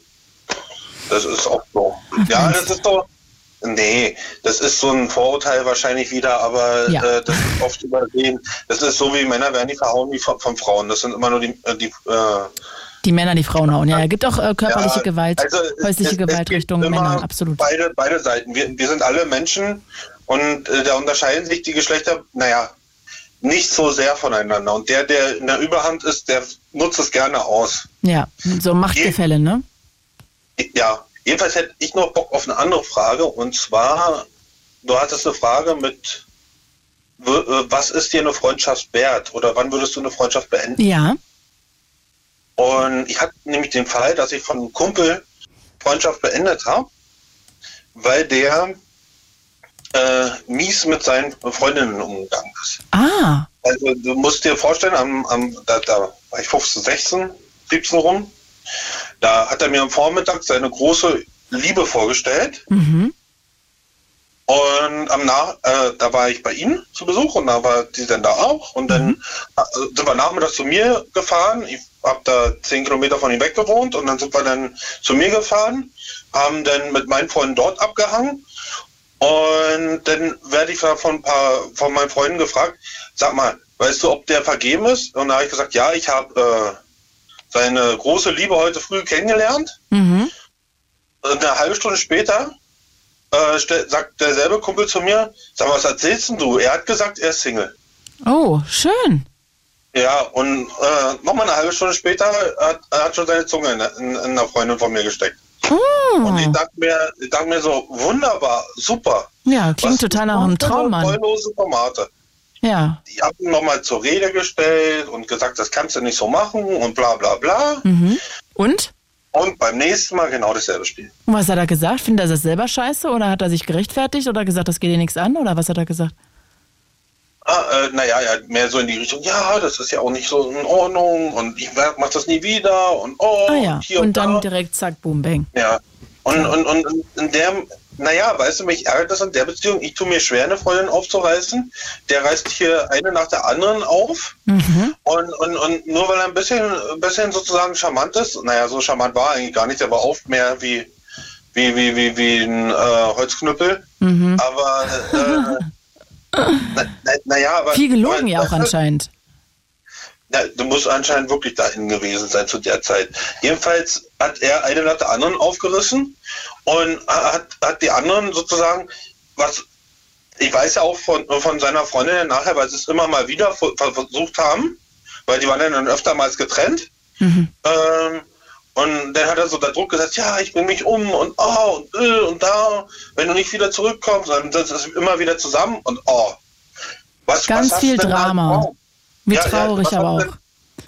Das ist auch so. Ja, das ist so. Nee, das ist so ein Vorurteil wahrscheinlich wieder, aber Ja. äh, das ist oft übersehen. Das ist so wie Männer werden nicht verhauen wie von, von Frauen. Das sind immer nur die, äh, die äh, Die Männer, die Frauen hauen. Ja, es gibt auch äh, körperliche ja, Gewalt, also häusliche es- Gewalt es Richtung Männer, absolut. Beide, beide Seiten. Wir, wir sind alle Menschen und äh, da unterscheiden sich die Geschlechter, naja, nicht so sehr voneinander. Und der, der in der Überhand ist, der nutzt es gerne aus. Ja, so Machtgefälle, ne? Ja, jedenfalls hätte ich noch Bock auf eine andere Frage. Und zwar, du hattest eine Frage mit, äh, was ist dir eine Freundschaft wert? Oder wann würdest du eine Freundschaft beenden? Ja. Und ich hatte nämlich den Fall, dass ich von einem Kumpel Freundschaft beendet habe, weil der äh, mies mit seinen Freundinnen umgegangen ist. Ah, Also du musst dir vorstellen, am, am, da, da war ich 15, 16, 17 rum, da hat er mir am Vormittag seine große Liebe vorgestellt mhm. und am Nach äh, da war ich bei ihm zu Besuch und da war die dann da auch und dann äh, sind wir nachmittags zu mir gefahren. Ich habe da 10 Kilometer von ihm weg gewohnt und dann sind wir dann zu mir gefahren, haben dann mit meinen Freunden dort abgehangen und dann werde ich von ein paar von meinen Freunden gefragt, sag mal, weißt du, ob der vergeben ist? Und da habe ich gesagt, ja, ich habe äh, seine große Liebe heute früh kennengelernt. Mhm. Und eine halbe Stunde später äh, sagt derselbe Kumpel zu mir, sag mal, was erzählst denn du? Er hat gesagt, er ist Single. Oh, schön. Ja, und äh, nochmal eine halbe Stunde später hat er hat schon seine Zunge in, in, in einer Freundin von mir gesteckt. Und ich Oh. dachte mir, ich dachte mir so, wunderbar, super. Ja, klingt Was total nach einem Traum an. Treulose Formate. Ja. Ich habe ihn nochmal zur Rede gestellt und gesagt, das kannst du nicht so machen und bla bla bla. Mhm. Und? Und beim nächsten Mal genau dasselbe Spiel. Und was hat er gesagt? Findet er das selber scheiße oder hat er sich gerechtfertigt oder gesagt, das geht dir nichts an oder was hat er gesagt? Ah, äh, naja, ja, mehr so in die Richtung, ja, das ist ja auch nicht so in Ordnung und ich mach das nie wieder und oh, ah ja, und und, dann da. direkt zack, boom, bang. Ja. Und, und, und in der, naja, weißt du, mich ärgert das in der Beziehung, ich tue mir schwer, eine Freundin aufzureißen. Der reißt hier eine nach der anderen auf. Mhm. Und, und, und nur weil er ein bisschen, ein bisschen sozusagen charmant ist, naja, so charmant war er eigentlich gar nicht, der war oft mehr wie, wie, wie, wie, wie ein äh, Holzknüppel. Mhm. Aber, äh, na, na, naja, aber. Viel gelogen ja auch anscheinend. Ja, du musst anscheinend wirklich dahin gewesen sein zu der Zeit. Jedenfalls hat er eine nach der anderen aufgerissen und hat, hat die anderen sozusagen, was ich weiß ja auch von, von seiner Freundin nachher, weil sie es immer mal wieder ver- ver- versucht haben, weil die waren dann öftermals getrennt. Mhm. Ähm, und dann hat er so da Druck gesetzt, ja, ich bring mich um und oh und, äh, und da, wenn du nicht wieder zurückkommst, dann das ist immer wieder zusammen und oh. Was, Ganz was viel Drama. Frau? Wie Ja, ja, traurig was aber auch. denn-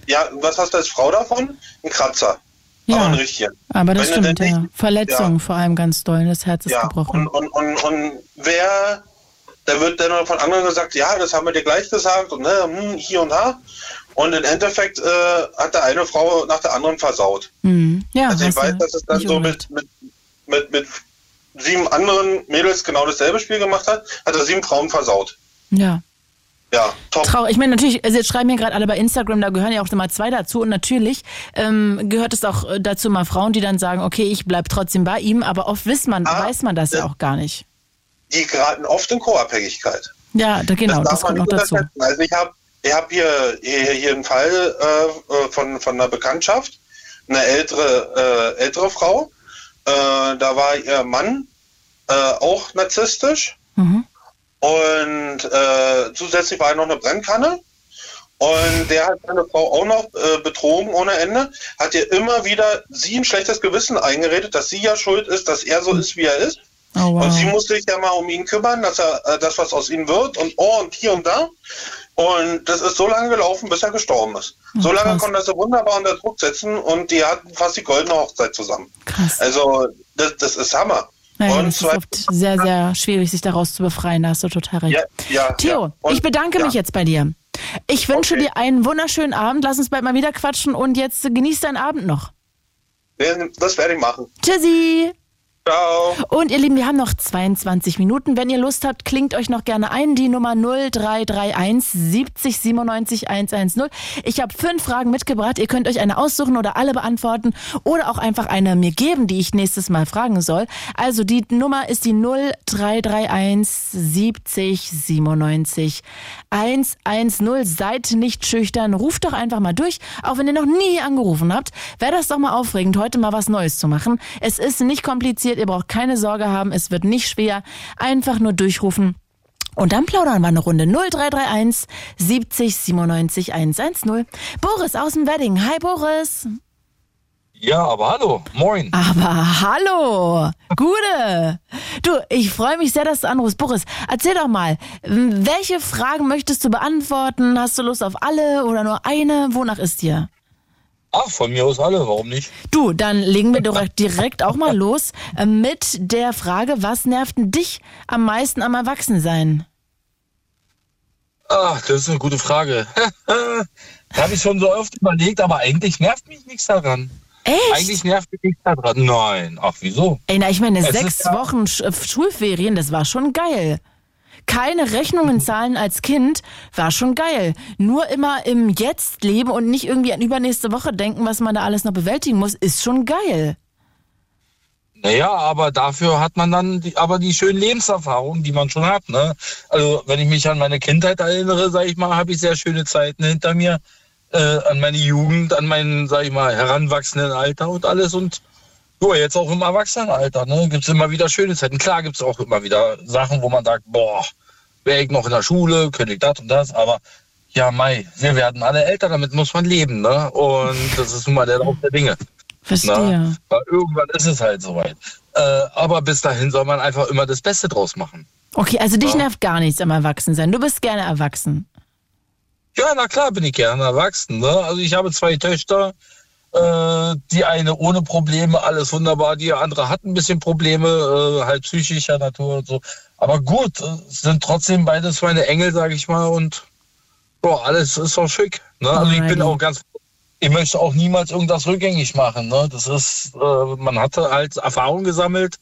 Ja, was hast du als Frau davon? Ein Kratzer. Ja. Aber ein Richtchen. Aber das Wenn stimmt, ja. nicht- Verletzung Ja. vor allem ganz doll, das Herz ist Ja, gebrochen. und, und, und, und wer, da wird dann von anderen gesagt, ja, das haben wir dir gleich gesagt und ne, hm, hier und da. Und im Endeffekt äh, hat der eine Frau nach der anderen versaut. Mhm. Ja, also ich weiß, dass es dann so mit, mit, mit, mit sieben anderen Mädels genau dasselbe Spiel gemacht hat, hat er sieben Frauen versaut. Ja. Ja, top. Traurig. Ich meine, natürlich, also jetzt schreiben mir gerade alle bei Instagram, da gehören ja auch mal zwei dazu. Und natürlich ähm, gehört es auch äh, dazu mal Frauen, die dann sagen, okay, ich bleib trotzdem bei ihm, aber oft weiß man, Ah, weiß man das ja ja. auch gar nicht. Die geraten oft in Co-Abhängigkeit. Ja, da, genau, das, man kommt noch dazu. Also ich habe ich hab hier, hier, hier einen Fall äh, äh, von, von einer Bekanntschaft, eine ältere, äh, ältere Frau. Äh, da war ihr Mann äh, auch narzisstisch Mhm. Und äh, zusätzlich war er noch eine Brennkanne. Und der hat seine Frau auch noch äh, betrogen ohne Ende, hat ihr immer wieder sie ein schlechtes Gewissen eingeredet, dass sie ja schuld ist, dass er so ist, wie er ist. Oh, Und sie wow. musste sich ja mal um ihn kümmern, dass er äh, das, was aus ihm wird und oh und hier und da. Und das ist so lange gelaufen, bis er gestorben ist. so lange krass. konnte er sie wunderbar unter Druck setzen und die hatten fast die goldene Hochzeit zusammen. Krass. Also das, das ist Hammer. Naja, und das ist oft sehr, sehr schwierig, sich daraus zu befreien. Da hast du total recht. ja, ja, Theo, ja. Und- ich bedanke mich jetzt bei dir. Ich wünsche Okay. dir einen wunderschönen Abend. Lass uns bald mal wieder quatschen und jetzt genieß deinen Abend noch. Das werde ich machen. Tschüssi! Ciao. Und ihr Lieben, wir haben noch 22 Minuten. Wenn ihr Lust habt, klingt euch noch gerne ein. Die Nummer 0331 70 97 110. Ich habe fünf Fragen mitgebracht. Ihr könnt euch eine aussuchen oder alle beantworten oder auch einfach eine mir geben, die ich nächstes Mal fragen soll. Also die Nummer ist die 0331 70 97 110. Seid nicht schüchtern. Ruft doch einfach mal durch, auch wenn ihr noch nie angerufen habt. Wäre das doch mal aufregend, heute mal was Neues zu machen. Es ist nicht kompliziert, ihr braucht keine Sorge haben, es wird nicht schwer. Einfach nur durchrufen. Und dann plaudern wir eine Runde 0331 70 97 110. Boris aus dem Wedding. Hi Boris. Ja, aber hallo, moin. Aber hallo, Gude. Du, ich freue mich sehr, dass du anrufst. Boris, erzähl doch mal, welche Fragen möchtest du beantworten? Hast du Lust auf alle oder nur eine? Wonach ist dir? Ach, von mir aus alle, warum nicht? Du, dann legen wir direkt, direkt auch mal los äh, mit der Frage, was nervt denn dich am meisten am Erwachsensein? Ach, das ist eine gute Frage. habe ich schon so oft überlegt, aber eigentlich nervt mich nichts daran. Echt? Eigentlich nervt mich nichts daran. Nein, ach wieso? Ey, na, ich meine, Es sechs Wochen Sch Schulferien, das war schon geil. Keine Rechnungen zahlen als Kind war schon geil. Nur immer im Jetzt leben und nicht irgendwie an übernächste Woche denken, was man da alles noch bewältigen muss, ist schon geil. Naja, aber dafür hat man dann die, aber die schönen Lebenserfahrungen, die man schon hat. Ne? Also wenn ich mich an meine Kindheit erinnere, sage ich mal, habe ich sehr schöne Zeiten hinter mir. Äh, an meine Jugend, an mein, sag ich mal, heranwachsenden Alter und alles. Und ja, jetzt auch im Erwachsenenalter. Ne? Gibt es immer wieder schöne Zeiten. Klar gibt es auch immer wieder Sachen, wo man sagt, boah, wäre ich noch in der Schule, könnte ich das und das. Aber ja, Mai, wir werden alle älter, damit muss man leben. Ne? Und das ist nun mal der Lauf der Dinge. Verstehe. Na, weil irgendwann ist es halt soweit. Äh, aber bis dahin soll man einfach immer das Beste draus machen. Okay, also dich Ja. nervt gar nichts am Erwachsensein. Du bist gerne erwachsen. Ja, na klar bin ich gerne erwachsen. Ne? Also ich habe zwei Töchter. Äh, die eine ohne Probleme, alles wunderbar. Die andere hat ein bisschen Probleme, äh, halt psychischer Natur und so. Aber gut, äh, sind trotzdem beides meine Engel, sage ich mal. Und boah, alles ist doch schick. Ne? Also ich bin auch ganz ich möchte auch niemals irgendwas rückgängig machen. Ne? Das ist, man hatte halt Erfahrung gesammelt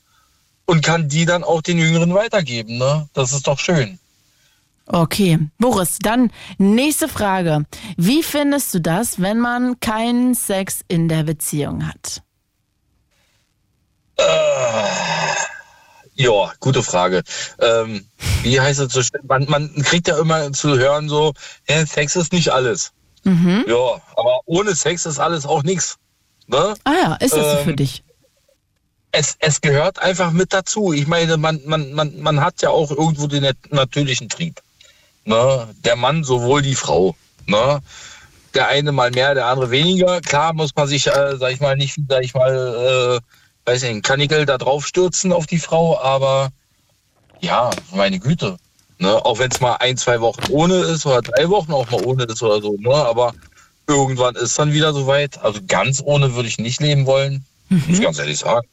und kann die dann auch den Jüngeren weitergeben. Ne? Das ist doch schön. Okay, Boris, dann nächste Frage. Wie findest du das, wenn man keinen Sex in der Beziehung hat? Ja, gute Frage. Ähm, wie heißt es so schön? Man, man kriegt ja immer zu hören so, hä, Sex ist nicht alles. Mhm. Ja, aber ohne Sex ist alles auch nichts. Ne? Ah ja, ist das so Ähm, für dich? es, es gehört einfach mit dazu. Ich meine, man, man, man, man hat ja auch irgendwo den nat- natürlichen Trieb. Ne? Der Mann, sowohl die Frau. Ne? Der eine mal mehr, der andere weniger. Klar muss man sich, äh, sag ich mal, nicht, sag ich mal, äh, weiß nicht, Kanickel da drauf stürzen auf die Frau, aber ja, meine Güte. Ne? Auch wenn es mal ein, zwei Wochen ohne ist oder drei Wochen auch mal ohne ist oder so. Ne? Aber irgendwann ist dann wieder soweit. Also ganz ohne würde ich nicht leben wollen. Muss ich ganz ehrlich sagen.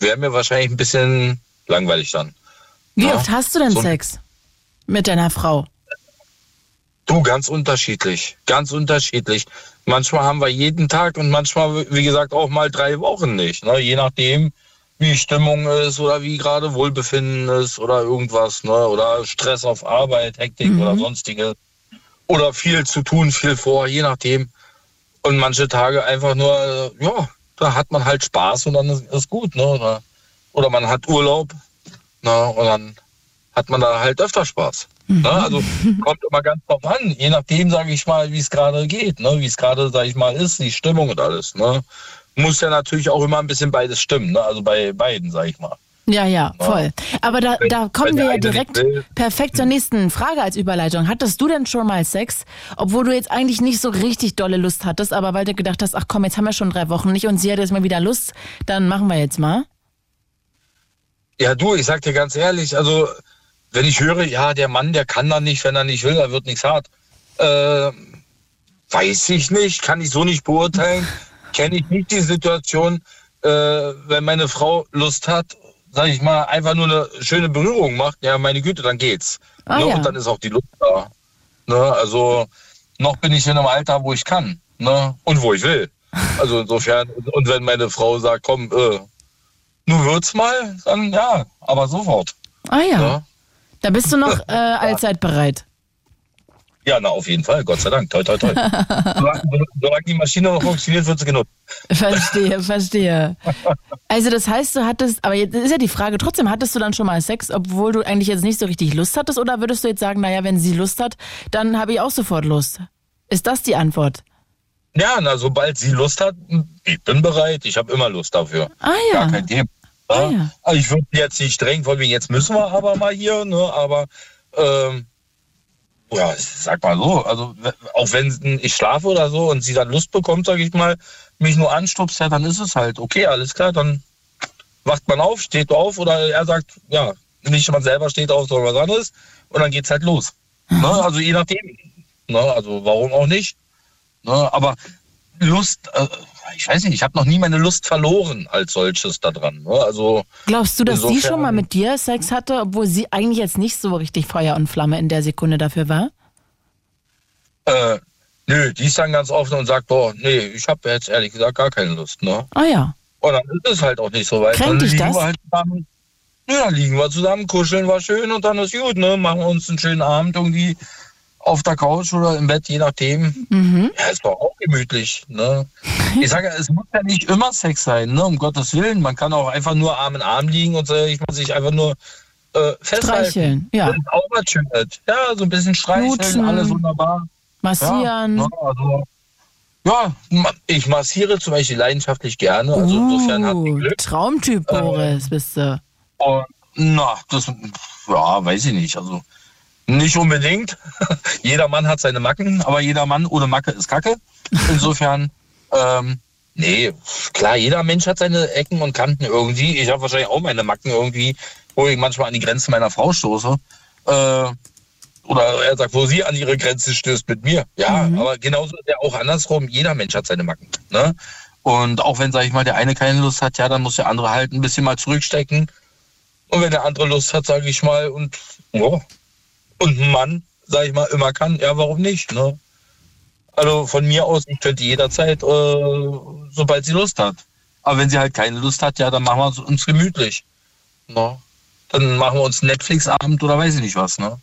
Wäre mir wahrscheinlich ein bisschen langweilig dann. Wie ja, oft hast du denn so- Sex mit deiner Frau? Du, ganz unterschiedlich. Ganz unterschiedlich. Manchmal haben wir jeden Tag und manchmal, wie gesagt, auch mal drei Wochen nicht. Ne? Je nachdem, wie Stimmung ist oder wie gerade Wohlbefinden ist oder irgendwas. Ne? Oder Stress auf Arbeit, Hektik Mhm. oder sonstige. Oder viel zu tun, viel vor, je nachdem. Und manche Tage einfach nur, ja, da hat man halt Spaß und dann ist, ist gut. Ne? Oder, oder man hat Urlaub ne? und dann hat man da halt öfter Spaß. Ne? Also kommt immer ganz drauf an, je nachdem, sage ich mal, wie es gerade geht, ne? wie es gerade, sage ich mal, ist, die Stimmung und alles. Ne? Muss ja natürlich auch immer ein bisschen beides stimmen, ne? also bei beiden, sage ich mal. Ja, ja, voll. Aber da, da kommen wir ja direkt perfekt zur nächsten Frage als Überleitung. Hattest du denn schon mal Sex, obwohl du jetzt eigentlich nicht so richtig dolle Lust hattest, aber weil du gedacht hast, ach komm, jetzt haben wir schon drei Wochen nicht und sie hat jetzt mal wieder Lust, dann machen wir jetzt mal. Ja, du, ich sag dir ganz ehrlich, also wenn ich höre, ja, der Mann, der kann dann nicht, wenn er nicht will, er wird nichts hart. Äh, weiß ich nicht, kann ich so nicht beurteilen. Kenne ich nicht die Situation, äh, wenn meine Frau Lust hat, sag ich mal, einfach nur eine schöne Berührung macht, ja, meine Güte, dann geht's. Ah, ne? ja. Und dann ist auch die Lust da. Ne? Also noch bin ich in einem Alter, wo ich kann ne? und wo ich will. Also insofern, und wenn meine Frau sagt, komm, äh, nun wird's mal, dann ja, aber sofort. Ah ja, Ja, da bist du noch äh, allzeit bereit. ja na, auf jeden Fall, Gott sei Dank. Toi, toi, toi. solange, solange die Maschine noch funktioniert, wird sie genutzt. Verstehe, verstehe. Also das heißt, du hattest, aber jetzt ist ja die Frage, trotzdem hattest du dann schon mal Sex, obwohl du eigentlich jetzt nicht so richtig Lust hattest, oder würdest du jetzt sagen, naja, wenn sie Lust hat, dann habe ich auch sofort Lust? Ist das die Antwort? Ja, na, sobald sie Lust hat, ich bin bereit. Ich habe immer Lust dafür. Ah ja. Gar kein Thema. Ah, Ja? ja. Also ich würde jetzt nicht streng von wegen, jetzt müssen wir aber mal hier, ne? aber ähm, ja, ich sag mal so, also auch wenn ich schlafe oder so und sie dann Lust bekommt, sage ich mal, mich nur anstupst, ja, dann ist es halt okay, alles klar, dann wacht man auf, steht auf oder er sagt, ja, nicht man selber steht auf, sondern was anderes und dann geht's halt los. Ne? Also je nachdem. Ne? Also warum auch nicht? Ne? Aber Lust, äh, ich weiß nicht, ich habe noch nie meine Lust verloren als solches da dran. Ne? Also Glaubst du, dass sie Insofern- schon mal mit dir Sex hatte, obwohl sie eigentlich jetzt nicht so richtig Feuer und Flamme in der Sekunde dafür war? Äh, nö, die ist dann ganz offen und sagt, boah, nee, ich habe jetzt ehrlich gesagt gar keine Lust, ne? Ah ja. Und dann ist es halt auch nicht so weit. Kränkt dann dich liegen das? Wir halt zusammen, ja, dann liegen wir zusammen, kuscheln war schön und dann ist gut, ne? Machen wir uns einen schönen Abend irgendwie auf der Couch oder im Bett, je nachdem. Mhm. Ja, ist doch auch gemütlich, ne? Ich sage, es muss ja nicht immer Sex sein, ne? Um Gottes Willen. Man kann auch einfach nur Arm in Arm liegen und äh, ich muss sich einfach nur äh, festhalten. Streicheln, ja. Das ist auch was Schönes. Ja, so ein bisschen streicheln, Knutschen. alles wunderbar. Massieren. Ja, ne, also, ja, ich massiere zum Beispiel leidenschaftlich gerne. Also insofern hat uh, Glück. Äh, Traumtyp, Boris, bist du. Und, na, das, ja, weiß ich nicht. Also nicht unbedingt. jeder Mann hat seine Macken, aber jeder Mann ohne Macke ist Kacke. Insofern, ähm, nee, klar, jeder Mensch hat seine Ecken und Kanten irgendwie. Ich habe wahrscheinlich auch meine Macken irgendwie, wo ich manchmal an die Grenzen meiner Frau stoße. Äh, oder er sagt, wo sie an ihre Grenze stößt mit mir. Ja, aber genauso ist ja auch andersrum. Jeder Mensch hat seine Macken. Ne? Und auch wenn, sag ich mal, der eine keine Lust hat, ja, dann muss der andere halt ein bisschen mal zurückstecken. Und wenn der andere Lust hat, sage ich mal, und ja, und ein Mann, sag ich mal, immer kann, ja, warum nicht? Ne? Also von mir aus, ich könnte jederzeit, äh, sobald sie Lust hat. Aber wenn sie halt keine Lust hat, ja, dann machen wir uns gemütlich. Ne? Dann machen wir uns Netflix-Abend oder weiß ich nicht was. Ne?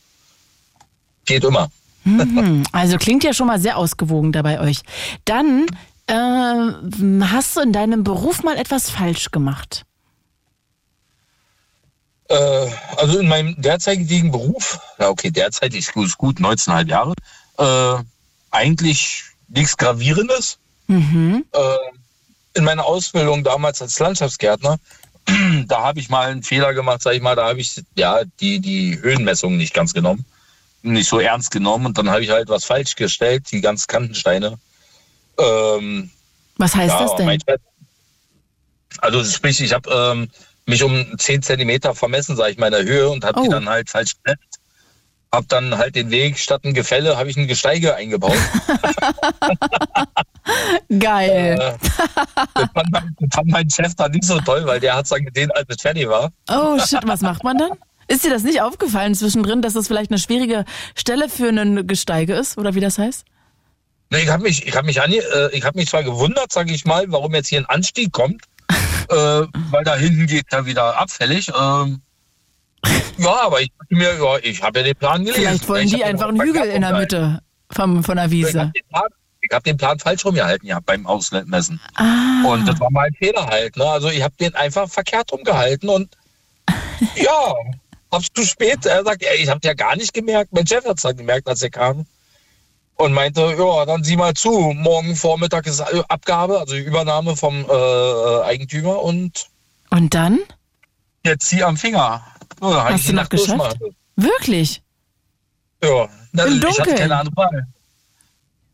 Geht immer. Mhm. Also klingt ja schon mal sehr ausgewogen da bei euch. Dann äh, hast du in deinem Beruf mal etwas falsch gemacht. Äh, also in meinem derzeitigen Beruf, ja okay, derzeit ist gut, gut 19,5 Jahre, äh, eigentlich nichts Gravierendes. Mhm. Äh, in meiner Ausbildung damals als Landschaftsgärtner, da habe ich mal einen Fehler gemacht, sag ich mal, da habe ich ja die, die Höhenmessung nicht ganz genommen, nicht so ernst genommen und dann habe ich halt was falsch gestellt, die ganzen Kantensteine. Ähm, Was heißt ja, das denn? Chef- Also sprich, ich habe ähm, mich um 10 Zentimeter vermessen, sage ich mal, in der Höhe und habe Oh. die dann halt falsch gesetzt. Hab dann halt den Weg statt ein Gefälle, habe ich ein Gesteige eingebaut. Geil. Äh, das, fand mein, das fand mein Chef dann nicht so toll, weil der hat dann gesehen, als es fertig war. Oh shit, was macht man dann? Ist dir das nicht aufgefallen zwischendrin, dass das vielleicht eine schwierige Stelle für ein Gesteige ist oder wie das heißt? Nee, ich habe mich, ich habe mich, ange, äh, ich hab mich zwar gewundert, sage ich mal, warum jetzt hier ein Anstieg kommt, äh, weil da hinten geht da wieder abfällig. Ähm, ja, aber ich dachte mir, ja, ich habe ja den Plan gelesen. Vielleicht wollen Ich die einfach einen Hügel in der Mitte vom, von der Ich Wiese. habe den, ich hab den Plan falsch rumgehalten ja, beim Ausmessen. Ah. Und das war mein Fehler halt. Ne? Also ich habe den einfach verkehrt rumgehalten und ja, hab's zu spät. Er sagt, ich habe ja gar nicht gemerkt. Mein Chef hat's dann gemerkt, als er kam. Und meinte, ja, dann sieh mal zu, morgen Vormittag ist Abgabe, also Übernahme vom äh, Eigentümer und Und dann? jetzt zieh am Finger. Ja, Hast du noch geschafft? Wirklich? Ja, na, Im ich hatte keine andere Wahl.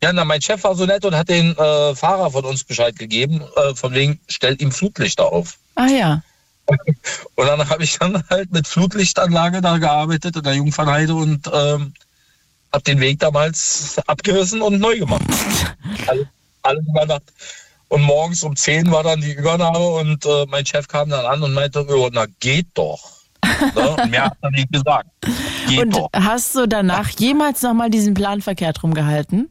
Ja, na, mein Chef war so nett und hat den äh, Fahrer von uns Bescheid gegeben, äh, von wegen, stellt ihm Flutlichter auf. Ah ja. Und dann habe ich dann halt mit Flutlichtanlage da gearbeitet in der Jungfernheide und ähm, habe den Weg damals abgerissen und neu gemacht. alles, alles über Nacht. Und morgens um 10 war dann die Übernahme und äh, mein Chef kam dann an und meinte, ja, na geht doch. Ne? Mehr hat er nicht gesagt. Geht Und doch. hast du danach jemals nochmal diesen Plan verkehrt rumgehalten?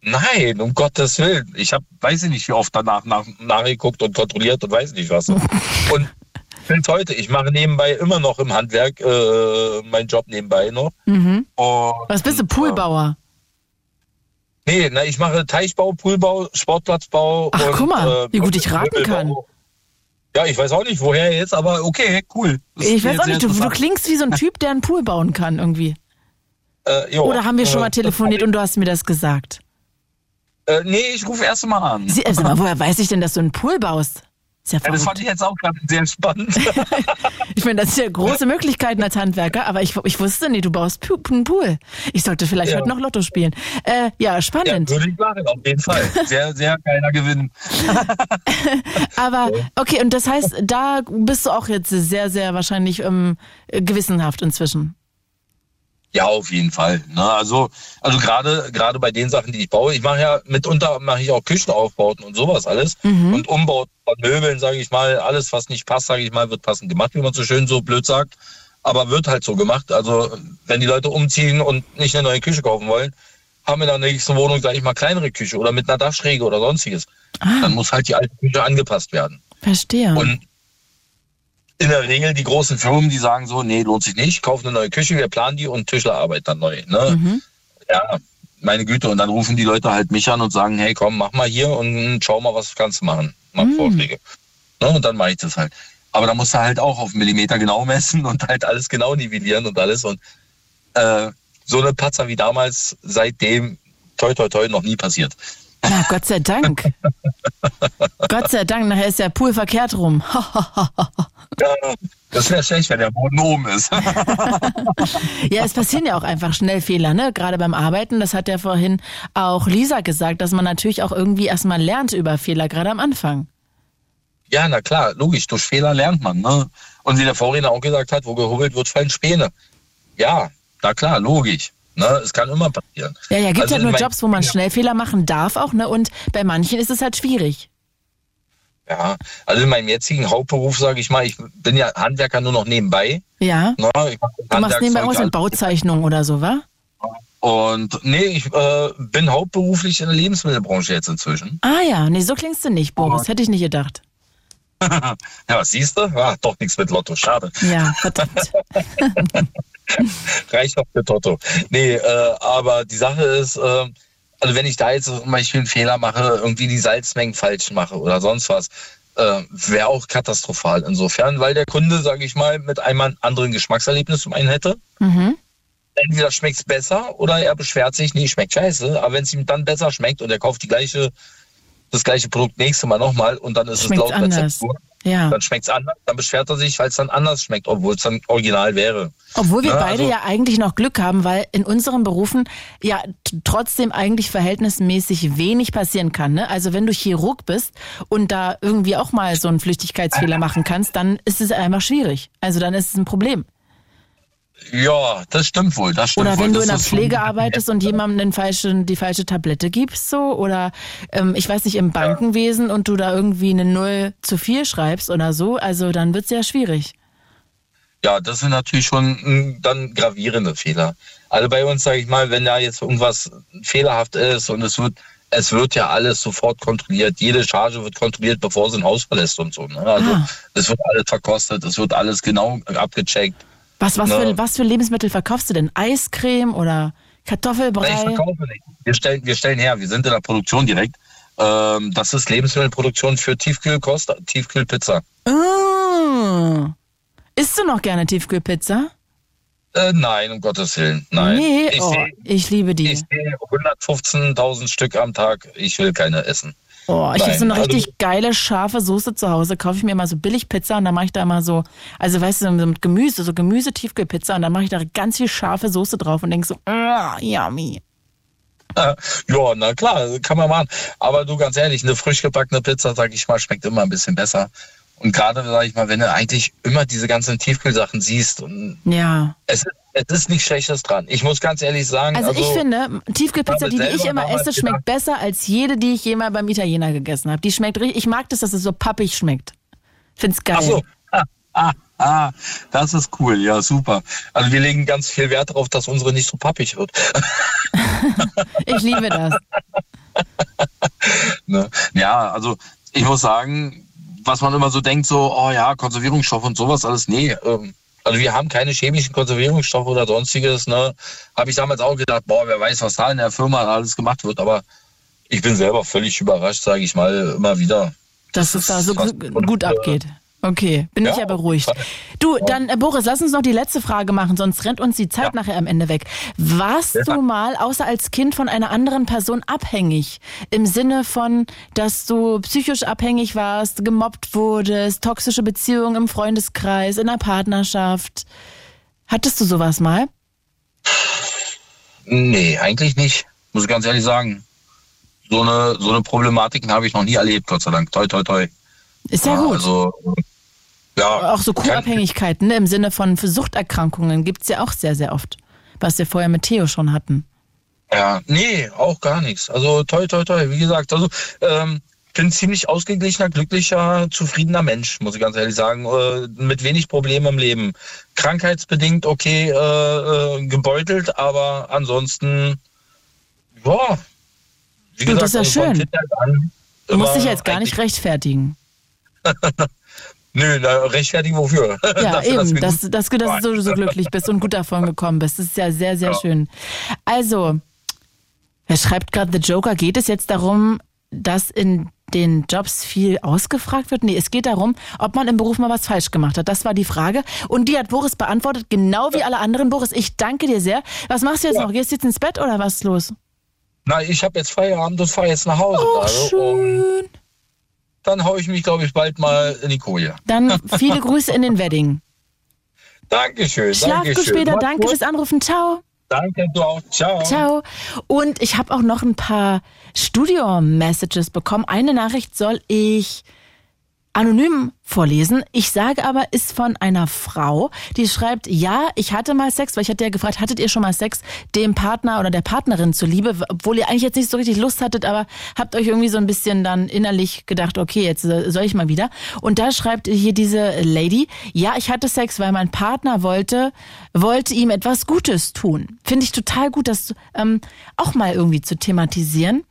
Nein, um Gottes Willen. Ich habe, weiß ich nicht, wie oft danach nach, nachgeguckt und kontrolliert und weiß nicht was. und bis heute, ich mache nebenbei immer noch im Handwerk äh, meinen Job nebenbei noch. Mhm. Und, Was bist du, Poolbauer? Nee, na, ich mache Teichbau, Poolbau, Sportplatzbau. Ach, und, guck mal, äh, wie gut ich raten kann. Ja, ich weiß auch nicht, woher jetzt, aber okay, cool. Das Ich weiß auch nicht, du, du klingst wie so ein Typ, der einen Pool bauen kann irgendwie. Äh, jo, Oder haben wir schon äh, mal telefoniert und du hast mir das gesagt? Äh, nee, ich rufe erst mal an. Sie, äh, mal, woher weiß ich denn, dass du einen Pool baust? Ist ja Ja, das fand ich jetzt auch gerade sehr spannend. Ich meine, das sind ja große Möglichkeiten als Handwerker, aber ich, ich wusste nicht, du baust einen Pool. Ich sollte vielleicht Ja. heute noch Lotto spielen. Äh, ja, ja, spannend. würde ich machen, auf jeden Fall. Sehr, sehr geiler Gewinn. aber okay, und das heißt, da bist du auch jetzt sehr, sehr wahrscheinlich ähm, gewissenhaft inzwischen. Ja, auf jeden Fall. Ne? Also, also gerade gerade bei den Sachen, die ich baue, ich mache ja mitunter mache ich auch Küchenaufbauten und sowas alles und Umbau von Möbeln, sage ich mal, alles was nicht passt, sage ich mal, wird passend gemacht, wie man so schön so blöd sagt, aber wird halt so gemacht. Also wenn die Leute umziehen und nicht eine neue Küche kaufen wollen, haben in der nächsten Wohnung, sage ich mal, kleinere Küche oder mit einer Dachschräge oder sonstiges. Dann muss halt die alte Küche angepasst werden. Verstehe. Und in der Regel die großen Firmen, die sagen so, nee, lohnt sich nicht, kaufen eine neue Küche, wir planen die und Tischlerarbeit dann neu. Ne? Mhm. Ja, meine Güte. Und dann rufen die Leute halt mich an und sagen, hey, komm, mach mal hier und schau mal, was kannst du machen. Mach Mhm. Vorschläge. Ne? Und dann mache ich das halt. Aber da musst du halt auch auf Millimeter genau messen und halt alles genau nivellieren und alles. Und äh, so eine Patzer wie damals seitdem toi toi toi noch nie passiert. Na, Gott sei Dank. Gott sei Dank, nachher ist der Pool verkehrt rum. Ja, das wäre schlecht, wenn der Boden oben ist. Ja, es passieren ja auch einfach schnell Fehler, ne? Gerade beim Arbeiten, das hat ja vorhin auch Lisa gesagt, dass man natürlich auch irgendwie erstmal lernt über Fehler, gerade am Anfang. Ja, na klar, logisch, durch Fehler lernt man. Ne? Und wie der Vorredner auch gesagt hat, wo gehobelt wird, fallen Späne. Ja, na klar, logisch. Ne? Es kann immer passieren. Ja, ja, gibt Also ja in nur Jobs, wo man schnell Fehler machen darf auch, ne? Und bei manchen ist es halt schwierig. Ja, also in meinem jetzigen Hauptberuf, sage ich mal, ich bin ja Handwerker nur noch nebenbei. Ja. Ne? Ich mach Du machst nebenbei auch so eine Bauzeichnung oder so, wa? Und nee, ich äh, bin hauptberuflich in der Lebensmittelbranche jetzt inzwischen. Ah ja, nee, so klingst du nicht, Boris. Hätte ich nicht gedacht. ja, was siehst du? Ja, doch nichts mit Lotto, schade. Ja, verdammt. Reicht doch für Toto. Nee, äh, aber die Sache ist, äh, also wenn ich da jetzt zum Beispiel einen Fehler mache, irgendwie die Salzmengen falsch mache oder sonst was, äh, wäre auch katastrophal insofern, weil der Kunde, sage ich mal, mit einem anderen Geschmackserlebnis zum einen hätte. Mhm. Entweder schmeckt es besser oder er beschwert sich, nee, schmeckt scheiße. Aber wenn es ihm dann besser schmeckt und er kauft die gleiche, das gleiche Produkt nächste Mal nochmal und dann ist Schmeckt's es laut anders. Rezeptur, Ja. dann schmeckt es anders, dann beschwert er sich, weil es dann anders schmeckt, obwohl es dann original wäre. Obwohl wir Ne, beide also- ja eigentlich noch Glück haben, weil in unseren Berufen ja trotzdem eigentlich verhältnismäßig wenig passieren kann. Ne? Also wenn du Chirurg bist und da irgendwie auch mal so einen Flüchtigkeitsfehler machen kannst, dann ist es einfach schwierig. Also dann ist es ein Problem. Ja, das stimmt wohl. Das stimmt Oder wohl. wenn du Das in der Pflege arbeitest und jemandem falschen, die falsche Tablette gibst, so, oder ähm, ich weiß nicht, im Bankenwesen und du da irgendwie eine Null zu viel schreibst oder so, also dann wird's ja schwierig. Ja, das sind natürlich schon mm, dann gravierende Fehler. Also bei uns, sage ich mal, wenn da jetzt irgendwas fehlerhaft ist und es wird, es wird ja alles sofort kontrolliert. Jede Charge wird kontrolliert, bevor sie ein Haus verlässt und so. Ne? Also Ah. es wird alles verkostet, es wird alles genau abgecheckt. Was, was, Ne? für, was für Lebensmittel verkaufst du denn? Eiscreme oder Nein, ich Kartoffelbrei? verkaufe nicht. Wir stellen, wir stellen her, wir sind in der Produktion direkt. Ähm, das ist Lebensmittelproduktion für Tiefkühlkost, Tiefkühlpizza. Oh. Isst du noch gerne Tiefkühlpizza? Äh, nein, um Gottes Willen. Nein. Nee, ich oh, sehe ich liebe die. ich sehe 115.000 Stück am Tag. Ich will keine essen. Oh, ich habe so eine also- richtig geile, scharfe Soße zu Hause. Kaufe ich mir immer so billig Pizza und dann mache ich da immer so, also weißt du, so mit Gemüse, so Gemüse-Tiefkühlpizza und dann mache ich da ganz viel scharfe Soße drauf und denk so, ah, yummy. Ja, na klar, kann man machen. Aber du ganz ehrlich, eine frisch gebackene Pizza, sag ich mal, schmeckt immer ein bisschen besser. Und gerade, sag ich mal, wenn du eigentlich immer diese ganzen Tiefkühlsachen siehst und Ja. es, es ist nichts Schlechtes dran. Ich muss ganz ehrlich sagen, Also, ich finde, Tiefkühlpizza, die, die ich immer esse, schmeckt besser als jede, die ich jemals beim Italiener gegessen habe. Die schmeckt richtig, ich mag das, dass es so pappig schmeckt. Find's geil. Ach so. Ah, ah, ah, das ist cool, ja, super. Also wir legen ganz viel Wert darauf, dass unsere nicht so pappig wird. Ich liebe das. Ne? Ja, also ich muss sagen, was man immer so denkt, so, oh ja, Konservierungsstoff und sowas alles, nee. Ähm, also wir haben keine chemischen Konservierungsstoffe oder sonstiges. Ne? Habe ich damals auch gedacht, boah, wer weiß, was da in der Firma alles gemacht wird. Aber ich bin selber völlig überrascht, sage ich mal, immer wieder. Dass es da so fast gu- gut abgeht. Okay, bin ich Ja. ja beruhigt. Du, dann äh, Boris, lass uns noch die letzte Frage machen, sonst rennt uns die Zeit nachher am Ende weg. Warst Ja. du mal, außer als Kind, von einer anderen Person abhängig? Im Sinne von, dass du psychisch abhängig warst, gemobbt wurdest, toxische Beziehungen im Freundeskreis, in der Partnerschaft. Hattest du sowas mal? Nee, eigentlich nicht. Muss ich ganz ehrlich sagen. So eine, so eine Problematiken habe ich noch nie erlebt, Gott sei Dank. Toi, toi, toi. Ist ja, gut. Also, ja. auch so Co-Abhängigkeiten ne? im Sinne von Suchterkrankungen gibt's ja auch sehr, sehr oft. Was wir vorher mit Theo schon hatten. Ja, nee, auch gar nichts. Also toi, toi, toi. Wie gesagt, also ähm, bin ziemlich ausgeglichener, glücklicher, zufriedener Mensch, muss ich ganz ehrlich sagen. Äh, mit wenig Problemen im Leben. Krankheitsbedingt okay äh, äh, gebeutelt, aber ansonsten, ja. Wie Du, das ist ja also schön. An Du musst dich jetzt gar nicht rechtfertigen. Nö, na, rechtfertigen wofür? Ja, Dafür, dass eben, dass, gut- dass, dass du so glücklich bist und gut davon gekommen bist. Das ist ja sehr, sehr schön. Also, wer schreibt gerade The Joker? Geht es jetzt darum, dass in den Jobs viel ausgefragt wird? Nee, es geht darum, ob man im Beruf mal was falsch gemacht hat. Das war die Frage. Und die hat Boris beantwortet, genau wie alle anderen. Boris, ich danke dir sehr. Was machst du jetzt noch? Gehst du jetzt ins Bett oder was ist los? Na, ich habe jetzt Feierabend und fahre jetzt nach Hause. Oh, gerade. schön. Dann hau ich mich, glaube ich, bald mal in die Koje. Dann viele Grüße in den Wedding. Dankeschön. Schlaf Dankeschön. gut später. Mach's Danke gut. fürs Anrufen. Ciao. Danke, du auch. Ciao. Ciao. Und ich habe auch noch ein paar Studio-Messages bekommen. Eine Nachricht soll ich anonym vorlesen. Ich sage aber, ist von einer Frau, die schreibt, ja, ich hatte mal Sex, weil ich hatte ja gefragt, hattet ihr schon mal Sex dem Partner oder der Partnerin zuliebe, obwohl ihr eigentlich jetzt nicht so richtig Lust hattet, aber habt euch irgendwie so ein bisschen dann innerlich gedacht, okay, jetzt soll ich mal wieder. Und da schreibt hier diese Lady, ja, ich hatte Sex, weil mein Partner wollte, wollte ihm etwas Gutes tun. Finde ich total gut, das ähm, auch mal irgendwie zu thematisieren.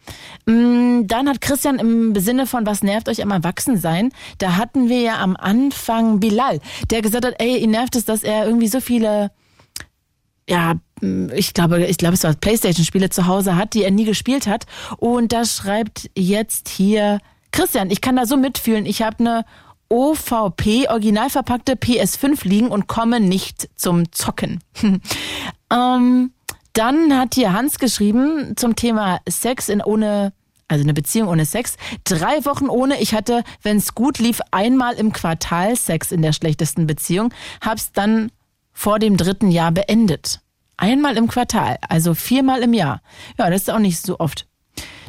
Mm, Dann hat Christian im Sinne von, was nervt euch am Erwachsensein, da hatten wir ja am Anfang Bilal, der gesagt hat, ey, ihn nervt es, dass er irgendwie so viele ja, ich glaube, ich glaube, es war Playstation-Spiele zu Hause hat, die er nie gespielt hat. Und da schreibt jetzt hier Christian, ich kann da so mitfühlen. Ich habe eine OVP, original verpackte PS5 liegen und komme nicht zum Zocken. ähm, dann hat hier Hans geschrieben zum Thema Sex in ohne also eine Beziehung ohne Sex. Drei Wochen ohne. Ich hatte, wenn es gut lief, einmal im Quartal Sex in der schlechtesten Beziehung. Hab's dann vor dem dritten Jahr beendet. Einmal im Quartal, also viermal im Jahr. Ja, das ist auch nicht so oft.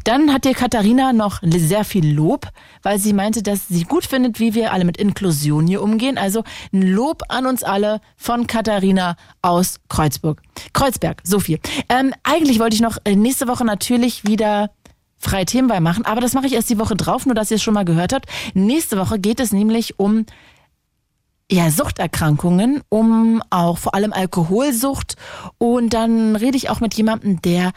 Dann hat dir Katharina noch sehr viel Lob, weil sie meinte, dass sie gut findet, wie wir alle mit Inklusion hier umgehen. Also ein Lob an uns alle von Katharina aus Kreuzburg. Kreuzberg, so viel. Ähm, eigentlich wollte ich noch äh, nächste Woche natürlich wieder freie Themenwahl machen, aber das mache ich erst die Woche drauf, nur dass ihr es schon mal gehört habt. Nächste Woche geht es nämlich um ja, Suchterkrankungen, um auch vor allem Alkoholsucht. Und dann rede ich auch mit jemandem, der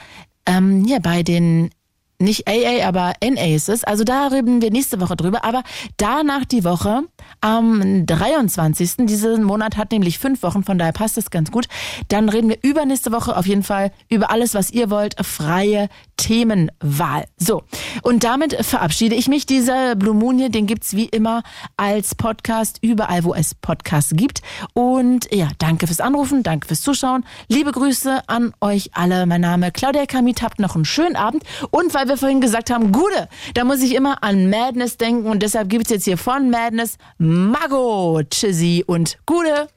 ähm, ja bei den nicht AA, aber NAs ist. Also da reden wir nächste Woche drüber. Aber danach die Woche am 23. Diesen Monat hat nämlich fünf Wochen, von daher passt es ganz gut. Dann reden wir übernächste Woche auf jeden Fall über alles, was ihr wollt. Freie Themenwahl. So, und damit verabschiede ich mich. Dieser Blue Moon hier, den gibt's wie immer als Podcast überall, wo es Podcasts gibt. Und ja, danke fürs Anrufen, danke fürs Zuschauen. Liebe Grüße an euch alle. Mein Name Claudia Kamit. Habt noch einen schönen Abend. Und weil wir vorhin gesagt haben, Gude, da muss ich immer an Madness denken. Und deshalb gibt's jetzt hier von Madness Mago, Tschüssi und Gude.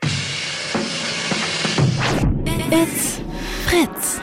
It's Fritz.